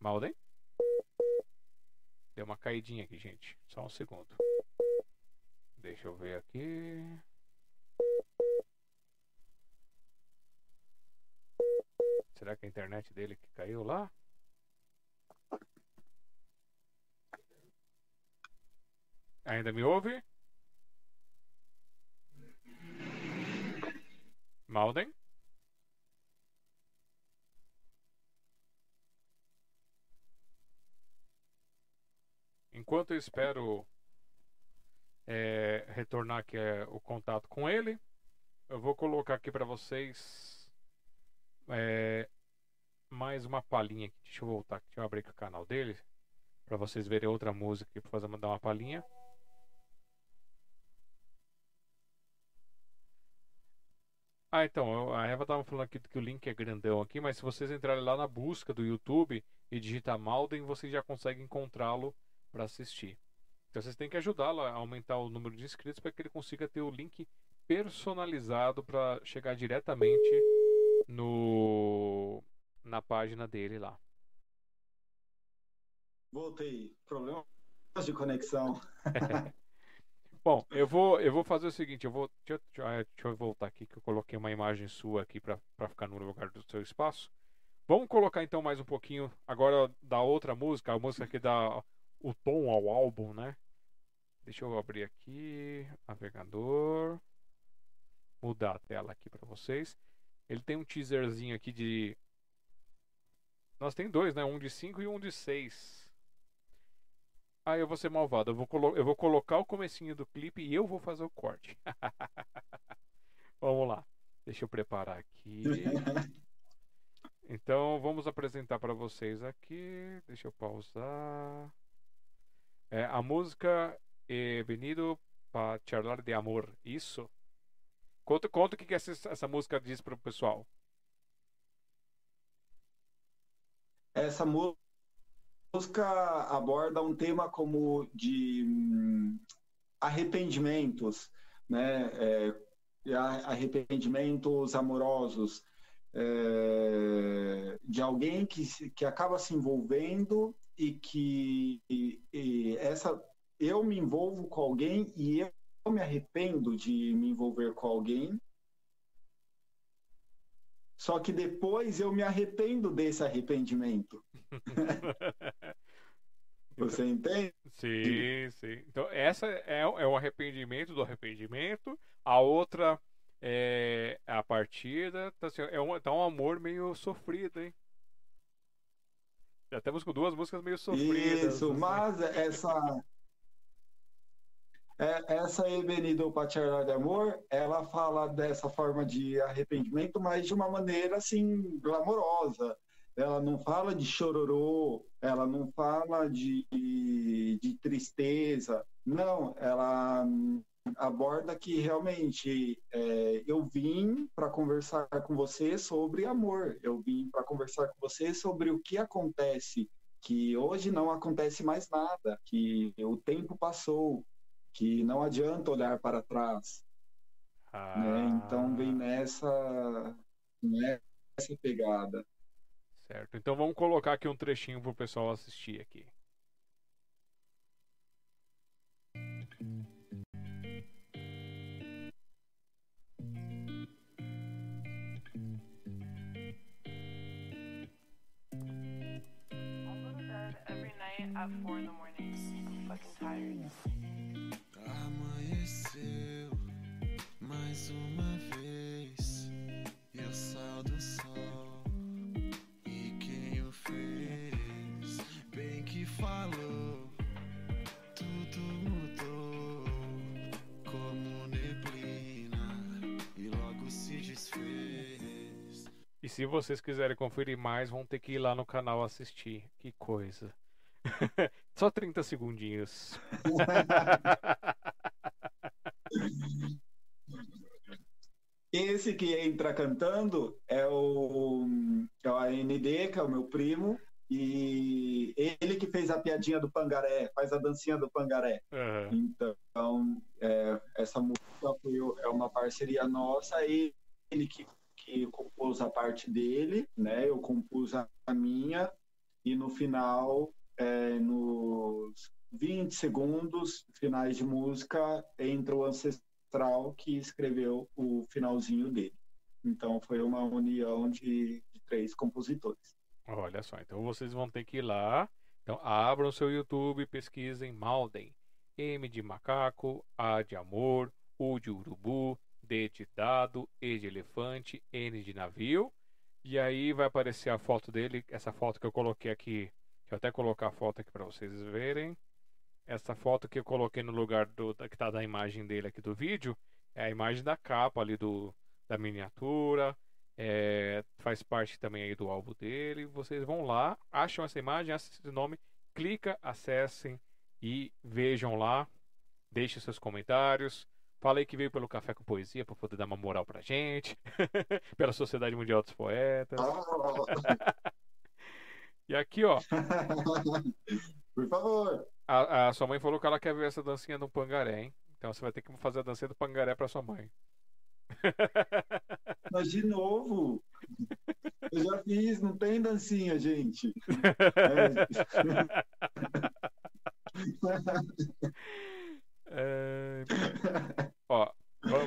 Malden? Deu uma caidinha aqui, gente. Só um segundo. Deixa eu ver aqui. Será que a internet dele que caiu lá? Ainda me ouve? Malden? Enquanto eu espero é, retornar aqui é, o contato com ele, eu vou colocar aqui para vocês é, mais uma palhinha aqui. Deixa eu voltar aqui, deixa eu abrir aqui o canal dele. para vocês verem outra música para fazer dar uma palhinha. Ah, então, a Eva tava falando aqui que o link é grandão aqui, mas se vocês entrarem lá na busca do YouTube e digitar Malden, vocês já conseguem encontrá-lo para assistir. Então vocês têm que ajudá-lo a aumentar o número de inscritos para que ele consiga ter o link personalizado para chegar diretamente no na página dele lá. Voltei. Problema de conexão. Bom, eu vou, eu vou fazer o seguinte, eu vou. Deixa, deixa, deixa eu voltar aqui que eu coloquei uma imagem sua aqui para ficar no lugar do seu espaço. Vamos colocar então mais um pouquinho agora da outra música, a música que dá o tom ao álbum, né? Deixa eu abrir aqui, navegador, mudar a tela aqui para vocês. Ele tem um teaserzinho aqui de. Nós tem dois, né? Um de 5 e um de 6. Ah, eu vou ser malvado. Eu vou, eu vou colocar o comecinho do clipe e eu vou fazer o corte. vamos lá. Deixa eu preparar aqui. Então, vamos apresentar para vocês aqui. Deixa eu pausar. É, a música é Venido para charlar de amor. Isso. Conta, conta o que, que essa, essa música diz para o pessoal. Essa música aborda um tema como de hum, arrependimentos, né? É, arrependimentos amorosos, é, de alguém que, que acaba se envolvendo e que e, e essa eu me envolvo com alguém e eu me arrependo de me envolver com alguém só que depois eu me arrependo desse arrependimento. Você entende? Sim, sim. Então, essa é, é o arrependimento do arrependimento. A outra é a partida. Tá, assim, é um, tá um amor meio sofrido, hein? Já temos com duas músicas meio sofridas. Isso, assim. mas essa é, essa Evenido Pachará de Amor, ela fala dessa forma de arrependimento, mas de uma maneira assim glamourosa. Ela não fala de chororô, ela não fala de, de tristeza. Não, ela aborda que realmente é, eu vim para conversar com você sobre amor. Eu vim para conversar com você sobre o que acontece, que hoje não acontece mais nada, que o tempo passou, que não adianta olhar para trás. Ah. Né? Então vem nessa, nessa pegada. Certo. Então vamos colocar aqui um trechinho para o pessoal assistir aqui. at four in the morning. I'm fucking tired. Mais uma vez. Eu saio do sol. E quem o fez? Bem que falou. Tudo mudou. Como neblina. E logo se desfez. E se vocês quiserem conferir mais, vão ter que ir lá no canal assistir. Que coisa. Só 30 segundinhos. Esse que entra cantando é o, é o AND, que é o meu primo, e ele que fez a piadinha do pangaré, faz a dancinha do pangaré. Uhum. Então, é, essa música foi, é uma parceria nossa, e ele que, que compôs a parte dele, né? Eu compus a minha, e no final, é, nos 20 segundos finais de música, entra o ancestral que escreveu o finalzinho dele. Então foi uma união de, de três compositores. Olha só, então vocês vão ter que ir lá. Então abram seu YouTube, pesquisem Malden. M de macaco, A de amor, U de urubu, D de dado, E de elefante, N de navio. E aí vai aparecer a foto dele, essa foto que eu coloquei aqui. Deixa eu até colocar a foto aqui para vocês verem. Essa foto que eu coloquei no lugar do, que está da imagem dele aqui do vídeo é a imagem da capa ali do, da miniatura. É, faz parte também aí do álbum dele. Vocês vão lá, acham essa imagem, acham esse nome clica, acessem e vejam lá. Deixem seus comentários. Falei que veio pelo Café com Poesia para poder dar uma moral pra gente. Pela Sociedade Mundial dos Poetas. E aqui, ó. Por favor. A, a, sua mãe falou que ela quer ver essa dancinha do pangaré, hein? Então você vai ter que fazer a dancinha do pangaré pra sua mãe. Mas de novo. Eu já fiz, não tem dancinha, gente. É... Ó,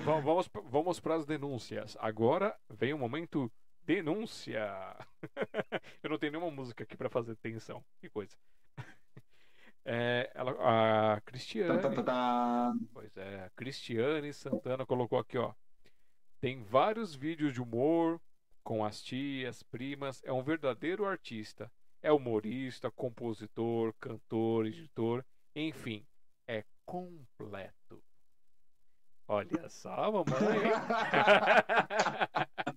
vamos, vamos para as denúncias. Agora vem o momento denúncia. Eu não tenho nenhuma música aqui para fazer tensão. Que coisa. É, ela, a Cristiane. Tá, tá, tá, pois é, a Cristiane Santana colocou aqui, ó. Tem vários vídeos de humor com as tias, primas. É um verdadeiro artista. É humorista, compositor, cantor, editor, enfim, é completo. Olha só, mamãe.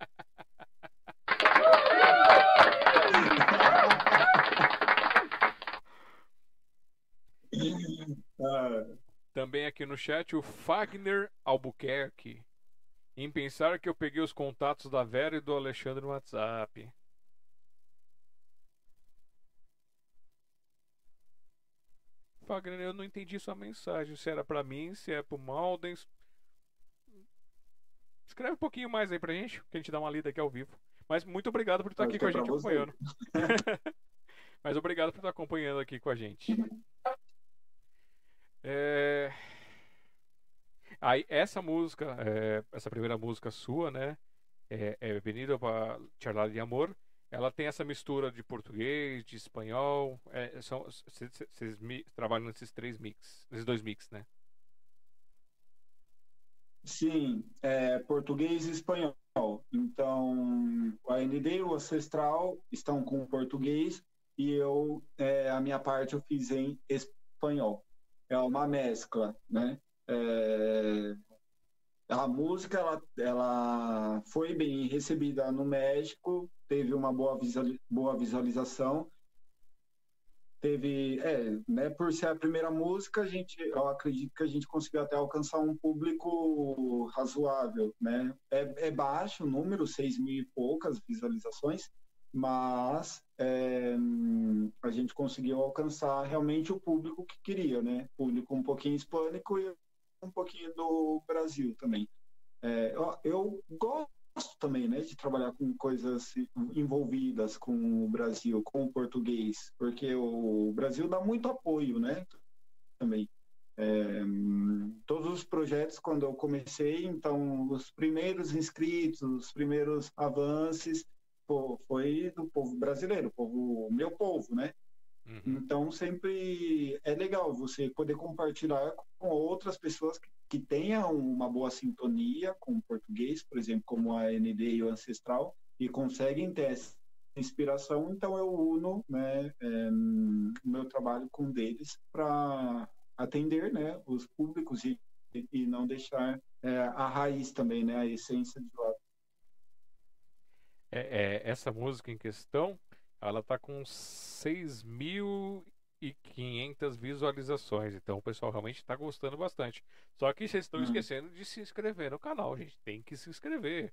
Também aqui no chat o Fagner Albuquerque. Em pensar que eu peguei os contatos da Vera e do Alexandre no WhatsApp. Fagner, eu não entendi sua mensagem. Se era para mim, se é pro Malden. Escreve um pouquinho mais aí pra gente, que a gente dá uma lida aqui ao vivo. Mas muito obrigado por estar aqui com a gente acompanhando. Mas obrigado por estar acompanhando aqui com a gente. É... Aí, essa música, é... essa primeira música sua, né? É, é para Charlar de Amor. Ela tem essa mistura de português, de espanhol. É, são, vocês trabalham nesses três mix, nesses dois mix, né? Sim, é português e espanhol. Então, o AND e o Ancestral estão com português e eu, é, a minha parte, eu fiz em espanhol. É uma mescla, né? É, a música, ela, ela foi bem recebida no México, teve uma boa, boa visualização teve, é, né, por ser a primeira música, a gente, eu acredito que a gente conseguiu até alcançar um público razoável, né? É, é baixo o número, seis mil e poucas visualizações, mas é, a gente conseguiu alcançar realmente o público que queria, né? Público um pouquinho hispânico e um pouquinho do Brasil também. É, eu, eu gosto também, né, de trabalhar com coisas envolvidas com o Brasil, com o português, porque o Brasil dá muito apoio, né, também. É, todos os projetos, quando eu comecei, então, os primeiros inscritos, os primeiros avanços, pô, foi do povo brasileiro, povo, meu povo, né? Uhum. Então, sempre é legal você poder compartilhar com outras pessoas que, que tenham uma boa sintonia com o português, por exemplo, como a ND e o Ancestral, e conseguem ter essa inspiração. Então, eu uno né, é, meu trabalho com um deles para atender né, os públicos e, e não deixar é, a raiz também, né, a essência de lado. É, é, essa música em questão ela tá com 6.500 visualizações. Então o pessoal realmente está gostando bastante. Só que vocês estão hum. esquecendo de se inscrever no canal, gente. Tem que se inscrever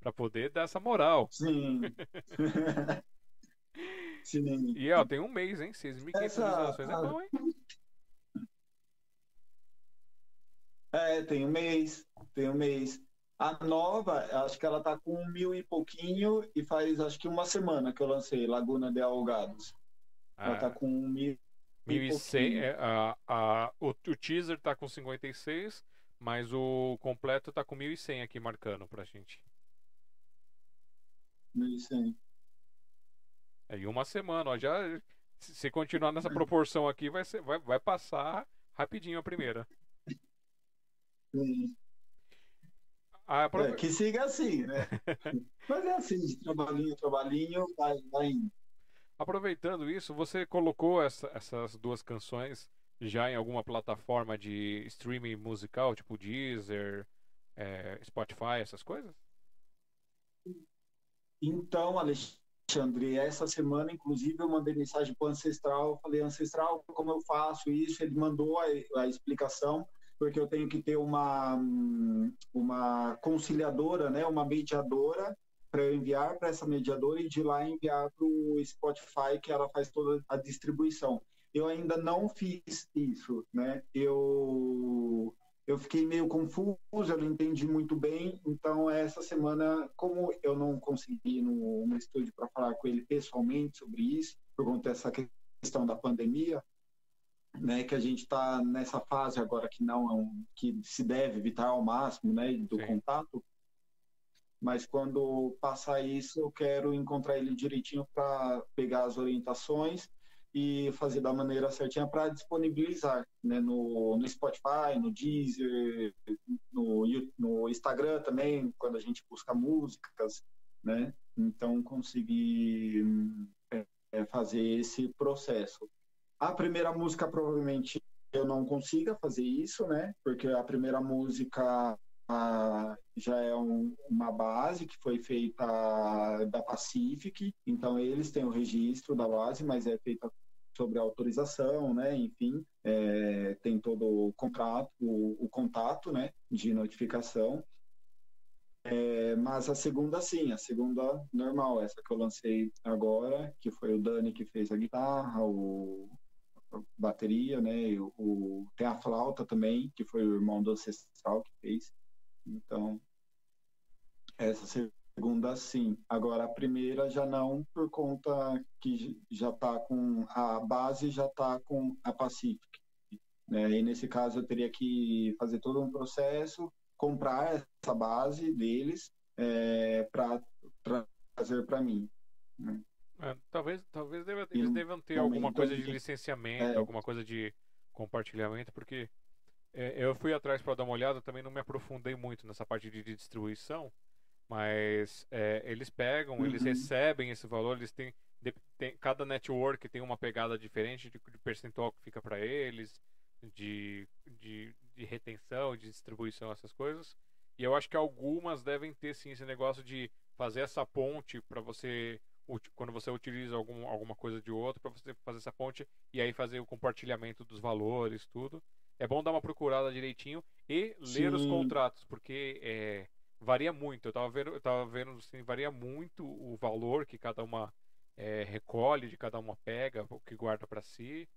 para poder dar essa moral. Sim. Sim. E ó, tem um mês, hein? 6.500 essa... visualizações é bom, hein? É, tem um mês, tem um mês. A nova, acho que ela tá com mil e pouquinho e faz acho que uma semana que eu lancei Laguna de Algados. Ah. Ela tá com mil, mil e cem. É, a, a, o, o teaser tá com 56, mas o completo tá com 1.100 aqui marcando pra gente. 1.100. É, e uma semana, ó, já se continuar nessa proporção aqui, vai, ser, vai, vai passar rapidinho a primeira. Sim. Ah, é, que siga assim, né? Mas é assim, de trabalhinho, trabalhinho, vai, vai indo. Aproveitando isso, você colocou essa, essas duas canções já em alguma plataforma de streaming musical, tipo Deezer, é, Spotify, essas coisas? Então, Alexandre, Alexandre, essa semana, inclusive, eu mandei mensagem para o Ancestral, falei, Ancestral, como eu faço isso? Ele mandou a, a explicação, porque eu tenho que ter uma, uma conciliadora, né, uma mediadora, para eu enviar para essa mediadora e de lá enviar para o Spotify, que ela faz toda a distribuição. Eu ainda não fiz isso, né? Eu eu fiquei meio confuso, eu não entendi muito bem. Então, essa semana, como eu não consegui ir no, no estúdio para falar com ele pessoalmente sobre isso, por conta dessa questão da pandemia, né, que a gente está nessa fase agora que não é um, que se deve evitar ao máximo, né, do Sim. contato. Mas quando passar isso, eu quero encontrar ele direitinho para pegar as orientações e fazer da maneira certinha para disponibilizar né, no, no Spotify, no Deezer, no, no Instagram também, quando a gente busca músicas, né? Então, conseguir é, é, fazer esse processo. A primeira música, provavelmente, eu não consiga fazer isso, né? Porque a primeira música a, já é um, uma base que foi feita da Pacific, então eles têm o registro da base, mas é feita sobre autorização, né? Enfim, é, tem todo o contrato, o, o, contato, né? De notificação. É, mas a segunda, sim, a segunda normal, essa que eu lancei agora, que foi o Dani que fez a guitarra, o bateria, né? O, o, tem a flauta também, que foi o irmão do Ancestral que fez. Então, essa segunda sim. Agora a primeira já não, por conta que já está com a base já está com a Pacific. Né? E nesse caso eu teria que fazer todo um processo, comprar essa base deles é, para trazer para mim. Né? É, talvez talvez deva, eles devam ter alguma coisa de licenciamento, é, alguma coisa de compartilhamento, porque é, eu fui atrás para dar uma olhada, também não me aprofundei muito nessa parte de, distribuição, mas é, eles pegam, uhum. eles recebem esse valor, eles têm, de, tem, cada network tem uma pegada diferente de, de percentual que fica para eles, de, de, de, retenção, de distribuição, essas coisas. E eu acho que algumas devem ter sim esse negócio de fazer essa ponte para você quando você utiliza algum, alguma coisa de outro para você fazer essa ponte e aí fazer o compartilhamento dos valores, tudo. É bom dar uma procurada direitinho e ler Sim. os contratos, porque é, varia muito. Eu estava vendo, eu tava vendo assim, varia muito o valor que cada uma é, recolhe, de cada uma pega, o que guarda para si,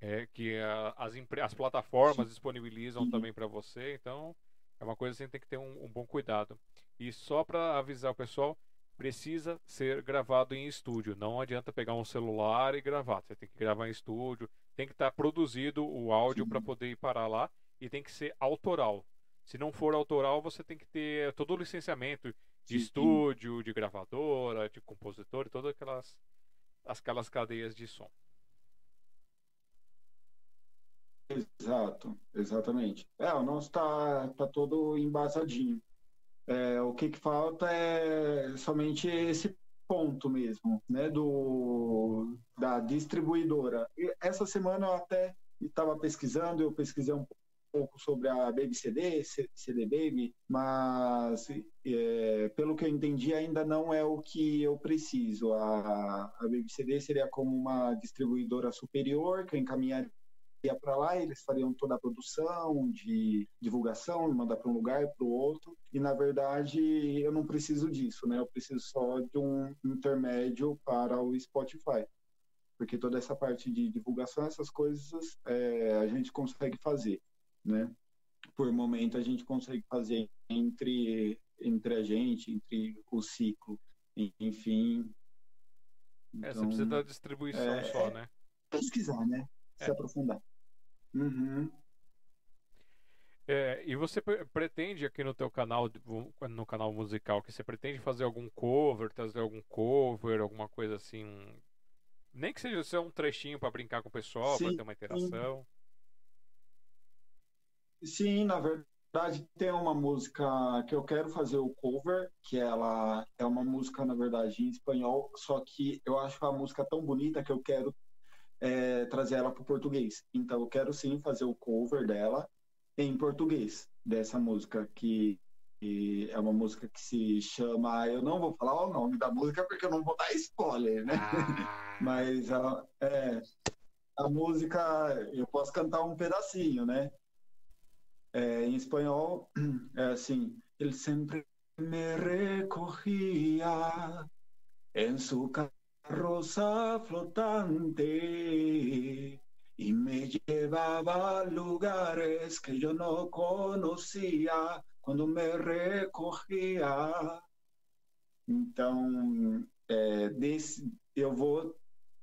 é, que a, as, as plataformas Sim. disponibilizam uhum. também para você. Então, é uma coisa que assim, tem que ter um, um bom cuidado. E só para avisar o pessoal, precisa ser gravado em estúdio. Não adianta pegar um celular e gravar. Você tem que gravar em estúdio, tem que estar produzido o áudio para poder ir parar lá e tem que ser autoral. Se não for autoral, você tem que ter todo o licenciamento de sim, estúdio, de gravadora, de compositor, todas aquelas aquelas cadeias de som. Exato, exatamente. É, o nosso está tá todo embasadinho. É, o que, que falta é somente esse ponto mesmo, né, do, da distribuidora. E essa semana eu até estava pesquisando, eu pesquisei um pouco sobre a Baby CD, CD Baby, mas é, pelo que eu entendi ainda não é o que eu preciso. A, a Baby CD seria como uma distribuidora superior que encaminharia ia para lá, eles fariam toda a produção de divulgação, mandar para um lugar, para o outro. E na verdade eu não preciso disso, né? Eu preciso só de um intermédio para o Spotify, porque toda essa parte de divulgação, essas coisas é, a gente consegue fazer, né? Por momento a gente consegue fazer entre entre a gente, entre o ciclo, enfim. Então, é, você precisa então, da distribuição é, só, né? Pesquisar, né? Se é. aprofundar. Uhum. É, e você pretende aqui no teu canal, no canal musical, que você pretende fazer algum cover, trazer algum cover, alguma coisa assim, um... nem que seja só um trechinho para brincar com o pessoal, para ter uma interação. Sim, na verdade tem uma música que eu quero fazer o cover, que ela é uma música na verdade em espanhol, só que eu acho a música tão bonita que eu quero é, trazer ela para o português. Então eu quero sim fazer o cover dela em português dessa música que é uma música que se chama. Eu não vou falar o nome da música porque eu não vou dar spoiler, né? Ah. Mas a, é, a música, eu posso cantar um pedacinho, né? É, em espanhol, é assim: Ele sempre me recogía en su carroza flotante y me llevaba a lugares que yo no conocía quando me recorria. Então, é, desse, eu vou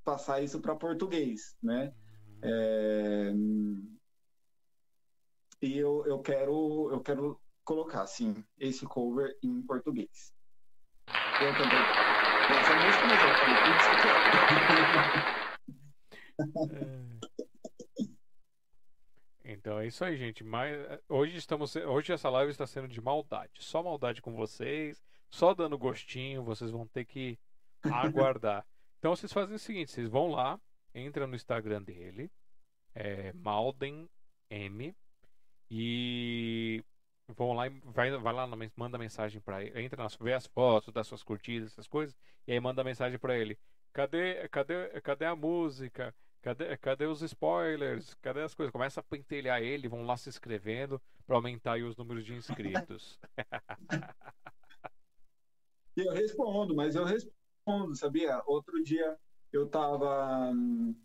passar isso para português, né? É, e eu, eu quero eu quero colocar assim esse cover em português. Eu cantei essa música, falei, Então é isso aí, gente. Mas hoje estamos, hoje essa live está sendo de maldade, só maldade com vocês, só dando gostinho. Vocês vão ter que aguardar. então vocês fazem o seguinte: vocês vão lá, entram no Instagram dele, é Malden M, e vão lá, vai, vai lá, manda mensagem para ele, entra nas, vê as fotos das suas curtidas, essas coisas, e aí manda mensagem para ele. Cadê, cadê, cadê a música? Cadê, cadê os spoilers? Cadê as coisas? Começa a pentelhar ele, vão lá se inscrevendo para aumentar os números de inscritos. eu respondo, mas eu respondo, sabia? Outro dia eu tava um,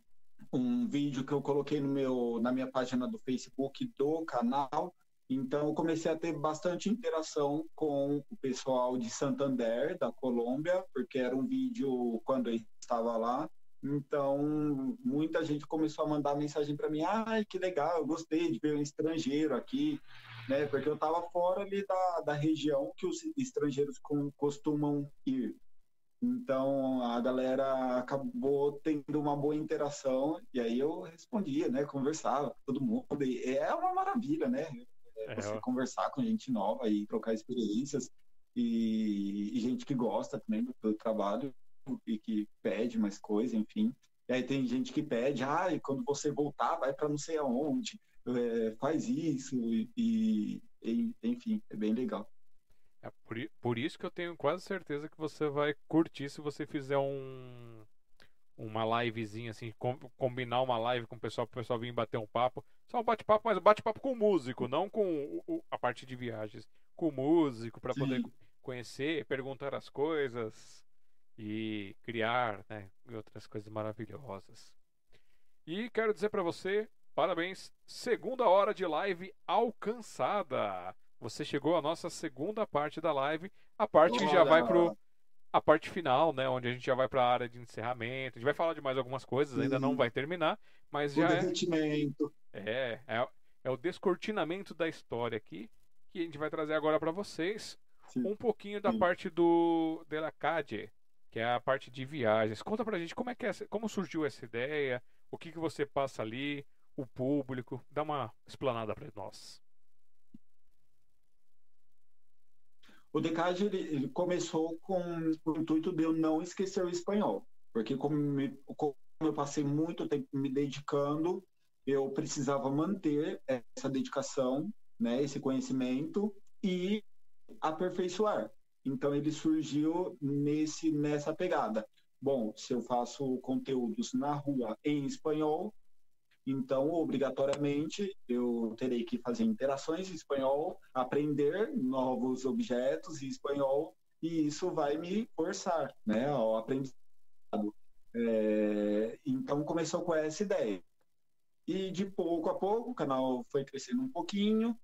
um vídeo que eu coloquei no meu na minha página do Facebook do canal. Então eu comecei a ter bastante interação com o pessoal de Santander, da Colômbia, porque era um vídeo quando eu estava lá então, muita gente começou a mandar mensagem para mim: ai, que legal, eu gostei de ver um estrangeiro aqui, né? Porque eu estava fora ali da, da região que os estrangeiros com, costumam ir. Então, a galera acabou tendo uma boa interação e aí eu respondia, né? Conversava com todo mundo. E é uma maravilha, né? É, você é. conversar com gente nova e trocar experiências e, e gente que gosta também do, do trabalho e que pede mais coisa, enfim. E aí tem gente que pede, ah, e quando você voltar, vai para não sei aonde, é, faz isso, e, e, enfim, é bem legal. É por, por isso que eu tenho quase certeza que você vai curtir se você fizer um uma livezinha assim, com, combinar uma live com o pessoal, para o pessoal vir bater um papo. Só um bate-papo, mas um bate-papo com o músico, não com o, a parte de viagens. Com o músico, para poder conhecer, perguntar as coisas, e criar né, outras coisas maravilhosas. E quero dizer para você, parabéns, segunda hora de live alcançada. Você chegou à nossa segunda parte da live, a parte que já vai pro a parte final, né, onde a gente já vai para a área de encerramento. A gente vai falar de mais algumas coisas, ainda não vai terminar, mas já é, é é, é o descortinamento da história aqui que a gente vai trazer agora para vocês. Sim. Um pouquinho da Sim. parte do Delacade, que é a parte de viagens. Conta pra gente como é que é, como surgiu essa ideia, o que, que você passa ali, o público, dá uma explanada para nós. O Decade ele, ele, começou com o intuito de eu não esquecer o espanhol, porque como, me, como eu passei muito tempo me dedicando, eu precisava manter essa dedicação, né, esse conhecimento e aperfeiçoar. Então ele surgiu nesse nessa pegada. Bom, se eu faço conteúdos na rua em espanhol, então obrigatoriamente eu terei que fazer interações em espanhol, aprender novos objetos em espanhol e isso vai me forçar, né, ao aprendizado. É, então começou com essa ideia. E de pouco a pouco o canal foi crescendo um pouquinho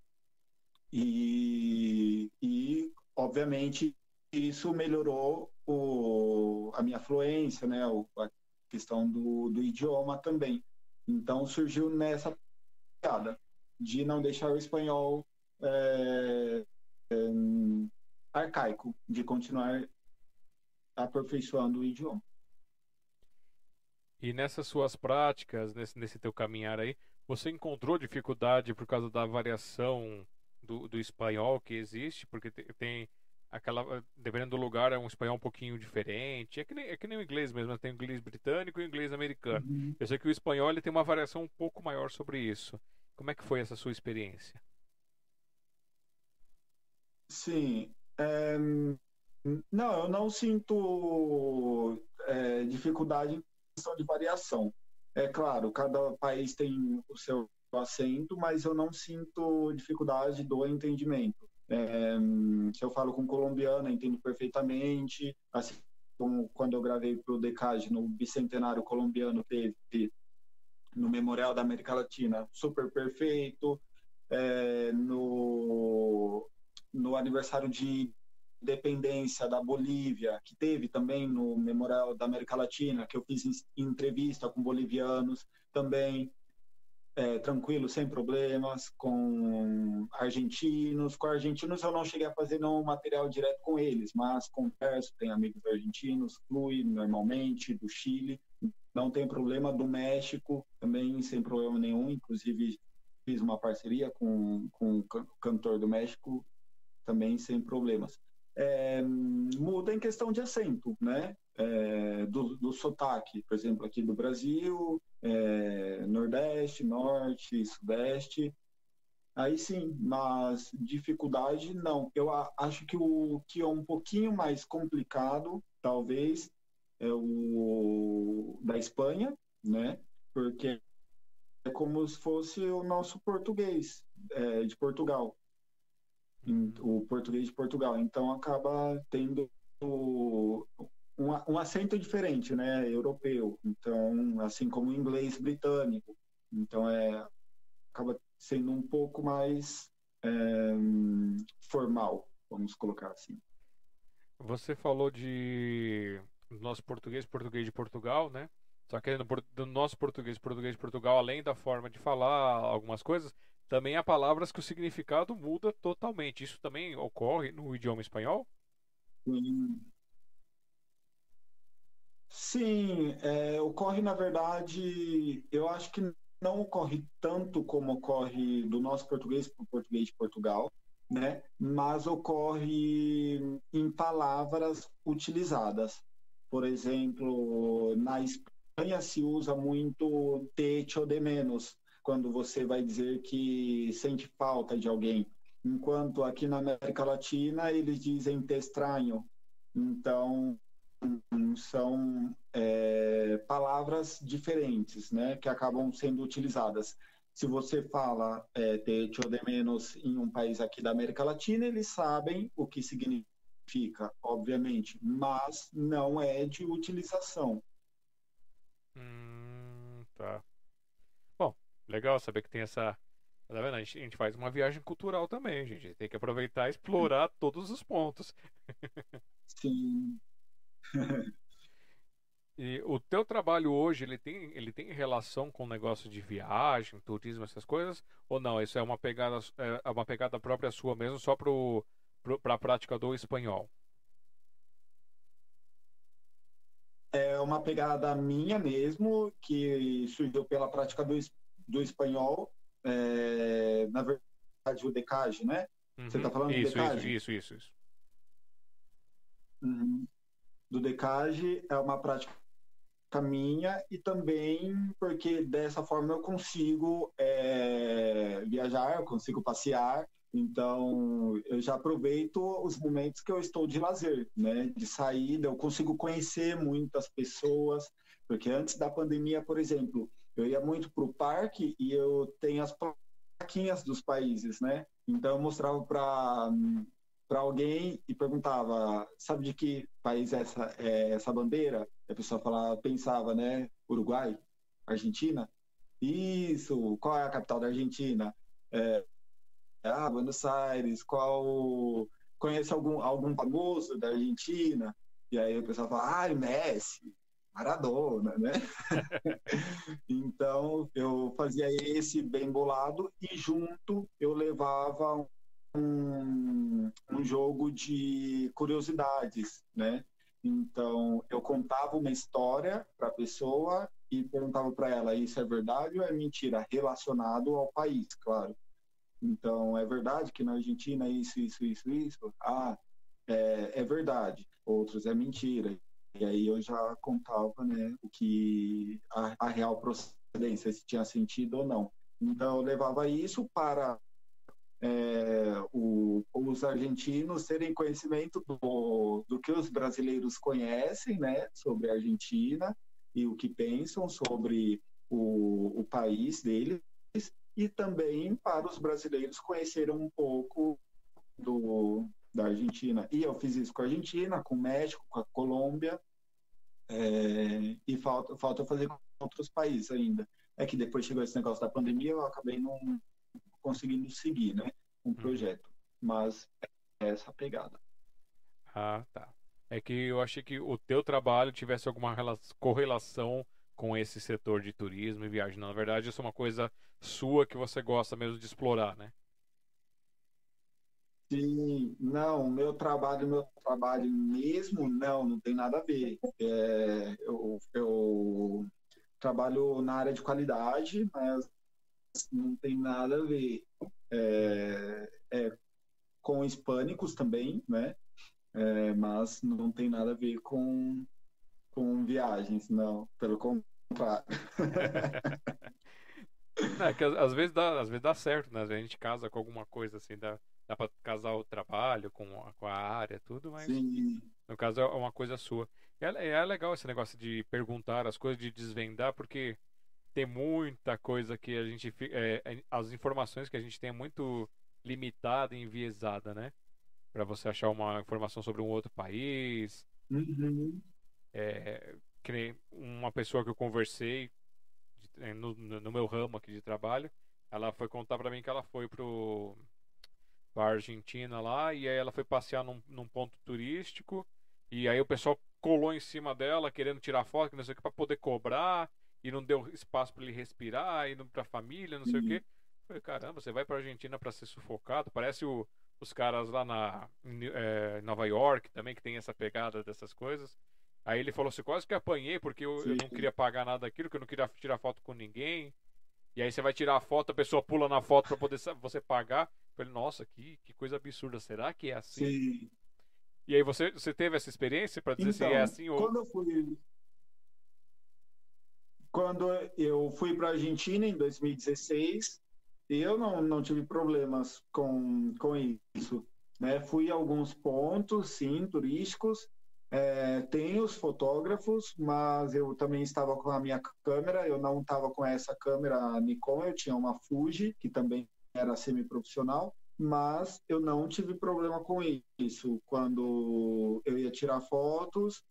e, e obviamente, isso melhorou o, a minha fluência, né? A questão do, do idioma também. Então, surgiu nessa pegada de não deixar o espanhol é, é, arcaico, de continuar aperfeiçoando o idioma. E nessas suas práticas, nesse, nesse teu caminhar aí, você encontrou dificuldade por causa da variação do, do espanhol que existe, porque tem aquela. Dependendo do lugar, é um espanhol um pouquinho diferente. É que nem, é que nem o inglês mesmo, tem o inglês britânico e o inglês americano. Uhum. Eu sei que o espanhol ele tem uma variação um pouco maior sobre isso. Como é que foi essa sua experiência? Sim. É, não, eu não sinto é, dificuldade em questão de variação. É claro, cada país tem o seu acento, mas eu não sinto dificuldade do entendimento. É, se eu falo com colombiano, eu entendo perfeitamente. Assim como quando eu gravei para o Decage no bicentenário colombiano, teve no Memorial da América Latina, super perfeito. É, no, no aniversário de independência da Bolívia, que teve também no Memorial da América Latina, que eu fiz entrevista com bolivianos também é, tranquilo, sem problemas, com argentinos. Com argentinos eu não cheguei a fazer nenhum material direto com eles, mas converso, tenho amigos argentinos, flui normalmente, do Chile, não tem problema. Do México também sem problema nenhum, inclusive fiz uma parceria com, com o cantor do México, também sem problemas. É, muda em questão de acento, né? É, do, do sotaque, por exemplo, aqui do Brasil, é, Nordeste, Norte, Sudeste. Aí sim, mas dificuldade não. Eu acho que o que é um pouquinho mais complicado, talvez, é o da Espanha, né? Porque é como se fosse o nosso português é, de Portugal, o português de Portugal. Então acaba tendo um, um acento diferente, né, europeu. Então, assim como o inglês britânico. Então, é acaba sendo um pouco mais é, formal, vamos colocar assim. Você falou de nosso português, português de Portugal, né? Só que do nosso português, português de Portugal, além da forma de falar algumas coisas, também há palavras que o significado muda totalmente. Isso também ocorre no idioma espanhol? Sim, Sim, é, ocorre, na verdade, eu acho que não ocorre tanto como ocorre do nosso português para o português de Portugal, né? mas ocorre em palavras utilizadas. Por exemplo, na Espanha se usa muito te de menos, quando você vai dizer que sente falta de alguém. Enquanto aqui na América Latina eles dizem te estranho. Então, são é, palavras diferentes, né, que acabam sendo utilizadas. Se você fala é, te de menos em um país aqui da América Latina, eles sabem o que significa, obviamente, mas não é de utilização. Hum, tá. Bom, legal saber que tem essa. Tá vendo? A gente, a gente faz uma viagem cultural também, gente. Tem que aproveitar e explorar todos os pontos. Sim, e o teu trabalho hoje, ele tem, ele tem relação com o negócio de viagem, turismo, essas coisas? Ou não? Isso é uma pegada, é uma pegada própria sua mesmo, só para a prática do espanhol? É uma pegada minha mesmo, que surgiu pela prática do, do espanhol. É, na verdade, o decage, né? Uhum. Você está falando isso, decage? Isso, isso, isso. isso. Uhum do Decage é uma prática minha e também porque dessa forma eu consigo é, viajar, eu consigo passear, então eu já aproveito os momentos que eu estou de lazer, né, de saída, eu consigo conhecer muitas pessoas, porque antes da pandemia, por exemplo, eu ia muito para o parque e eu tenho as plaquinhas dos países, né, então eu mostrava para para alguém e perguntava, sabe de que país é essa, é essa bandeira? E a pessoa falava, pensava, né? Uruguai? Argentina? Isso, qual é a capital da Argentina? É, ah, Buenos Aires, qual. Conhece algum, algum famoso da Argentina? E aí o pessoal fala, ai, Messi, Maradona, né? então eu fazia esse bem bolado e junto eu levava um, jogo de curiosidades, né? Então, eu contava uma história para a pessoa e perguntava para ela: isso é verdade ou é mentira? Relacionado ao país, claro. Então, é verdade que na Argentina isso, isso, isso, isso? Ah, é, é verdade. Outros é mentira. E aí eu já contava né, o que a, a real procedência, se tinha sentido ou não. Então, eu levava isso para é, o, os argentinos terem conhecimento do, do que os brasileiros conhecem, né, sobre a Argentina e o que pensam sobre o, o país deles, e também para os brasileiros conhecerem um pouco do, da Argentina. E eu fiz isso com a Argentina, com o México, com a Colômbia, é, e falta, falta fazer com outros países ainda. É que depois chegou esse negócio da pandemia, eu acabei não conseguindo seguir, né, um uhum. projeto. Mas é essa pegada. Ah, tá. É que eu achei que o teu trabalho tivesse alguma correlação com esse setor de turismo e viagem. Na verdade, isso é uma coisa sua que você gosta mesmo de explorar, né? Sim, não, meu trabalho, meu trabalho mesmo, não, não tem nada a ver. É, eu, eu trabalho na área de qualidade, mas não tem nada a ver. É, é, com hispânicos também, né? É, mas não tem nada a ver com, com viagens, não, pelo contrário. é que às vezes dá, às vezes dá certo, né? A gente casa com alguma coisa assim, dá, dá para casar o trabalho com a, com a área, tudo, mas Sim. no caso é uma coisa sua. É, é legal esse negócio de perguntar as coisas, de desvendar, porque tem muita coisa que a gente. É, é, as informações que a gente tem é muito limitada e enviesada, né? Para você achar uma informação sobre um outro país. Uhum. É, que uma pessoa que eu conversei no, no, meu ramo aqui de trabalho, ela foi contar para mim que ela foi pro pra Argentina lá, e aí ela foi passear num, num ponto turístico, e aí o pessoal colou em cima dela, querendo tirar foto, não sei o que, pra poder cobrar, e não deu espaço para ele respirar, indo pra família, não sei uhum. o que. Falei, caramba, você vai pra Argentina para ser sufocado? Parece o, os caras lá na é, Nova York também, que tem essa pegada dessas coisas. Aí ele falou assim, quase que apanhei, porque eu, eu não queria pagar nada daquilo, que eu não queria tirar foto com ninguém. E aí você vai tirar a foto, a pessoa pula na foto para poder você pagar. Falei, nossa, que, que coisa absurda. Será que é assim? Sim. E aí você, você teve essa experiência para dizer então, se é assim ou. Quando eu fui. Quando eu fui para a Argentina em 2016, eu não, não tive problemas com, com isso. Né? Fui a alguns pontos, sim, turísticos. É, tem os fotógrafos, mas eu também estava com a minha câmera. Eu não estava com essa câmera Nikon, eu tinha uma Fuji, que também era semi-profissional, mas eu não tive problema com isso. Quando eu ia tirar fotos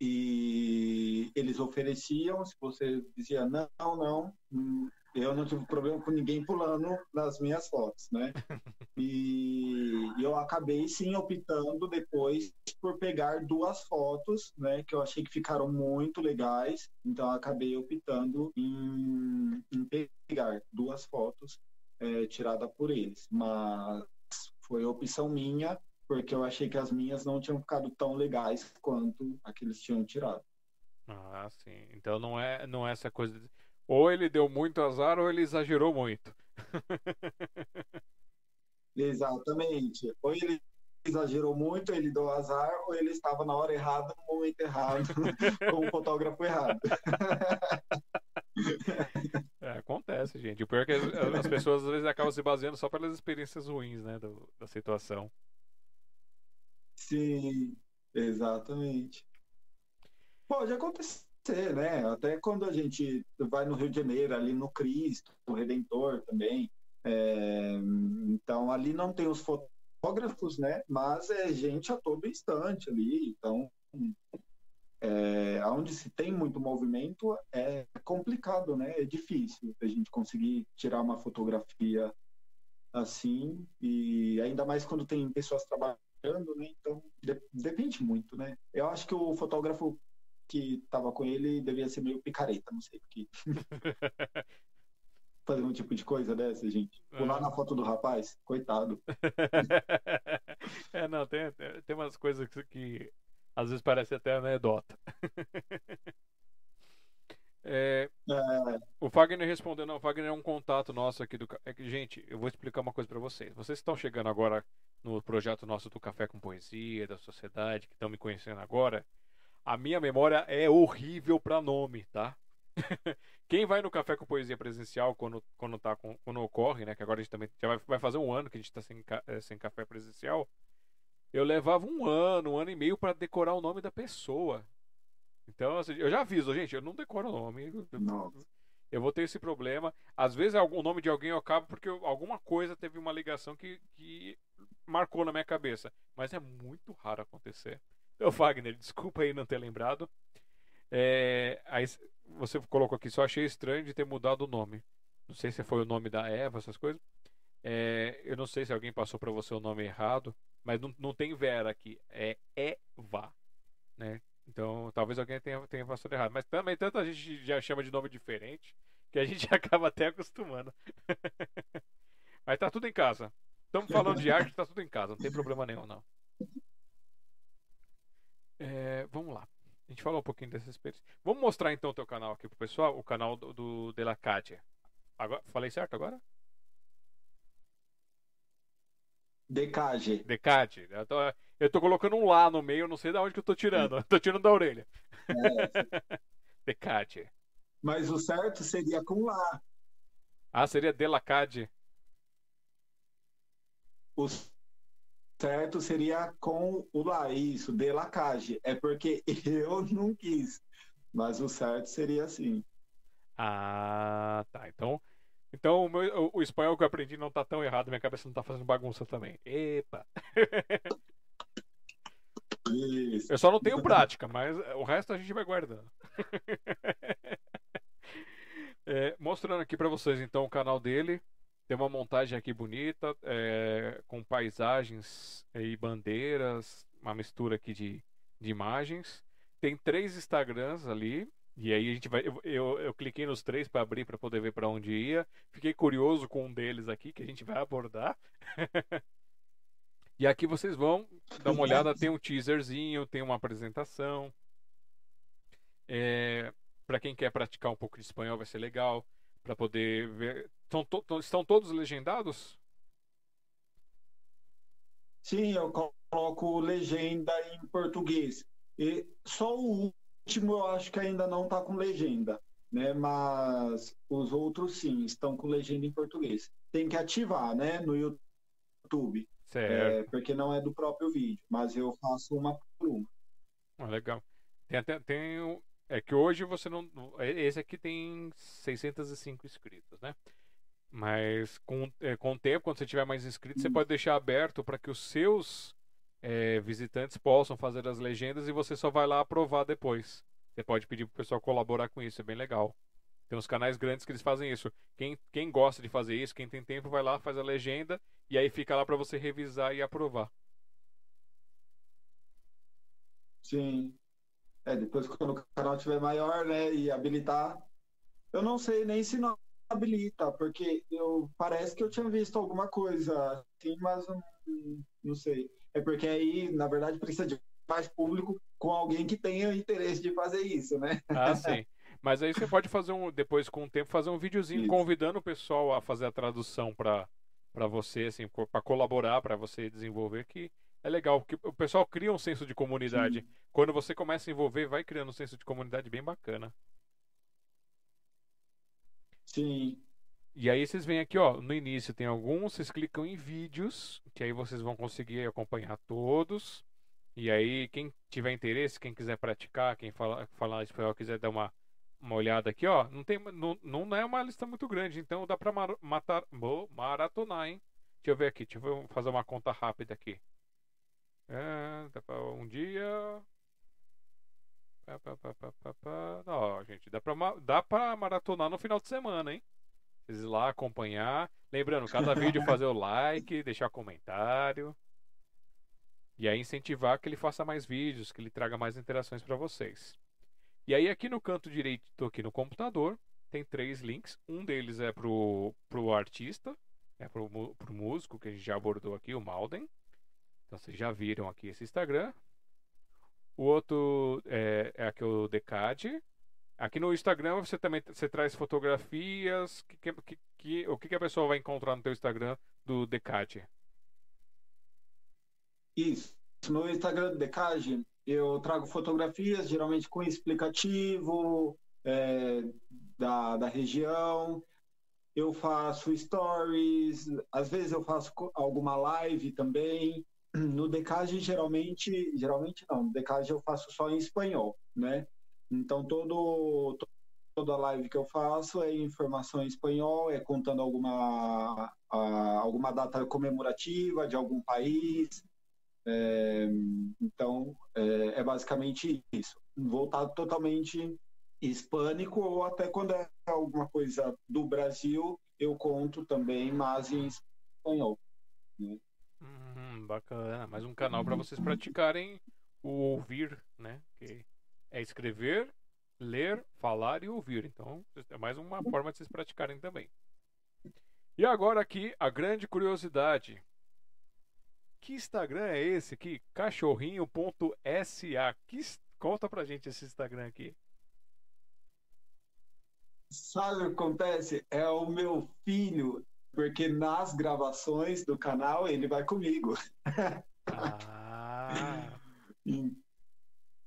e eles ofereciam, se você dizia não, não, hum, eu não tive problema com ninguém pulando nas minhas fotos, né? E eu acabei sim optando depois por pegar duas fotos, né? Que eu achei que ficaram muito legais, então acabei optando em, em pegar duas fotos é, tirada por eles. Mas foi opção minha, porque eu achei que as minhas não tinham ficado tão legais quanto a que eles tinham tirado. Ah, sim. Então não é, não é essa coisa. De... Ou ele deu muito azar ou ele exagerou muito. Exatamente. Ou ele exagerou muito, ele deu azar, ou ele estava na hora errada, no momento errado, com o fotógrafo errado. É, acontece, gente. O pior é que as, pessoas às vezes acabam se baseando só pelas experiências ruins, né, do, da situação. Sim, exatamente. Pode acontecer, né? Até quando a gente vai no Rio de Janeiro, ali no Cristo, no Redentor também. É, então, ali não tem os fotógrafos, né? Mas é gente a todo instante ali. Então, é, onde se tem muito movimento é complicado, né? É difícil a gente conseguir tirar uma fotografia assim e ainda mais quando tem pessoas trabalhando, né? Então de, depende muito, né? Eu acho que o fotógrafo que estava com ele devia ser meio picareta, não sei porque fazer um tipo de coisa dessa, gente. Pular é. na foto do rapaz, coitado. é, não, tem, tem umas coisas que às vezes parece até anedota. é, é. O Fagner respondeu, não, o Fagner é um contato nosso aqui do. É que, gente, eu vou explicar uma coisa para vocês. Vocês estão chegando agora no projeto nosso do Café com Poesia, da Sociedade, que estão me conhecendo agora. A minha memória é horrível para nome, tá? Quem vai no Café com Poesia presencial quando, quando, tá quando ocorre, né? Que agora a gente também já vai, vai fazer um ano que a gente tá sem, eh, sem café presencial. Eu levava um ano, um ano e meio para decorar o nome da pessoa. Então, assim, eu já aviso, gente, eu não decoro o nome. Não. Eu vou ter esse problema. Às vezes o nome de alguém eu acabo porque alguma coisa teve uma ligação que, que marcou na minha cabeça. Mas é muito raro acontecer. Então, Wagner, desculpa aí não ter lembrado. É, aí você colocou aqui, só achei estranho de ter mudado o nome. Não sei se foi o nome da Eva, essas coisas. É, eu não sei se alguém passou para você o nome errado, mas não, não tem Vera aqui, é Eva, né? Então talvez alguém tenha, tenha passado errado. Mas também tanta gente já chama de nome diferente que a gente acaba até acostumando. mas tá tudo em casa. Estamos falando de arte, tá tudo em casa, não tem problema nenhum, não. É, vamos lá. A gente falou um pouquinho dessa experiência. Vamos mostrar então o teu canal aqui pro pessoal, o canal do, do Delacate. Agora, falei certo agora? Decade. Decade. Eu tô, eu tô colocando um lá no meio, não sei de onde que eu tô tirando. Eu tô tirando da orelha. É. Decade. Mas o certo seria com lá. Ah, seria Delacade. O certo seria com o lá, isso, Delacade. É porque eu não quis. Mas o certo seria assim. Ah, tá. Então, então o, meu, o, o, espanhol que eu aprendi não tá tão errado, minha cabeça não tá fazendo bagunça também. Epa! Isso. Eu só não tenho prática, mas o resto a gente vai guardando. É, mostrando aqui para vocês então o canal dele. Tem uma montagem aqui bonita, é, com paisagens e bandeiras, uma mistura aqui de, de imagens. Tem três Instagrams ali, e aí a gente vai. Eu, eu, eu cliquei nos três para abrir para poder ver para onde ia. Fiquei curioso com um deles aqui que a gente vai abordar. e aqui vocês vão dar uma olhada, tem um teaserzinho, tem uma apresentação. É, para quem quer praticar um pouco de espanhol vai ser legal para poder ver. Estão, to, estão todos legendados? Sim, eu coloco legenda em português. E só o último eu acho que ainda não está com legenda, né? Mas os outros sim estão com legenda em português. Tem que ativar, né? No YouTube. Certo. É, porque não é do próprio vídeo, mas eu faço uma por uma. Ah, legal. Tem até tem é que hoje você não esse aqui tem 605 inscritos, né? Mas com, é, com o tempo, quando você tiver mais inscritos, você pode deixar aberto para que os seus é, visitantes possam fazer as legendas e você só vai lá aprovar depois. Você pode pedir para o pessoal colaborar com isso, é bem legal. Tem uns canais grandes que eles fazem isso. Quem, quem gosta de fazer isso, quem tem tempo, vai lá, faz a legenda e aí fica lá para você revisar e aprovar. Sim. É, depois quando o canal estiver maior, né, e habilitar, eu não sei nem se não habilita, porque eu parece que eu tinha visto alguma coisa assim, mas não, não sei. É porque aí, na verdade, precisa de mais público com alguém que tenha interesse de fazer isso, né? Ah, sim. Mas aí você pode fazer um, depois com o tempo, fazer um videozinho isso. convidando o pessoal a fazer a tradução para para você, assim, para colaborar, para você desenvolver, que é legal, porque o pessoal cria um senso de comunidade. Sim. Quando você começa a envolver, vai criando um senso de comunidade bem bacana. Sim. E aí vocês vêm aqui, ó, no início tem alguns, vocês clicam em vídeos, que aí vocês vão conseguir acompanhar todos. E aí, quem tiver interesse, quem quiser praticar, quem fala, falar espanhol, quiser dar uma, uma olhada aqui, ó, não, tem, não, não é uma lista muito grande, então dá pra mar, matar, maratonar, hein? Deixa eu ver aqui, deixa eu fazer uma conta rápida aqui. É, dá pra um dia. Pá, pá, pá, pá, pá. Ó, gente, dá pra, dá pra maratonar no final de semana, hein? Vocês ir lá acompanhar. Lembrando, cada vídeo fazer o like, deixar comentário. E aí incentivar que ele faça mais vídeos, que ele traga mais interações para vocês. E aí aqui no canto direito, aqui no computador, tem três links. Um deles é pro, pro artista, é pro, pro músico que a gente já abordou aqui, o Malden. Então vocês já viram aqui esse Instagram. O outro é, é aqui o Decade. Aqui no Instagram você também você traz fotografias. Que, que, que, o que, que a pessoa vai encontrar no teu Instagram do Decade? Isso. No Instagram do Decade eu trago fotografias, geralmente com explicativo, é, da, da região, eu faço stories, às vezes eu faço alguma live também. No Decage, geralmente, geralmente não, no Decage eu faço só em espanhol, né? Então, todo, toda live que eu faço é informação em espanhol, é contando alguma, alguma data comemorativa de algum país. É, então, é, é basicamente isso. Voltado totalmente hispânico ou até quando é alguma coisa do Brasil, eu conto também, mas em espanhol. Né? Hum, bacana. Mais um canal para vocês praticarem o ouvir, né? Que é escrever, ler, falar e ouvir. Então, é mais uma forma de vocês praticarem também. E agora aqui a grande curiosidade. Que Instagram é esse aqui? Cachorrinho.sa. Que... Conta pra gente esse Instagram aqui. Sabe o que acontece? É o meu filho, porque nas gravações do canal ele vai comigo. Ah.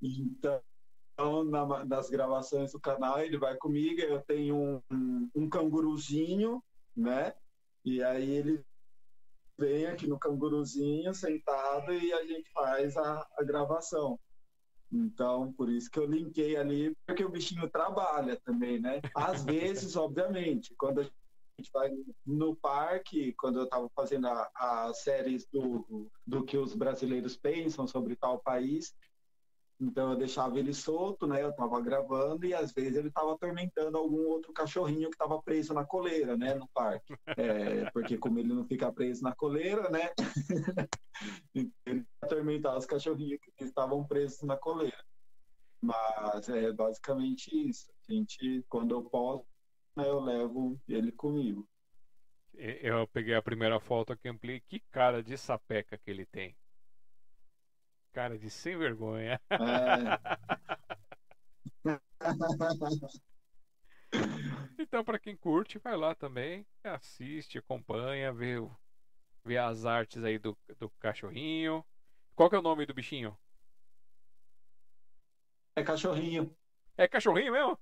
então, na, nas gravações do canal ele vai comigo. Eu tenho um, um, um canguruzinho, né? E aí ele vem aqui no canguruzinho sentado e a gente faz a, a gravação. Então, por isso que eu linkei ali, porque o bichinho trabalha também, né? Às vezes, obviamente, quando a gente vai no parque, quando eu estava fazendo as séries do, do que os brasileiros pensam sobre tal país, então eu deixava ele solto, né? Eu estava gravando e às vezes ele estava atormentando algum outro cachorrinho que estava preso na coleira, né? No parque. É, porque como ele não fica preso na coleira, né? ele atormentava os cachorrinhos que estavam presos na coleira. Mas é basicamente isso. A gente, quando eu posso, eu levo ele comigo. Eu peguei a primeira foto aqui, ampliei. Que cara de sapeca que ele tem. Cara de sem vergonha. É. então, para quem curte, vai lá também, assiste, acompanha, vê, vê as artes aí do, do cachorrinho. Qual que é o nome do bichinho? É cachorrinho. É cachorrinho mesmo?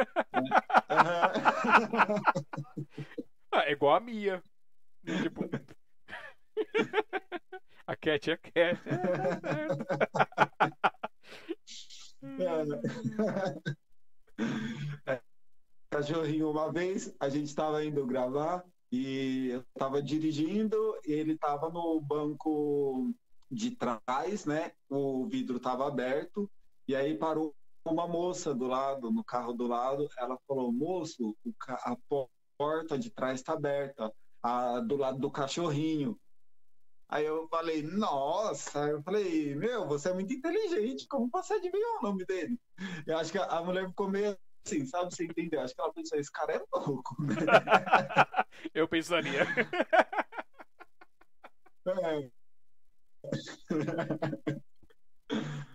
É. ah, é igual a Mia. Tipo. A Cat é Cat. É, é. Cachorrinho, uma vez a gente estava indo gravar e eu estava dirigindo, ele estava no banco de trás, né? O vidro estava aberto e aí parou uma moça do lado, no carro do lado. Ela falou: Moço, a porta de trás está aberta, a, do lado do cachorrinho. Aí eu falei, nossa, eu falei, meu, você é muito inteligente, como você adivinhou o nome dele? Eu acho que a mulher ficou meio assim, sabe, você entendeu? Acho que ela pensou, esse cara é louco. Né? eu pensaria. É.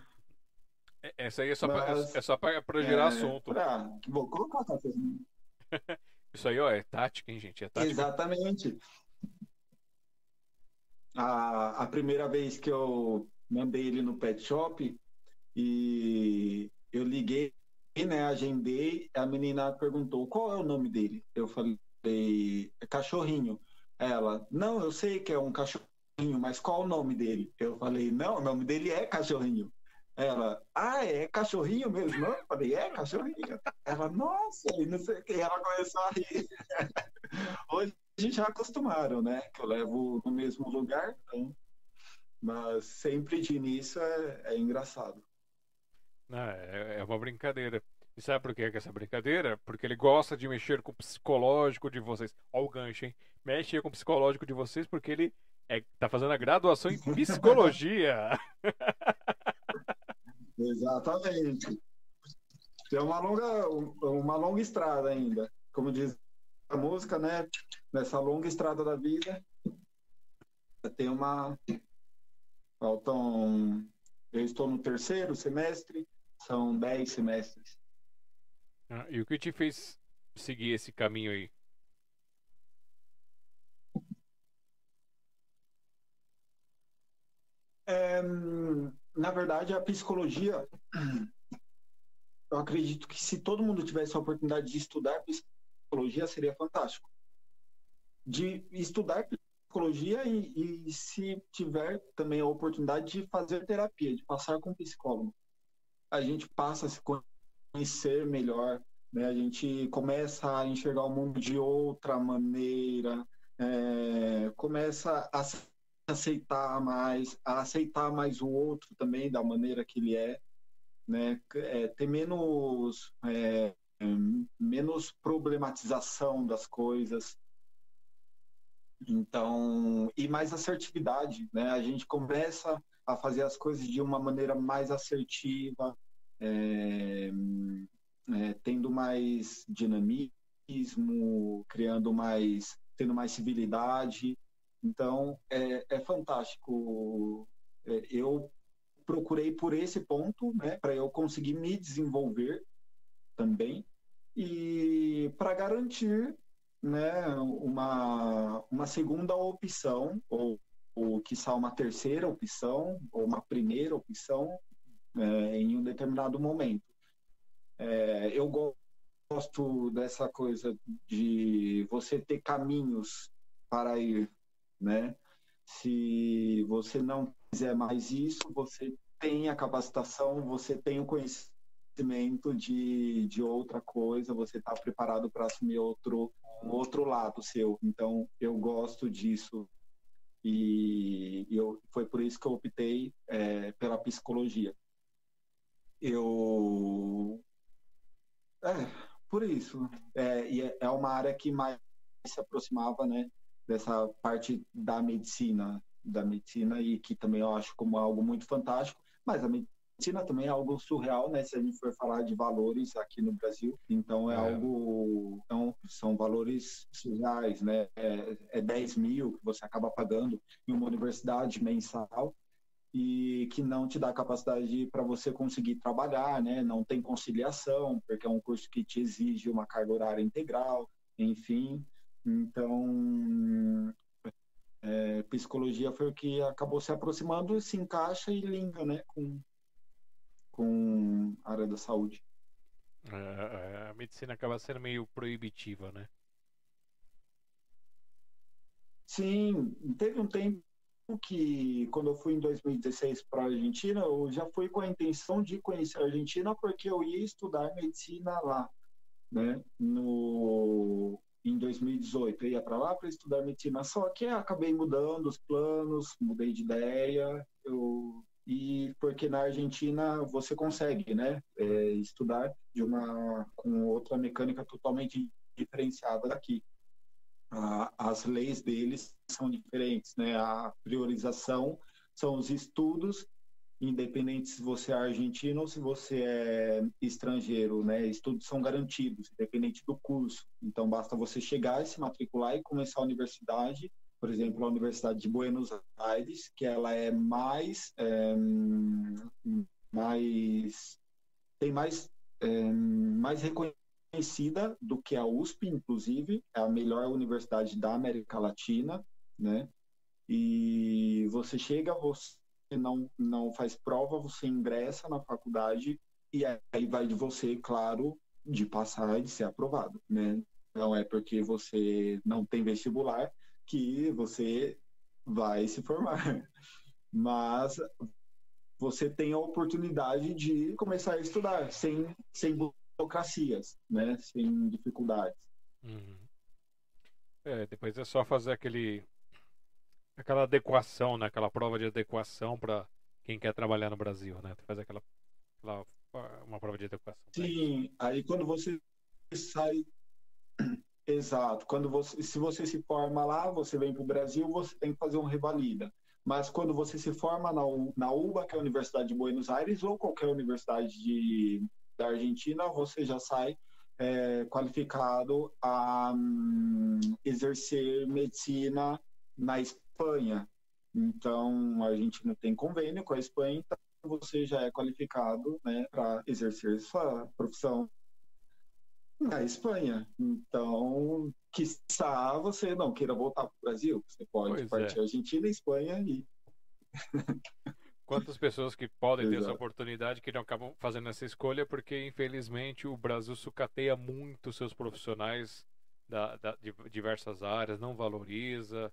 é. Essa aí é só, Mas, pra, é só pra, pra gerar é, assunto. Pra, vou colocar a Isso aí, ó, é tática, hein, gente? É tática. Exatamente a, a primeira vez que eu mandei ele no pet shop e eu liguei, né, agendei, a menina perguntou qual é o nome dele. Eu falei, é cachorrinho. Ela, não, eu sei que é um cachorrinho, mas qual o nome dele? Eu falei, não, o nome dele é cachorrinho. Ela, ah, é cachorrinho mesmo? Eu falei, é cachorrinho. Ela, nossa, e não sei o que. Ela começou a rir. Hoje já acostumaram, né? Que eu levo no mesmo lugar, então. Mas sempre de início é, é engraçado. Não, é, é uma brincadeira. E sabe por que é essa brincadeira? Porque ele gosta de mexer com o psicológico de vocês. Olha o gancho, hein? Mexe com o psicológico de vocês porque ele é, tá fazendo a graduação em psicologia. Exatamente. Tem uma longa, uma longa estrada ainda. Como diz a música, né? Nessa longa estrada da vida, tem uma. Faltam. Eu estou no terceiro semestre, são dez semestres. Ah, e o que te fez seguir esse caminho aí? É, na verdade, a psicologia eu acredito que se todo mundo tivesse a oportunidade de estudar psicologia, seria fantástico. De estudar psicologia e, e se tiver também a oportunidade de fazer terapia, de passar com psicólogo. A gente passa a se conhecer melhor, né? a gente começa a enxergar o mundo de outra maneira, é, começa a aceitar mais, a aceitar mais o outro também da maneira que ele é né? É, ter menos, é, menos problematização das coisas. Então, e mais assertividade, né? A gente começa a fazer as coisas de uma maneira mais assertiva, é, é, tendo mais dinamismo, criando mais, tendo mais civilidade. Então, é, é fantástico. É, eu procurei por esse ponto, né, para eu conseguir me desenvolver também e para garantir, né, uma, uma segunda opção ou, ou quiçá uma terceira opção ou uma primeira opção é, em um determinado momento. É, eu gosto dessa coisa de você ter caminhos para ir, né? Se você não quiser mais isso, você tem a capacitação, você tem o conhecimento de, de outra coisa, você está preparado para assumir outro, outro lado seu. Então, eu gosto disso. E eu, foi por isso que eu optei é, pela psicologia. Eu. É, por isso. É, e é, é uma área que mais se aproximava né, dessa parte da medicina, da medicina e que também eu acho como algo muito fantástico, mas a medicina também é algo surreal, né? Se a gente for falar de valores aqui no Brasil, então é, é. algo, então, são valores surreais, né? É, é 10 mil que você acaba pagando em uma universidade mensal e que não te dá capacidade para você conseguir trabalhar, né? Não tem conciliação, porque é um curso que te exige uma carga horária integral, enfim. Então, é, psicologia foi o que acabou se aproximando, se encaixa e linka né, com, com a área da saúde. É, a medicina acaba sendo meio proibitiva, né? Sim, teve um tempo que, quando eu fui em 2016 para a Argentina, eu já fui com a intenção de conhecer a Argentina porque eu ia estudar medicina lá, né? No, em 2018. Eu ia para lá para estudar medicina, só que acabei mudando os planos, mudei de ideia. Eu, e porque na Argentina você consegue, né, é, estudar de uma com outra mecânica totalmente diferenciada daqui. as leis deles são diferentes, né? A priorização são os estudos independente se você é argentino ou se você é estrangeiro, né? Estudos são garantidos, independente do curso. Então basta você chegar se matricular e começar a universidade, por exemplo, a Universidade de Buenos Aires, que ela é mais é, mais tem mais é, mais reconhecida do que a USP, inclusive, é a melhor universidade da América Latina, né? E você chega, você não, não faz prova, você ingressa na faculdade e aí vai de você, claro, de passar e de ser aprovado, né? Não é porque você não tem vestibular que você vai se formar. Mas você tem a oportunidade de começar a estudar sem, sem burocracias, né? Sem dificuldades. Uhum. É, depois é só fazer aquele aquela adequação, né? Aquela prova de adequação para quem quer trabalhar no Brasil, né? Faz aquela, aquela uma prova de adequação. Sim, aí quando você sai Exato. Quando você, se você se forma lá, você vem para o Brasil, você tem que fazer um revalida. Mas quando você se forma na, na UBA, que é a Universidade de Buenos Aires, ou qualquer universidade de, da Argentina, você já sai é, qualificado a um, exercer medicina na Espanha. Então, a gente não tem convênio com a Espanha, então você já é qualificado né, para exercer sua profissão na Espanha. Então, quiçá você não queira voltar para o Brasil. Você pode pois partir é. Argentina, Espanha e. Quantas pessoas que podem ter essa oportunidade que não acabam fazendo essa escolha porque, infelizmente, o Brasil sucateia muito seus profissionais da, da, de diversas áreas, não valoriza.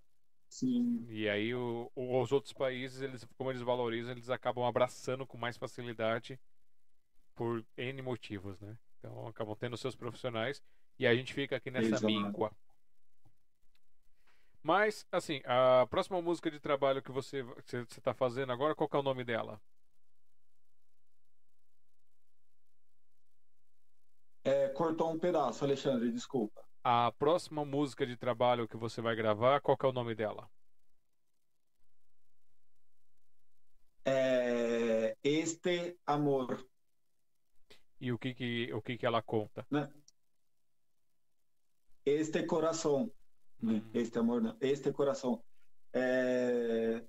Sim. E aí o, os outros países, eles, como eles valorizam, eles acabam abraçando com mais facilidade por N motivos, né? Então acabam tendo seus profissionais e a gente fica aqui nessa Exato. míngua. Mas, assim, a próxima música de trabalho que você está fazendo agora, qual é o nome dela? É, cortou um pedaço, Alexandre, desculpa. A próxima música de trabalho que você vai gravar, qual é o nome dela? É, este Amor. E o que que, o que, que ela conta? Né? Este Coração. Hum. Este Amor, não. Este Coração. É,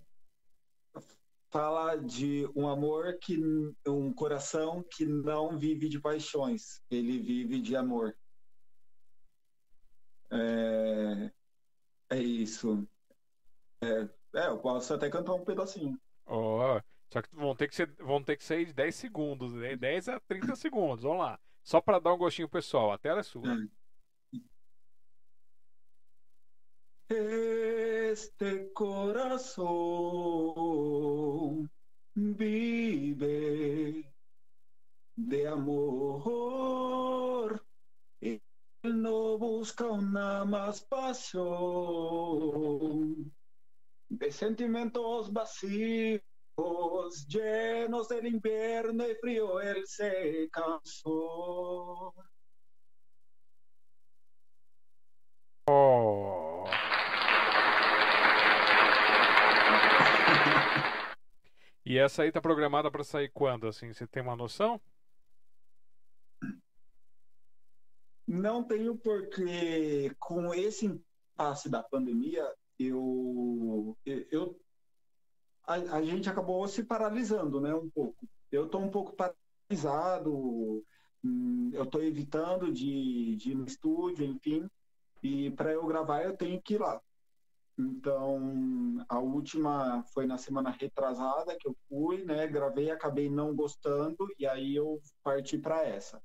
fala de um amor que um coração que não vive de paixões, ele vive de amor. É, é isso. É, é, eu posso até cantar um pedacinho. Oh, só que vão ter que ser, vão ter que ser de 10 segundos, né? 10 a 30 segundos. Vamos lá. Só para dar um gostinho pessoal. A tela é sua. Este coração vive de amor. No busca una más pasión de sentimientos vacíos, llenos del invierno y frío, él se cansó. Oh. E essa aí tá programada para sair quando, assim? Você tem uma noção? Não tenho porque com esse impasse da pandemia, eu, eu a, a gente acabou se paralisando, né, um pouco. Eu estou um pouco paralisado, hum, eu estou evitando de, de ir no estúdio, enfim, e para eu gravar eu tenho que ir lá. Então, a última foi na semana retrasada que eu fui, né? Gravei, acabei não gostando e aí eu parti para essa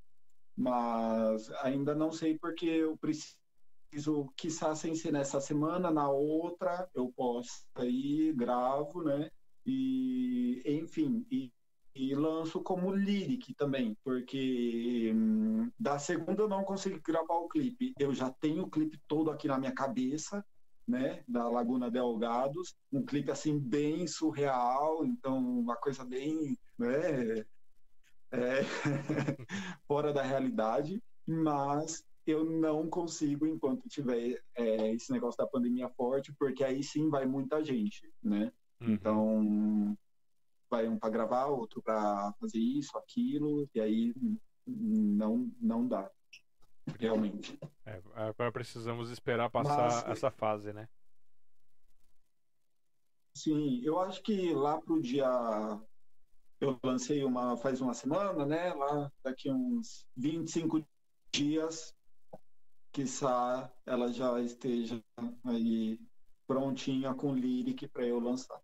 mas ainda não sei porque eu preciso, quiçá sem ser nessa semana, na outra eu posso aí, gravo, né? E, enfim, e, e lanço como lyric também, porque hum, da segunda eu não consegui gravar o clipe. Eu já tenho o clipe todo aqui na minha cabeça, né, da Laguna Delgados, um clipe assim bem surreal, então uma coisa bem, né, é, fora da realidade, mas eu não consigo enquanto tiver é, esse negócio da pandemia forte, porque aí sim vai muita gente, né? Uhum. Então, vai um para gravar, outro para fazer isso, aquilo, e aí não, não dá, realmente. É, agora precisamos esperar passar Mas, essa fase, né? Sim, eu acho que lá pro dia eu lancei uma faz uma semana, né? Lá daqui uns 25 dias, quiçá ela já esteja aí prontinha com lyric para eu lançar.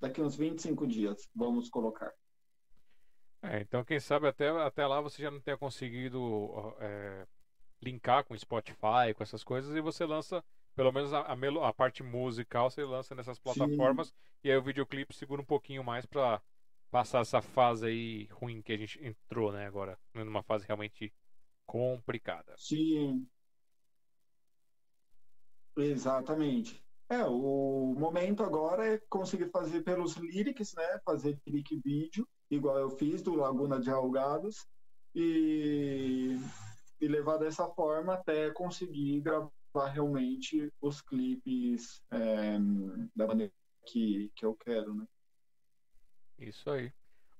Daqui uns 25 dias, vamos colocar. É, então quem sabe até, até lá você já não tenha conseguido é, linkar com Spotify, com essas coisas, e você lança, pelo menos a, a, a parte musical, você lança nessas plataformas, Sim. e aí o videoclipe segura um pouquinho mais para passar essa fase aí ruim que a gente entrou, né, agora, numa fase realmente complicada. Sim. Exatamente. É, o momento agora é conseguir fazer pelos lyrics, né? Fazer lyric vídeo, igual eu fiz do Laguna de Algados, e, e levar dessa forma até conseguir gravar realmente os clipes é, da maneira que, que eu quero, né? Isso aí.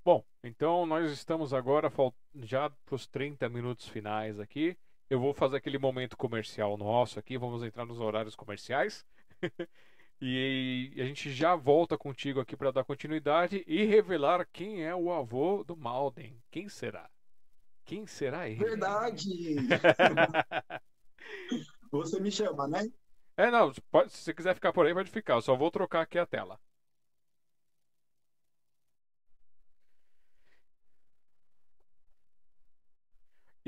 Bom, então nós estamos agora já para os 30 minutos finais aqui. Eu vou fazer aquele momento comercial nosso aqui, vamos entrar nos horários comerciais. e a gente já volta contigo aqui para dar continuidade e revelar quem é o avô do Malden. Quem será? Quem será ele? Verdade! você me chama, né? É, não, pode, se você quiser ficar por aí, pode ficar. Eu só vou trocar aqui a tela.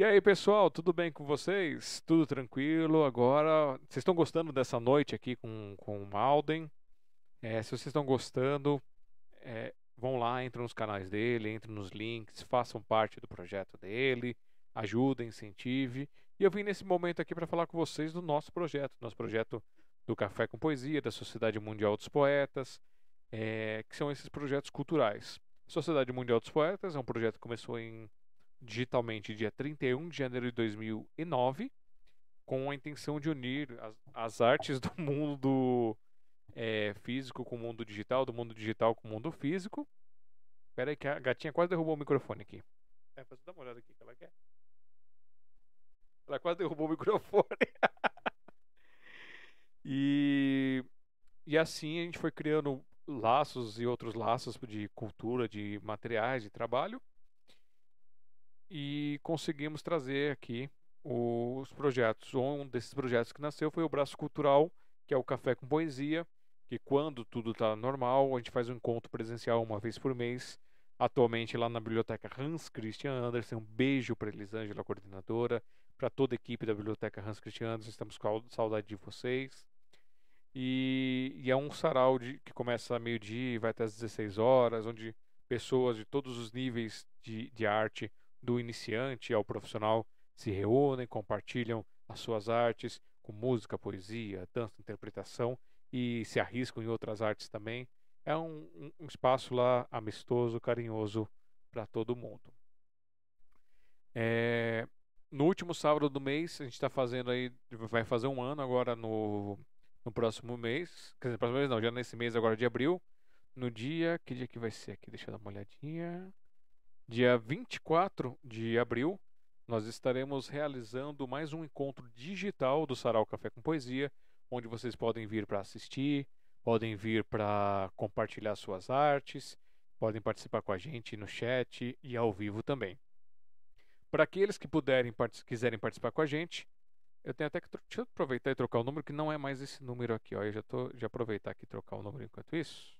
E aí, pessoal, tudo bem com vocês? Tudo tranquilo? Agora, vocês estão gostando dessa noite aqui com, com o Malden? É, se vocês estão gostando, é, vão lá, entram nos canais dele, entrem nos links, façam parte do projeto dele, ajudem, incentive. E eu vim nesse momento aqui para falar com vocês do nosso projeto, nosso projeto do Café com Poesia, da Sociedade Mundial dos Poetas, é, que são esses projetos culturais. Sociedade Mundial dos Poetas é um projeto que começou em digitalmente dia 31 de janeiro de 2009, com a intenção de unir as, as artes do mundo é, físico com o mundo digital, do mundo digital com o mundo físico. Espera aí que a gatinha quase derrubou o microfone aqui. É, pra dar uma olhada aqui que ela quer. Ela quase derrubou o microfone. e, e assim a gente foi criando laços e outros laços de cultura, de materiais, de trabalho e conseguimos trazer aqui os projetos. Um desses projetos que nasceu foi o Braço Cultural, que é o Café com Poesia, que quando tudo está normal, a gente faz um encontro presencial uma vez por mês, atualmente lá na biblioteca Hans Christian Andersen. Um beijo para Elisângela, coordenadora, para toda a equipe da biblioteca Hans Christian Andersen, estamos com saudade de vocês. E, e é um sarau de, que começa meio-dia e vai até às 16 horas, onde pessoas de todos os níveis de, de arte do iniciante ao profissional se reúnem, compartilham as suas artes com música, poesia, dança, interpretação e se arriscam em outras artes também. É um, um espaço lá amistoso, carinhoso para todo mundo. É, no último sábado do mês, a gente está fazendo aí, vai fazer um ano agora no, no próximo mês. Quer dizer, próximo mês não, já nesse mês agora de abril. No dia, que dia que vai ser aqui? Deixa eu dar uma olhadinha. Dia 24 de abril, nós estaremos realizando mais um encontro digital do Sarau Café com Poesia, onde vocês podem vir para assistir, podem vir para compartilhar suas artes, podem participar com a gente no chat e ao vivo também. Para aqueles que puderem quiserem participar com a gente, eu tenho até que deixa eu aproveitar e trocar o número que não é mais esse número aqui, ó. Eu já tô já aproveitar aqui e trocar o número enquanto isso.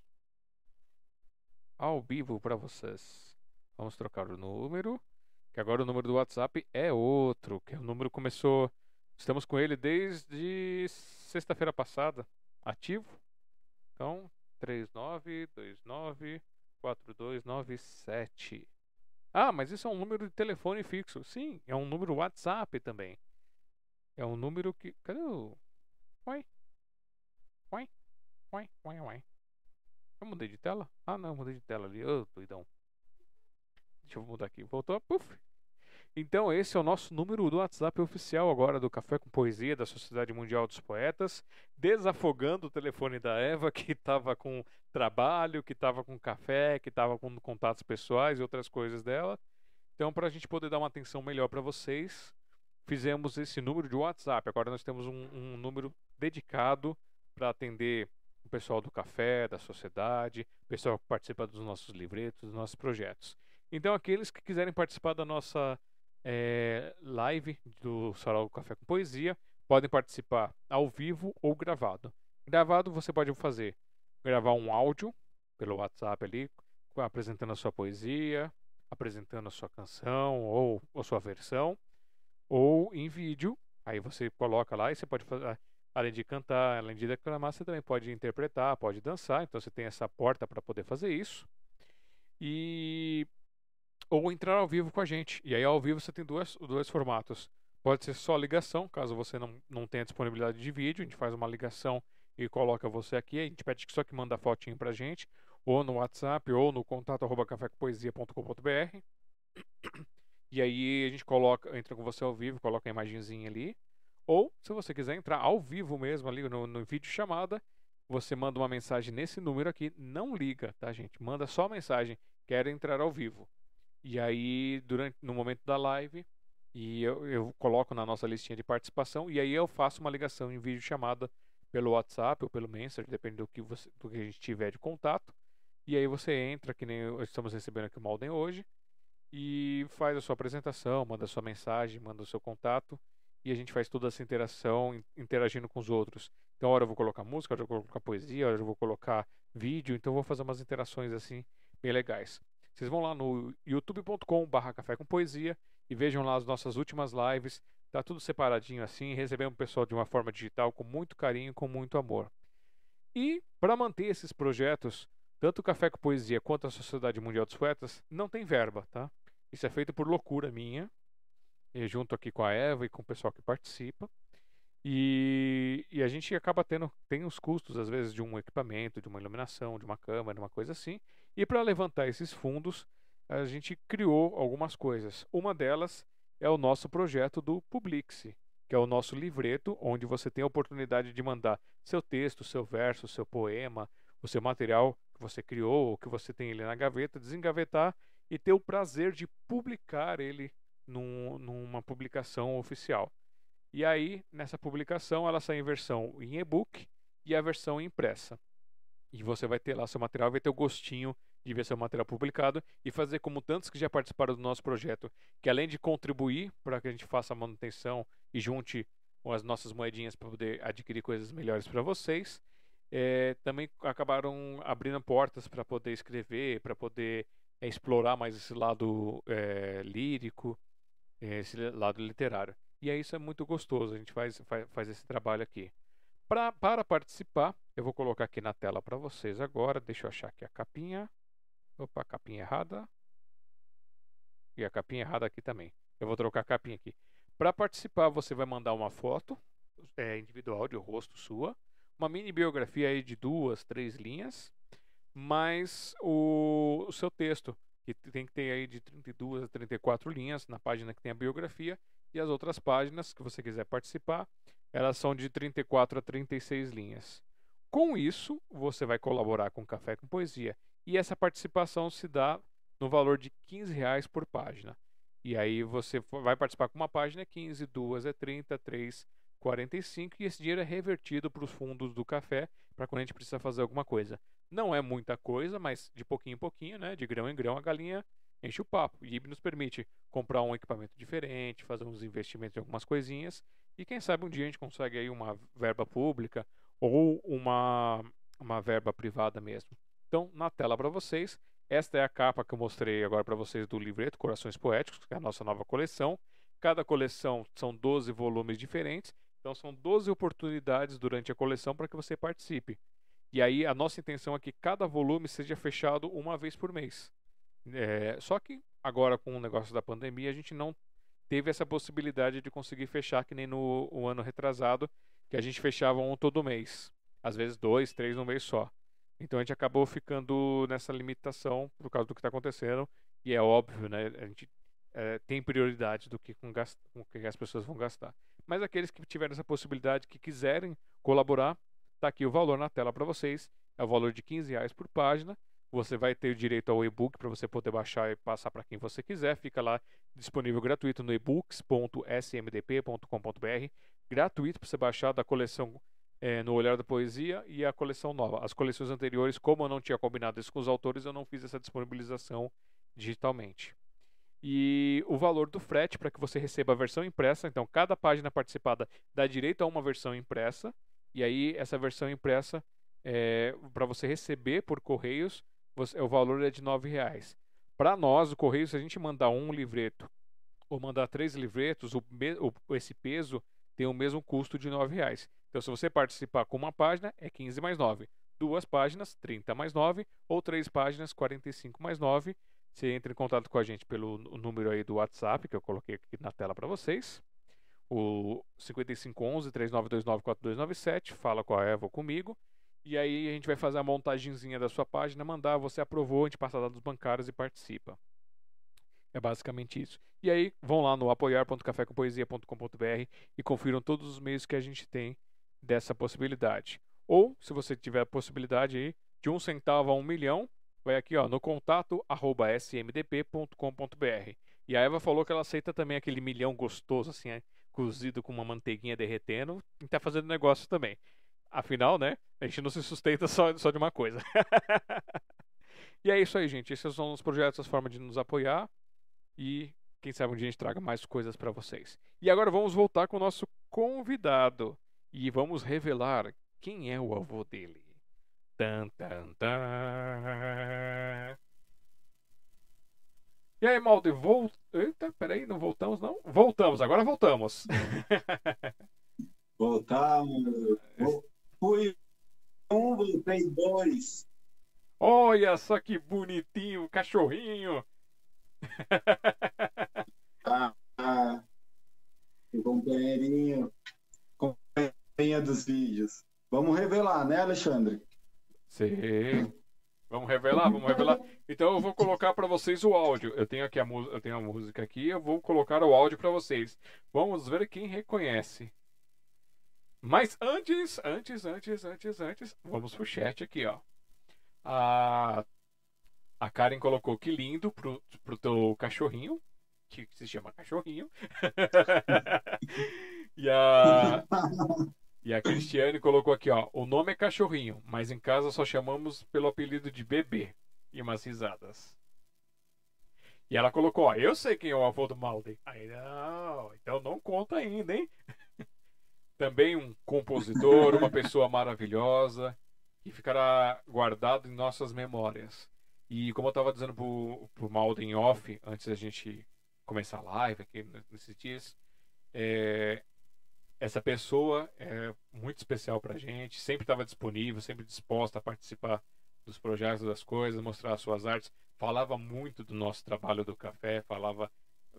Ao vivo para vocês. Vamos trocar o número. Que agora o número do WhatsApp é outro. Que o número começou. Estamos com ele desde sexta-feira passada. Ativo. Então, 39294297. Ah, mas isso é um número de telefone fixo. Sim, é um número WhatsApp também. É um número que. Cadê o. Oi? Oi? Oi? Oi? Oi? Eu mudei de tela? Ah, não, mudei de tela ali. Ô, oh, doidão. Deixa eu mudar aqui. Voltou. Puf. Então, esse é o nosso número do WhatsApp oficial agora do Café com Poesia da Sociedade Mundial dos Poetas, desafogando o telefone da Eva, que estava com trabalho, que estava com café, que estava com contatos pessoais e outras coisas dela. Então, para a gente poder dar uma atenção melhor para vocês, fizemos esse número de WhatsApp. Agora nós temos um, um número dedicado para atender o pessoal do café, da sociedade, o pessoal que participa dos nossos livretos, dos nossos projetos. Então, aqueles que quiserem participar da nossa é, live do Sarau Café com Poesia, podem participar ao vivo ou gravado. Gravado você pode fazer, gravar um áudio pelo WhatsApp ali, apresentando a sua poesia, apresentando a sua canção ou a sua versão, ou em vídeo, aí você coloca lá e você pode fazer, além de cantar, além de declamar, você também pode interpretar, pode dançar, então você tem essa porta para poder fazer isso. E ou entrar ao vivo com a gente. E aí ao vivo você tem dois, dois formatos. Pode ser só ligação, caso você não, não tenha disponibilidade de vídeo, a gente faz uma ligação e coloca você aqui, a gente pede só que manda a fotinho pra gente, ou no WhatsApp, ou no contato arroba cafécompoesia.com.br. E aí a gente coloca, entra com você ao vivo, coloca a imagenzinha ali. Ou, se você quiser entrar ao vivo mesmo ali no, no vídeo chamada, você manda uma mensagem nesse número aqui, não liga, tá gente? Manda só mensagem, quero entrar ao vivo. E aí, durante, no momento da live, e eu, eu coloco na nossa listinha de participação, e aí eu faço uma ligação em vídeo chamada pelo WhatsApp ou pelo Messenger, depende do que, você, do que a gente tiver de contato. E aí você entra, que nem estamos recebendo aqui o Malden hoje, e faz a sua apresentação, manda a sua mensagem, manda o seu contato, e a gente faz toda essa interação, interagindo com os outros. Então, hora eu vou colocar música, hora eu vou colocar poesia, hora eu vou colocar vídeo, então eu vou fazer umas interações assim, bem legais. Vocês vão lá no youtube.com/barra café com poesia e vejam lá as nossas últimas lives. Tá tudo separadinho assim, recebemos o pessoal de uma forma digital com muito carinho, com muito amor. E para manter esses projetos, tanto o Café com Poesia quanto a Sociedade Mundial dos Poetas, não tem verba, tá? Isso é feito por loucura minha, junto aqui com a Eva e com o pessoal que participa. E, e, a gente acaba tendo tem os custos às vezes de um equipamento, de uma iluminação, de uma câmera, uma coisa assim. E para levantar esses fundos, a gente criou algumas coisas. Uma delas é o nosso projeto do Publixe, que é o nosso livreto, onde você tem a oportunidade de mandar seu texto, seu verso, seu poema, o seu material que você criou ou que você tem ele na gaveta, desengavetar e ter o prazer de publicar ele num, numa publicação oficial. E aí, nessa publicação, ela sai em versão em e-book e a versão impressa. E você vai ter lá seu material, vai ter o gostinho de ver seu material publicado e fazer como tantos que já participaram do nosso projeto, que além de contribuir para que a gente faça a manutenção e junte as nossas moedinhas para poder adquirir coisas melhores para vocês, é, também acabaram abrindo portas para poder escrever, para poder é, explorar mais esse lado é, lírico, esse lado literário. E aí isso é muito gostoso, a gente faz, faz, faz esse trabalho aqui. Pra, para participar, eu vou colocar aqui na tela para vocês agora. Deixa eu achar aqui a capinha. Opa, capinha errada. E a capinha errada aqui também. Eu vou trocar a capinha aqui. Para participar, você vai mandar uma foto é, individual de rosto sua, uma mini biografia aí de duas, três linhas, mais o, o seu texto, que tem que ter aí de 32 a 34 linhas na página que tem a biografia e as outras páginas que você quiser participar, elas são de 34 a 36 linhas. Com isso, você vai colaborar com Café com Poesia. E essa participação se dá no valor de 15 reais por página. E aí você vai participar com uma página é 15, duas é 30, três 45 e esse dinheiro é revertido para os fundos do café para quando a gente precisa fazer alguma coisa. Não é muita coisa, mas de pouquinho em pouquinho, né, de grão em grão, a galinha enche o papo. E nos permite comprar um equipamento diferente, fazer uns investimentos em algumas coisinhas. E quem sabe um dia a gente consegue aí uma verba pública ou uma, uma verba privada mesmo. Então, na tela para vocês, esta é a capa que eu mostrei agora para vocês do livreto Corações Poéticos, que é a nossa nova coleção. Cada coleção são 12 volumes diferentes, então são 12 oportunidades durante a coleção para que você participe. E aí a nossa intenção é que cada volume seja fechado uma vez por mês. É, só que agora com o negócio da pandemia a gente não teve essa possibilidade de conseguir fechar que nem no ano retrasado, que a gente fechava um todo mês. Às vezes dois, três no mês só. Então a gente acabou ficando nessa limitação por causa do que está acontecendo. E é óbvio, né? A gente é, tem prioridade do que com, gast... com que as pessoas vão gastar. Mas aqueles que tiverem essa possibilidade, que quiserem colaborar, está aqui o valor na tela para vocês. É o valor de 15 reais por página. Você vai ter o direito ao e-book para você poder baixar e passar para quem você quiser. Fica lá disponível gratuito no ebooks.smdp.com.br. Gratuito para você baixar da coleção é, No Olhar da Poesia e a coleção nova. As coleções anteriores, como eu não tinha combinado isso com os autores, eu não fiz essa disponibilização digitalmente. E o valor do frete para que você receba a versão impressa. Então, cada página participada dá direito a uma versão impressa. E aí, essa versão impressa, é, para você receber por correios, você, o valor é de R$ reais. Para nós, o correio, se a gente mandar um livreto ou mandar três livretos, o, o, esse peso tem o mesmo custo de R$ reais. Então, se você participar com uma página, é 15 mais 9. Duas páginas, 30 mais 9. Ou três páginas, 45 mais 9. Você entra em contato com a gente pelo número aí do WhatsApp, que eu coloquei aqui na tela para vocês. O 5511-3929-4297. Fala com a Eva ou comigo. E aí a gente vai fazer a montagenzinha da sua página, mandar, você aprovou, a gente passa dados bancários e participa. É basicamente isso. E aí vão lá no apoiar.cafécompoesia.com.br e confiram todos os meios que a gente tem dessa possibilidade. Ou, se você tiver a possibilidade aí, de um centavo a um milhão, vai aqui ó, no contato arroba smdp.com.br. E a Eva falou que ela aceita também aquele milhão gostoso, assim, é, cozido com uma manteiguinha derretendo, e tá fazendo negócio também. Afinal, né? A gente não se sustenta só, só de uma coisa. e é isso aí, gente. Esses são os projetos, as formas de nos apoiar. E quem sabe um dia a gente traga mais coisas para vocês. E agora vamos voltar com o nosso convidado. E vamos revelar quem é o avô dele. Tan, tan, tan. E aí, Malde, volta. Eita, peraí, não voltamos, não? Voltamos, agora voltamos. Voltamos. Fui um, voltei dois. Olha só que bonitinho, cachorrinho. Ah, ah, companheirinho. Companheirinha dos vídeos. Vamos revelar, né, Alexandre? Sim. Vamos revelar, vamos revelar. Então eu vou colocar para vocês o áudio. Eu tenho aqui a música, eu tenho a música aqui, eu vou colocar o áudio para vocês. Vamos ver quem reconhece. Mas antes, antes, antes, antes, antes, vamos pro chat aqui, ó. A, a Karen colocou que lindo pro, pro teu cachorrinho, que se chama cachorrinho. e a e a Cristiane colocou aqui, ó, o nome é cachorrinho, mas em casa só chamamos pelo apelido de bebê. E umas risadas. E ela colocou, ó, eu sei quem é o avô do Malden. Aí, não, então não conta ainda, hein? Também um compositor, uma pessoa maravilhosa, que ficará guardado em nossas memórias. E como eu estava dizendo pro, pro Malden off, antes da gente começar a live aqui nesses dias, é, essa pessoa é muito especial para a gente, sempre estava disponível, sempre disposta a participar dos projetos, das coisas, mostrar as suas artes, falava muito do nosso trabalho do café, falava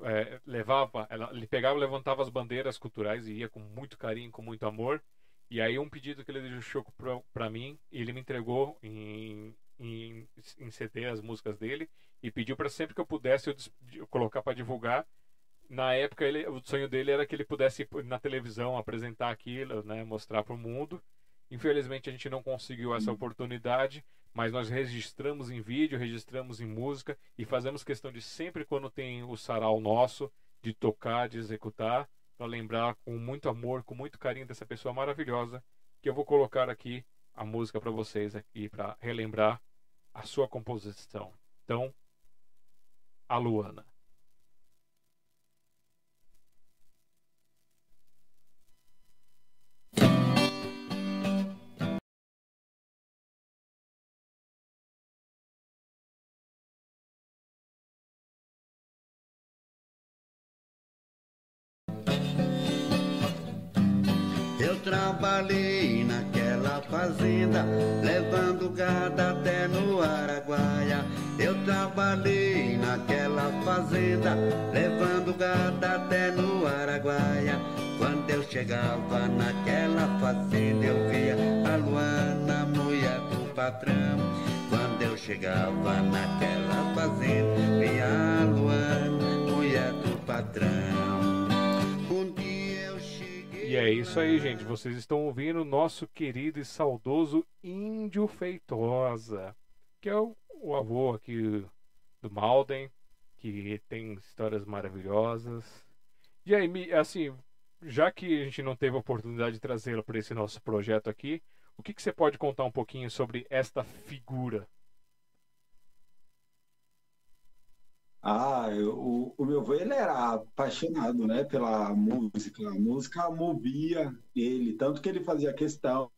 é, levava, ela, ele pegava, levantava as bandeiras culturais e ia com muito carinho, com muito amor. E aí um pedido que ele deixou para mim, ele me entregou em, em, em CD as músicas dele e pediu para sempre que eu pudesse eu, eu colocar para divulgar. Na época ele, o sonho dele era que ele pudesse ir na televisão apresentar aquilo, né, mostrar para o mundo. Infelizmente a gente não conseguiu essa oportunidade, mas nós registramos em vídeo, registramos em música e fazemos questão de sempre quando tem o sarau nosso, de tocar, de executar, para lembrar com muito amor, com muito carinho dessa pessoa maravilhosa, que eu vou colocar aqui a música para vocês aqui para relembrar a sua composição. Então, a Luana. Fazenda, levando gado até no Araguaia. Eu trabalhei naquela fazenda, levando gado até no Araguaia. Quando eu chegava naquela fazenda, eu via a Luana, mulher do patrão. Quando eu chegava naquela fazenda, via a Luana, mulher do patrão. É isso aí, gente. Vocês estão ouvindo o nosso querido e saudoso Índio Feitosa, que é o, o avô aqui do Malden, que tem histórias maravilhosas. E aí, assim, já que a gente não teve a oportunidade de trazê-lo para esse nosso projeto aqui, o que, que você pode contar um pouquinho sobre esta figura? Ah, eu, o, o meu avô ele era apaixonado, né, pela música. A música movia ele, tanto que ele fazia questão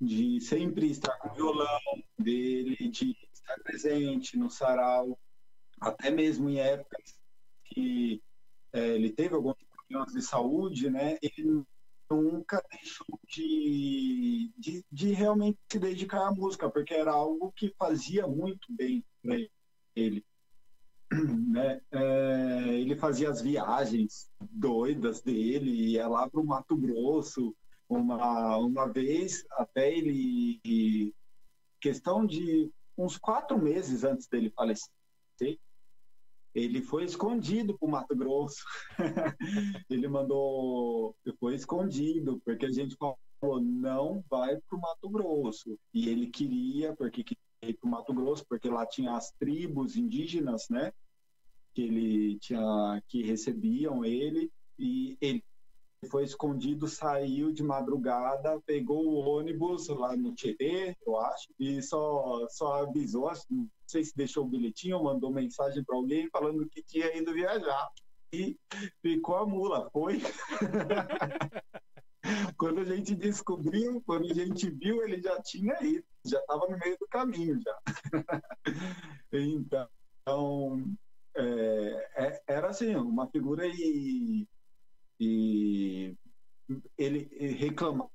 de sempre estar com o violão dele, de estar presente no sarau, até mesmo em épocas que é, ele teve alguns problemas de saúde, né, ele nunca deixou de, de, de realmente se dedicar à música, porque era algo que fazia muito bem para ele. né, é, ele fazia as viagens doidas dele, ia lá para o Mato Grosso uma, uma vez, até ele, questão de uns quatro meses antes dele falecer, ele foi escondido para o Mato Grosso. ele mandou, foi escondido, porque a gente falou, não vai para o Mato Grosso. E ele queria, porque queria ir para o Mato Grosso, porque lá tinha as tribos indígenas, né? Que ele tinha que recebiam ele e ele foi escondido, saiu de madrugada, pegou o ônibus lá no Tietê, eu acho, e só só avisou, não sei se deixou o bilhetinho ou mandou mensagem para alguém falando que tinha ido viajar. E ficou a mula, foi. quando a gente descobriu, quando a gente viu, ele já tinha ido, já estava no meio do caminho já. então, é, é, era assim, uma figura e, e ele reclamava,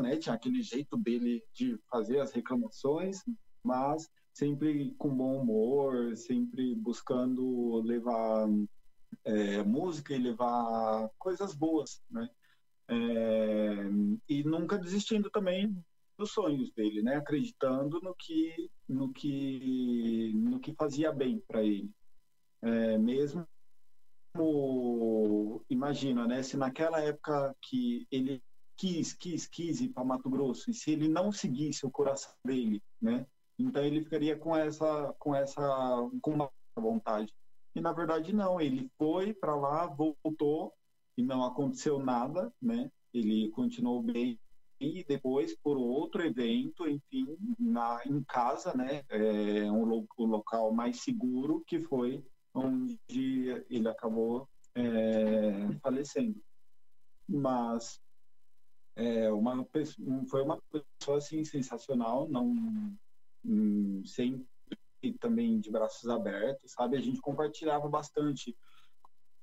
né? Tinha aquele jeito dele de fazer as reclamações, mas sempre com bom humor, sempre buscando levar é, música e levar coisas boas, né? É, e nunca desistindo também dos sonhos dele, né? Acreditando no que no que no que fazia bem para ele, é, mesmo imagina, né? Se naquela época que ele quis, quis, quis ir para Mato Grosso e se ele não seguisse o coração dele, né? Então ele ficaria com essa, com essa, com uma vontade. E na verdade não, ele foi para lá, voltou e não aconteceu nada, né? Ele continuou bem e depois por outro evento, enfim, na em casa, né? É um, um local mais seguro que foi onde ele acabou é, falecendo. Mas é, uma foi uma pessoa assim sensacional, não hum, sempre também de braços abertos, sabe? A gente compartilhava bastante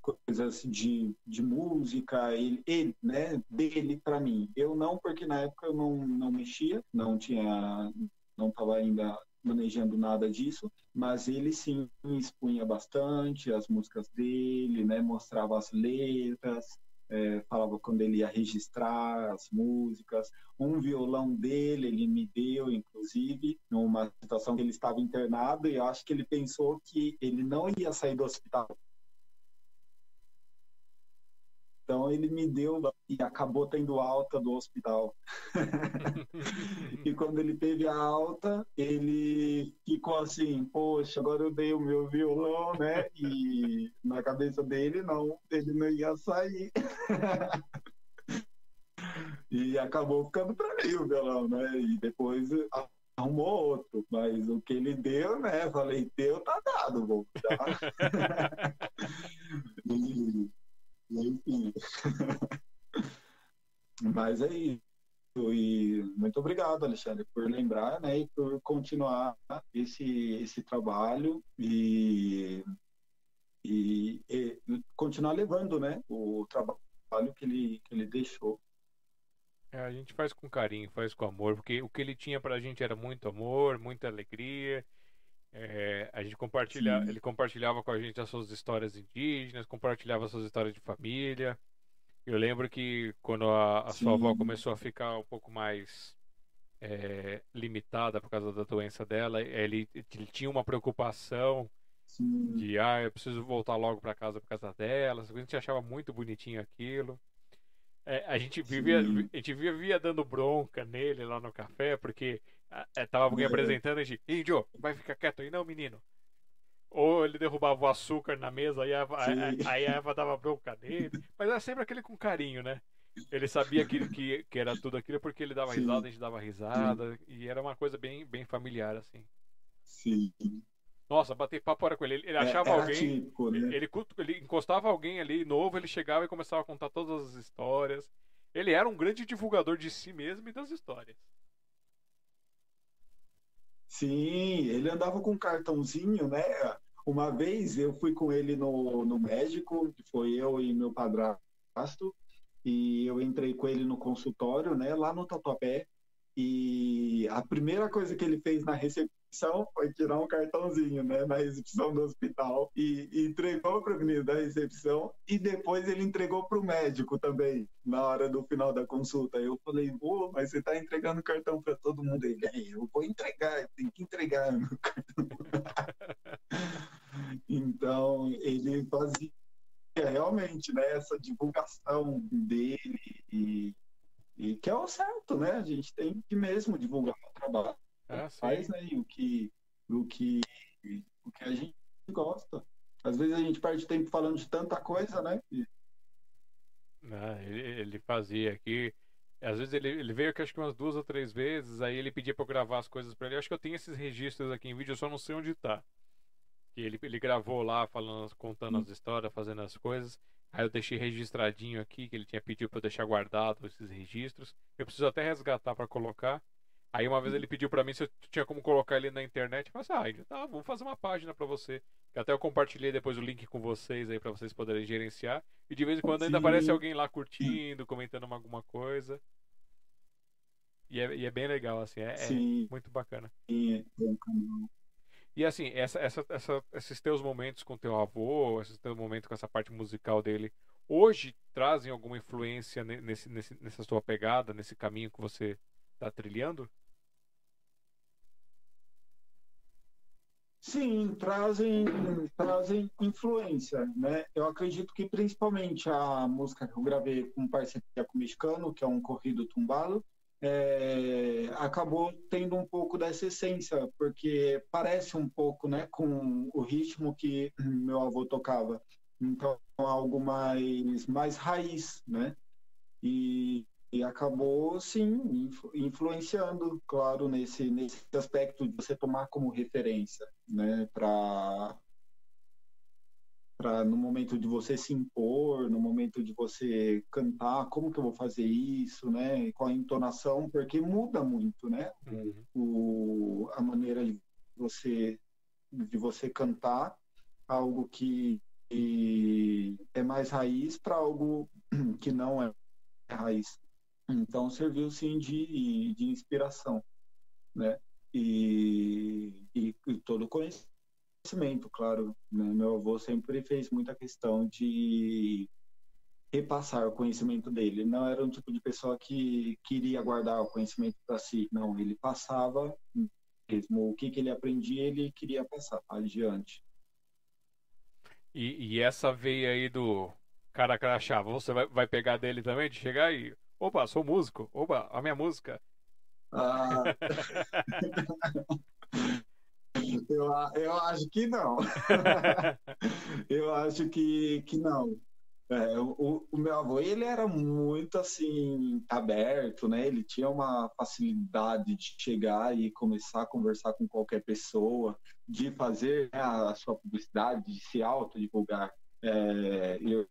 coisas de, de música, ele, ele né, dele para mim. Eu não, porque na época eu não, não mexia, não tinha, não estava ainda manejando nada disso, mas ele sim expunha bastante as músicas dele, né, mostrava as letras, é, falava quando ele ia registrar as músicas. Um violão dele ele me deu, inclusive, numa situação que ele estava internado e eu acho que ele pensou que ele não ia sair do hospital. Então ele me deu e acabou tendo alta do hospital. e quando ele teve a alta, ele ficou assim, poxa, agora eu dei o meu violão, né? E na cabeça dele, não, ele não ia sair. e acabou ficando para mim o violão, né? E depois arrumou outro, mas o que ele deu, né? Falei, deu, tá dado, vou dar. e, enfim. Mas é isso. E muito obrigado, Alexandre, por lembrar né, e por continuar esse, esse trabalho e, e, e continuar levando né, o trabalho que ele, que ele deixou. É, a gente faz com carinho, faz com amor, porque o que ele tinha pra gente era muito amor, muita alegria. É, a gente compartilha, ele compartilhava com a gente as suas histórias indígenas, compartilhava as suas histórias de família. Eu lembro que quando a, a sua avó começou a ficar um pouco mais é, limitada por causa da doença dela, ele, ele tinha uma preocupação Sim. de ah, eu preciso voltar logo para casa por causa dela. A gente achava muito bonitinho aquilo. É, a gente vivia, Sim. a gente vivia dando bronca nele lá no café, porque é, tava alguém apresentando e Índio, vai ficar quieto aí não, menino. Ou ele derrubava o açúcar na mesa, aí a, a, aí a Eva dava bronca nele. Mas era sempre aquele com carinho, né? Ele sabia que, que, que era tudo aquilo porque ele dava Sim. risada, a gente dava risada. Sim. E era uma coisa bem, bem familiar, assim. Sim. Nossa, bater papo era com ele. Ele, é, achava é, alguém. Típico, né? ele, ele encostava alguém ali novo, ele chegava e começava a contar todas as histórias. Ele era um grande divulgador de si mesmo e das histórias. Sim, ele andava com um cartãozinho, né? Uma vez eu fui com ele no, no médico, foi eu e meu padrasto, e eu entrei com ele no consultório, né, lá no Tatuapé, e a primeira coisa que ele fez na recepção foi tirar um cartãozinho, né, na recepção do hospital e, e entregou para o menino da recepção e depois ele entregou para o médico também na hora do final da consulta. Eu falei, pô, mas você está entregando cartão para todo mundo? Ele, é, eu vou entregar, tem que entregar meu cartão. então ele fazia realmente né, essa divulgação dele e, e que é o certo, né? A gente tem que mesmo divulgar o trabalho ah, faz? E o que, o que, o que a gente gosta. Às vezes a gente perde tempo falando de tanta coisa, né? Ah, ele, ele, fazia aqui. Às vezes ele, ele veio aqui acho que umas duas ou três vezes, aí ele pedia para eu gravar as coisas para ele. acho que eu tenho esses registros aqui em vídeo, eu só não sei onde tá. Que ele, ele gravou lá, falando, contando as histórias, fazendo as coisas. Aí eu deixei registradinho aqui, que ele tinha pedido para eu deixar guardado esses registros. Eu preciso até resgatar para colocar. Aí uma vez ele pediu para mim se eu tinha como colocar ele na internet. Eu falei assim, ah, tá, vou fazer uma página para você. Até eu compartilhei depois o link com vocês aí para vocês poderem gerenciar. E de vez em quando ainda Sim. aparece alguém lá curtindo, comentando uma- alguma coisa. E é, e é bem legal, assim, é, é Sim, muito bacana. é um canal. E assim, essa, essa, essa- esses teus momentos com teu avô, esses teus momentos com essa parte musical dele, hoje trazem alguma influência ne- nesse, nesse, nessa sua pegada, nesse caminho que você está trilhando? Sim, trazem, trazem influência, né? Eu acredito que principalmente a música que eu gravei com parceria com o mexicano, que é um corrido tumbado, é, acabou tendo um pouco dessa essência, porque parece um pouco, né, com o ritmo que meu avô tocava. Então, algo mais, mais raiz, né? E, e acabou, sim, influ- influenciando, claro, nesse, nesse aspecto de você tomar como referência, né? Para para no momento de você se impor, no momento de você cantar, como que eu vou fazer isso, né? Qual a entonação, porque muda muito, né? Uhum. o, a maneira de você de você cantar algo que, que é mais raiz para algo que não é raiz. Então serviu sim de, de inspiração, né? E, e, e todo conhecimento, claro. Né? Meu avô sempre fez muita questão de repassar o conhecimento dele. Ele não era um tipo de pessoa que queria guardar o conhecimento para si. Não, ele passava mesmo o que, que ele aprendia, ele queria passar adiante. E, e essa veia aí do cara crachá, você vai, vai pegar dele também, de chegar e. Opa, sou músico. Opa, a minha música. Ah, eu, eu acho que não. eu acho que, que não. É, o, o meu avô, ele era muito assim, aberto, né? Ele tinha uma facilidade de chegar e começar a conversar com qualquer pessoa, de fazer né, a sua publicidade, de se autodivulgar. É, eu,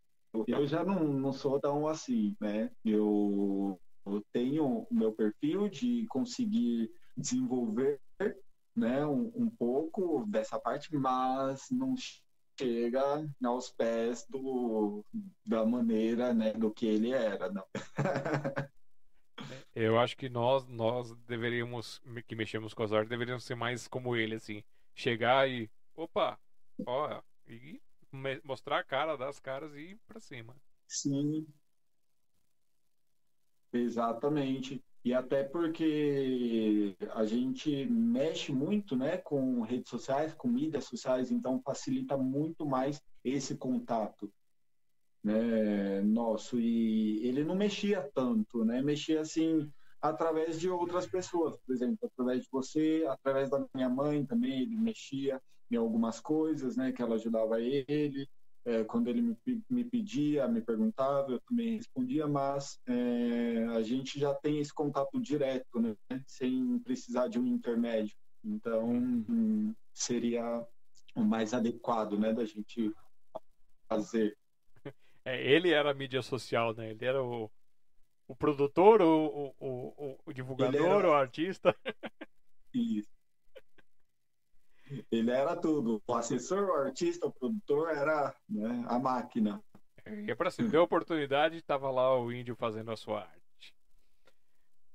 eu já não, não sou tão assim, né? Eu, eu tenho o meu perfil de conseguir desenvolver né, um, um pouco dessa parte, mas não chega aos pés do, da maneira, né, do que ele era, não. Eu acho que nós, nós deveríamos, que mexemos com as artes, deveríamos ser mais como ele, assim. Chegar e. Opa! Ó, e mostrar a cara das caras e ir pra cima. Sim, exatamente. E até porque a gente mexe muito, né, com redes sociais, com mídias sociais, então facilita muito mais esse contato, né, nosso. E ele não mexia tanto, né, mexia assim através de outras pessoas, por exemplo, através de você, através da minha mãe também, ele mexia em algumas coisas, né, que ela ajudava ele. É, quando ele me, me pedia, me perguntava, eu também respondia, mas é, a gente já tem esse contato direto, né? Sem precisar de um intermédio. Então, hum, seria o mais adequado, né, da gente fazer. É, ele era a mídia social, né? Ele era o, o produtor, o, o, o, o divulgador, era- o artista. Isso. Ele era tudo. O assessor, o artista, o produtor era né, a máquina. E é pra cima. Deu oportunidade, tava lá o índio fazendo a sua arte.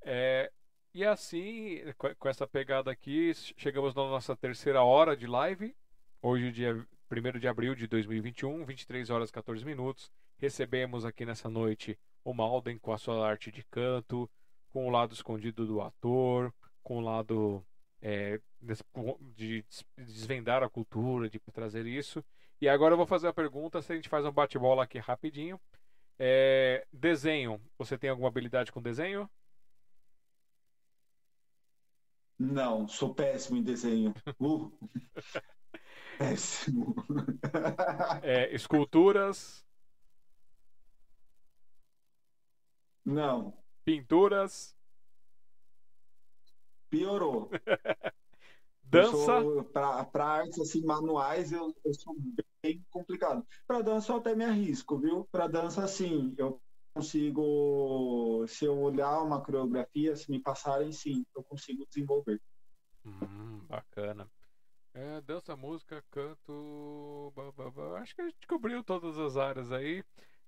É, e assim, com essa pegada aqui, chegamos na nossa terceira hora de live. Hoje, dia 1 de abril de 2021, 23 horas e 14 minutos. Recebemos aqui nessa noite o Malden com a sua arte de canto, com o lado escondido do ator, com o lado é, de des- desvendar a cultura, de trazer isso. E agora eu vou fazer a pergunta, se a gente faz um bate-bola aqui rapidinho. É, desenho, você tem alguma habilidade com desenho? Não, sou péssimo em desenho. Uh, péssimo. É, esculturas, Não, pinturas, piorou. dança? Para artes assim, manuais, eu, eu sou bem complicado. Para dança, eu até me arrisco, viu? Para dança, sim, eu consigo. Se eu olhar uma coreografia, se me passarem, sim, eu consigo desenvolver. Hum, bacana. É, dança, música, canto. Acho que a gente cobriu todas as áreas aí.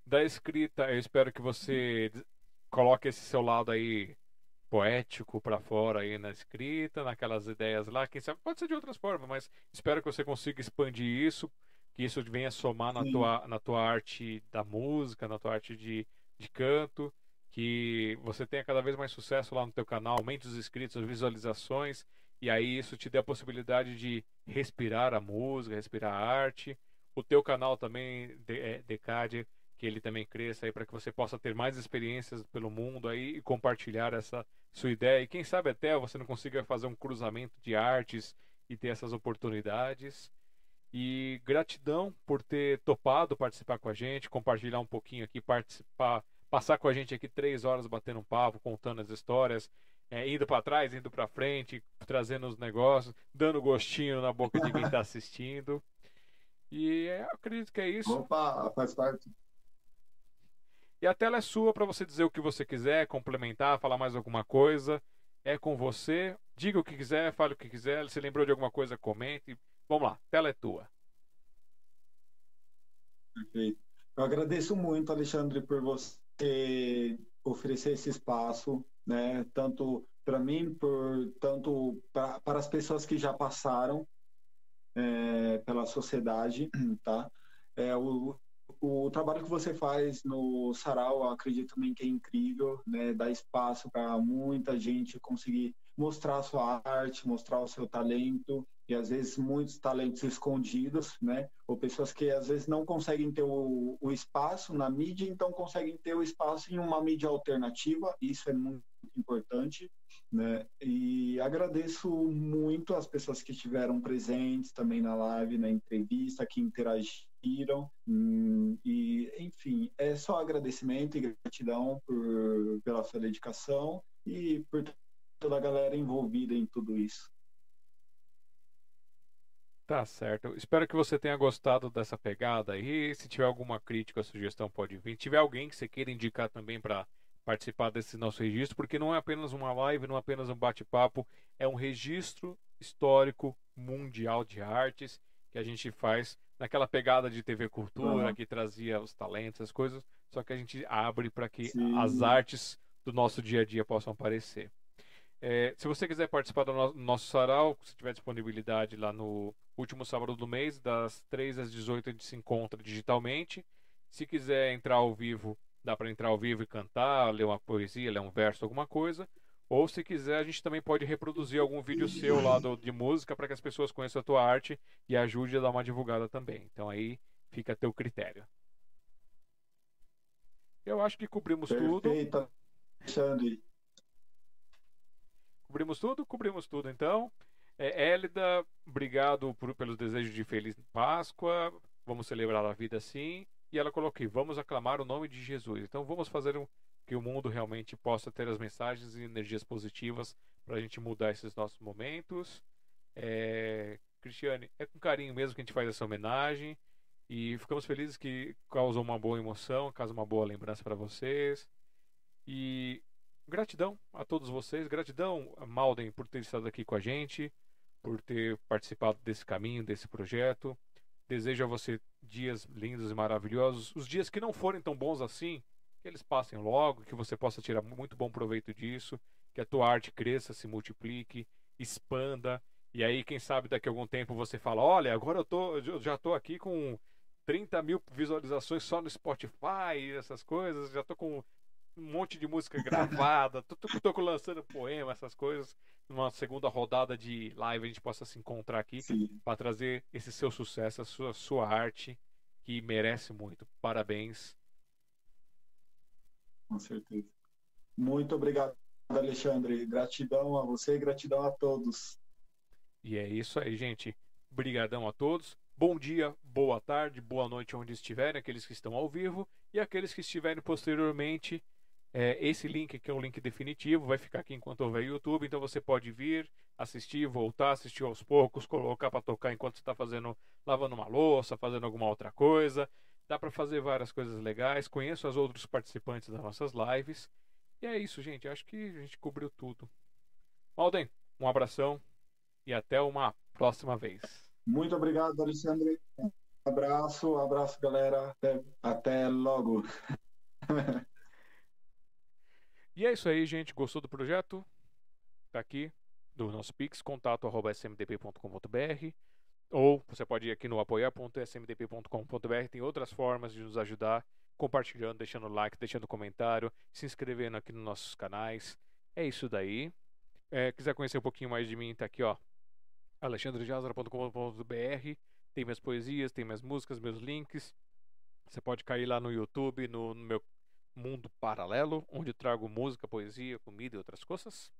Da escrita, eu espero que você coloque esse seu lado aí poético para fora aí na escrita, naquelas ideias lá. Quem sabe pode ser de outras formas, mas espero que você consiga expandir isso, que isso venha somar na tua, na tua arte da música, na tua arte de, de canto, que você tenha cada vez mais sucesso lá no teu canal, aumente os inscritos, as visualizações e aí isso te dê a possibilidade de respirar a música, respirar a arte. O teu canal também, é, Decade, que ele também cresça aí para que você possa ter mais experiências pelo mundo aí e compartilhar essa sua ideia. E quem sabe até você não consiga fazer um cruzamento de artes e ter essas oportunidades. E gratidão por ter topado participar com a gente, compartilhar um pouquinho aqui, participar, passar com a gente aqui três horas batendo um papo, contando as histórias é, indo para trás, indo para frente, trazendo os negócios, dando gostinho na boca de quem está assistindo. E é, acredito que é isso. Opa, faz parte. E a tela é sua para você dizer o que você quiser, complementar, falar mais alguma coisa. É com você. Diga o que quiser, fale o que quiser. Se lembrou de alguma coisa, comente. Vamos lá, a tela é tua. Perfeito. Eu agradeço muito, Alexandre, por você oferecer esse espaço né? Tanto para mim, por tanto para as pessoas que já passaram é, pela sociedade, tá? É, o, o trabalho que você faz no Sarau, acredito também que é incrível, né? Dá espaço para muita gente conseguir mostrar a sua arte, mostrar o seu talento e às vezes muitos talentos escondidos, né? Ou pessoas que às vezes não conseguem ter o, o espaço na mídia, então conseguem ter o espaço em uma mídia alternativa. Isso é muito importante, né? E agradeço muito as pessoas que estiveram presentes também na live, na entrevista, que interagiram. Hum, e, enfim, é só agradecimento e gratidão por, pela sua dedicação e por toda a galera envolvida em tudo isso. Tá certo. Espero que você tenha gostado dessa pegada aí. Se tiver alguma crítica, sugestão, pode vir. Se tiver alguém que você queira indicar também para participar desse nosso registro, porque não é apenas uma live, não é apenas um bate-papo, é um registro histórico mundial de artes que a gente faz naquela pegada de TV Cultura, uhum. que trazia os talentos, as coisas, só que a gente abre para que Sim. as artes do nosso dia a dia possam aparecer. É, se você quiser participar do no nosso sarau, se tiver disponibilidade lá no último sábado do mês, das 3 às 18 a gente se encontra digitalmente. Se quiser entrar ao vivo, dá para entrar ao vivo e cantar, ler uma poesia, ler um verso, alguma coisa. Ou se quiser, a gente também pode reproduzir algum vídeo seu lá do, de música para que as pessoas conheçam a tua arte e ajude a dar uma divulgada também. Então aí fica a teu critério. Eu acho que cobrimos Perfeito, tudo. Alexandre. Cobrimos tudo? Cobrimos tudo, então. É, Hélida, obrigado por, pelos desejos de Feliz Páscoa. Vamos celebrar a vida assim. E ela colocou vamos aclamar o nome de Jesus. Então vamos fazer um, que o mundo realmente possa ter as mensagens e energias positivas para a gente mudar esses nossos momentos. É, Cristiane, é com carinho mesmo que a gente faz essa homenagem. E ficamos felizes que causou uma boa emoção, causa uma boa lembrança para vocês. E gratidão a todos vocês, gratidão a Malden por ter estado aqui com a gente, por ter participado desse caminho, desse projeto. Desejo a você dias lindos e maravilhosos. Os dias que não forem tão bons assim, que eles passem logo, que você possa tirar muito bom proveito disso, que a tua arte cresça, se multiplique, expanda. E aí, quem sabe daqui a algum tempo você fala: Olha, agora eu, tô, eu já estou aqui com 30 mil visualizações só no Spotify, essas coisas, já estou com um monte de música gravada, tô, tô, tô, lançando poema, essas coisas. Numa segunda rodada de live a gente possa se encontrar aqui para trazer esse seu sucesso, a sua, sua arte, que merece muito. Parabéns. Com certeza. Muito obrigado, Alexandre. Gratidão a você e gratidão a todos. E é isso aí, gente. Obrigadão a todos. Bom dia, boa tarde, boa noite onde estiverem, aqueles que estão ao vivo e aqueles que estiverem posteriormente é, esse link aqui é um link definitivo, vai ficar aqui enquanto houver YouTube, então você pode vir, assistir, voltar, assistir aos poucos, colocar para tocar enquanto você está fazendo, lavando uma louça, fazendo alguma outra coisa. Dá para fazer várias coisas legais. Conheço os outros participantes das nossas lives. E é isso, gente. Acho que a gente cobriu tudo. Malden, um abração. e até uma próxima vez. Muito obrigado, Alexandre. Um abraço, um abraço, galera. Até, até logo. e é isso aí, gente. Gostou do projeto? Tá aqui do nosso Pix, contato.smdp.com.br ou você pode ir aqui no apoiar.smdp.com.br, tem outras formas de nos ajudar, compartilhando, deixando like, deixando comentário, se inscrevendo aqui nos nossos canais. É isso daí. É, quiser conhecer um pouquinho mais de mim, tá aqui, ó, alexandrejazara.com.br. Tem minhas poesias, tem minhas músicas, meus links. Você pode cair lá no YouTube, no, no meu mundo paralelo, onde trago música, poesia, comida e outras coisas.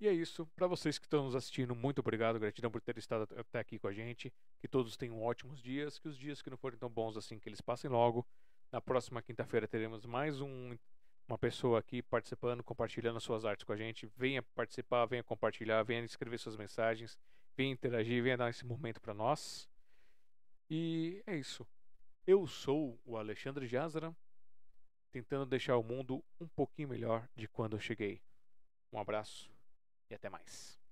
E é isso. Para vocês que estão nos assistindo, muito obrigado. Gratidão por ter estado até aqui com a gente. Que todos tenham ótimos dias. Que os dias que não forem tão bons assim, que eles passem logo. Na próxima quinta-feira teremos mais um, uma pessoa aqui participando, compartilhando suas artes com a gente. Venha participar, venha compartilhar, venha escrever suas mensagens, venha interagir, venha dar esse momento para nós. E é isso. Eu sou o Alexandre Jazara, tentando deixar o mundo um pouquinho melhor de quando eu cheguei. Um abraço e até mais.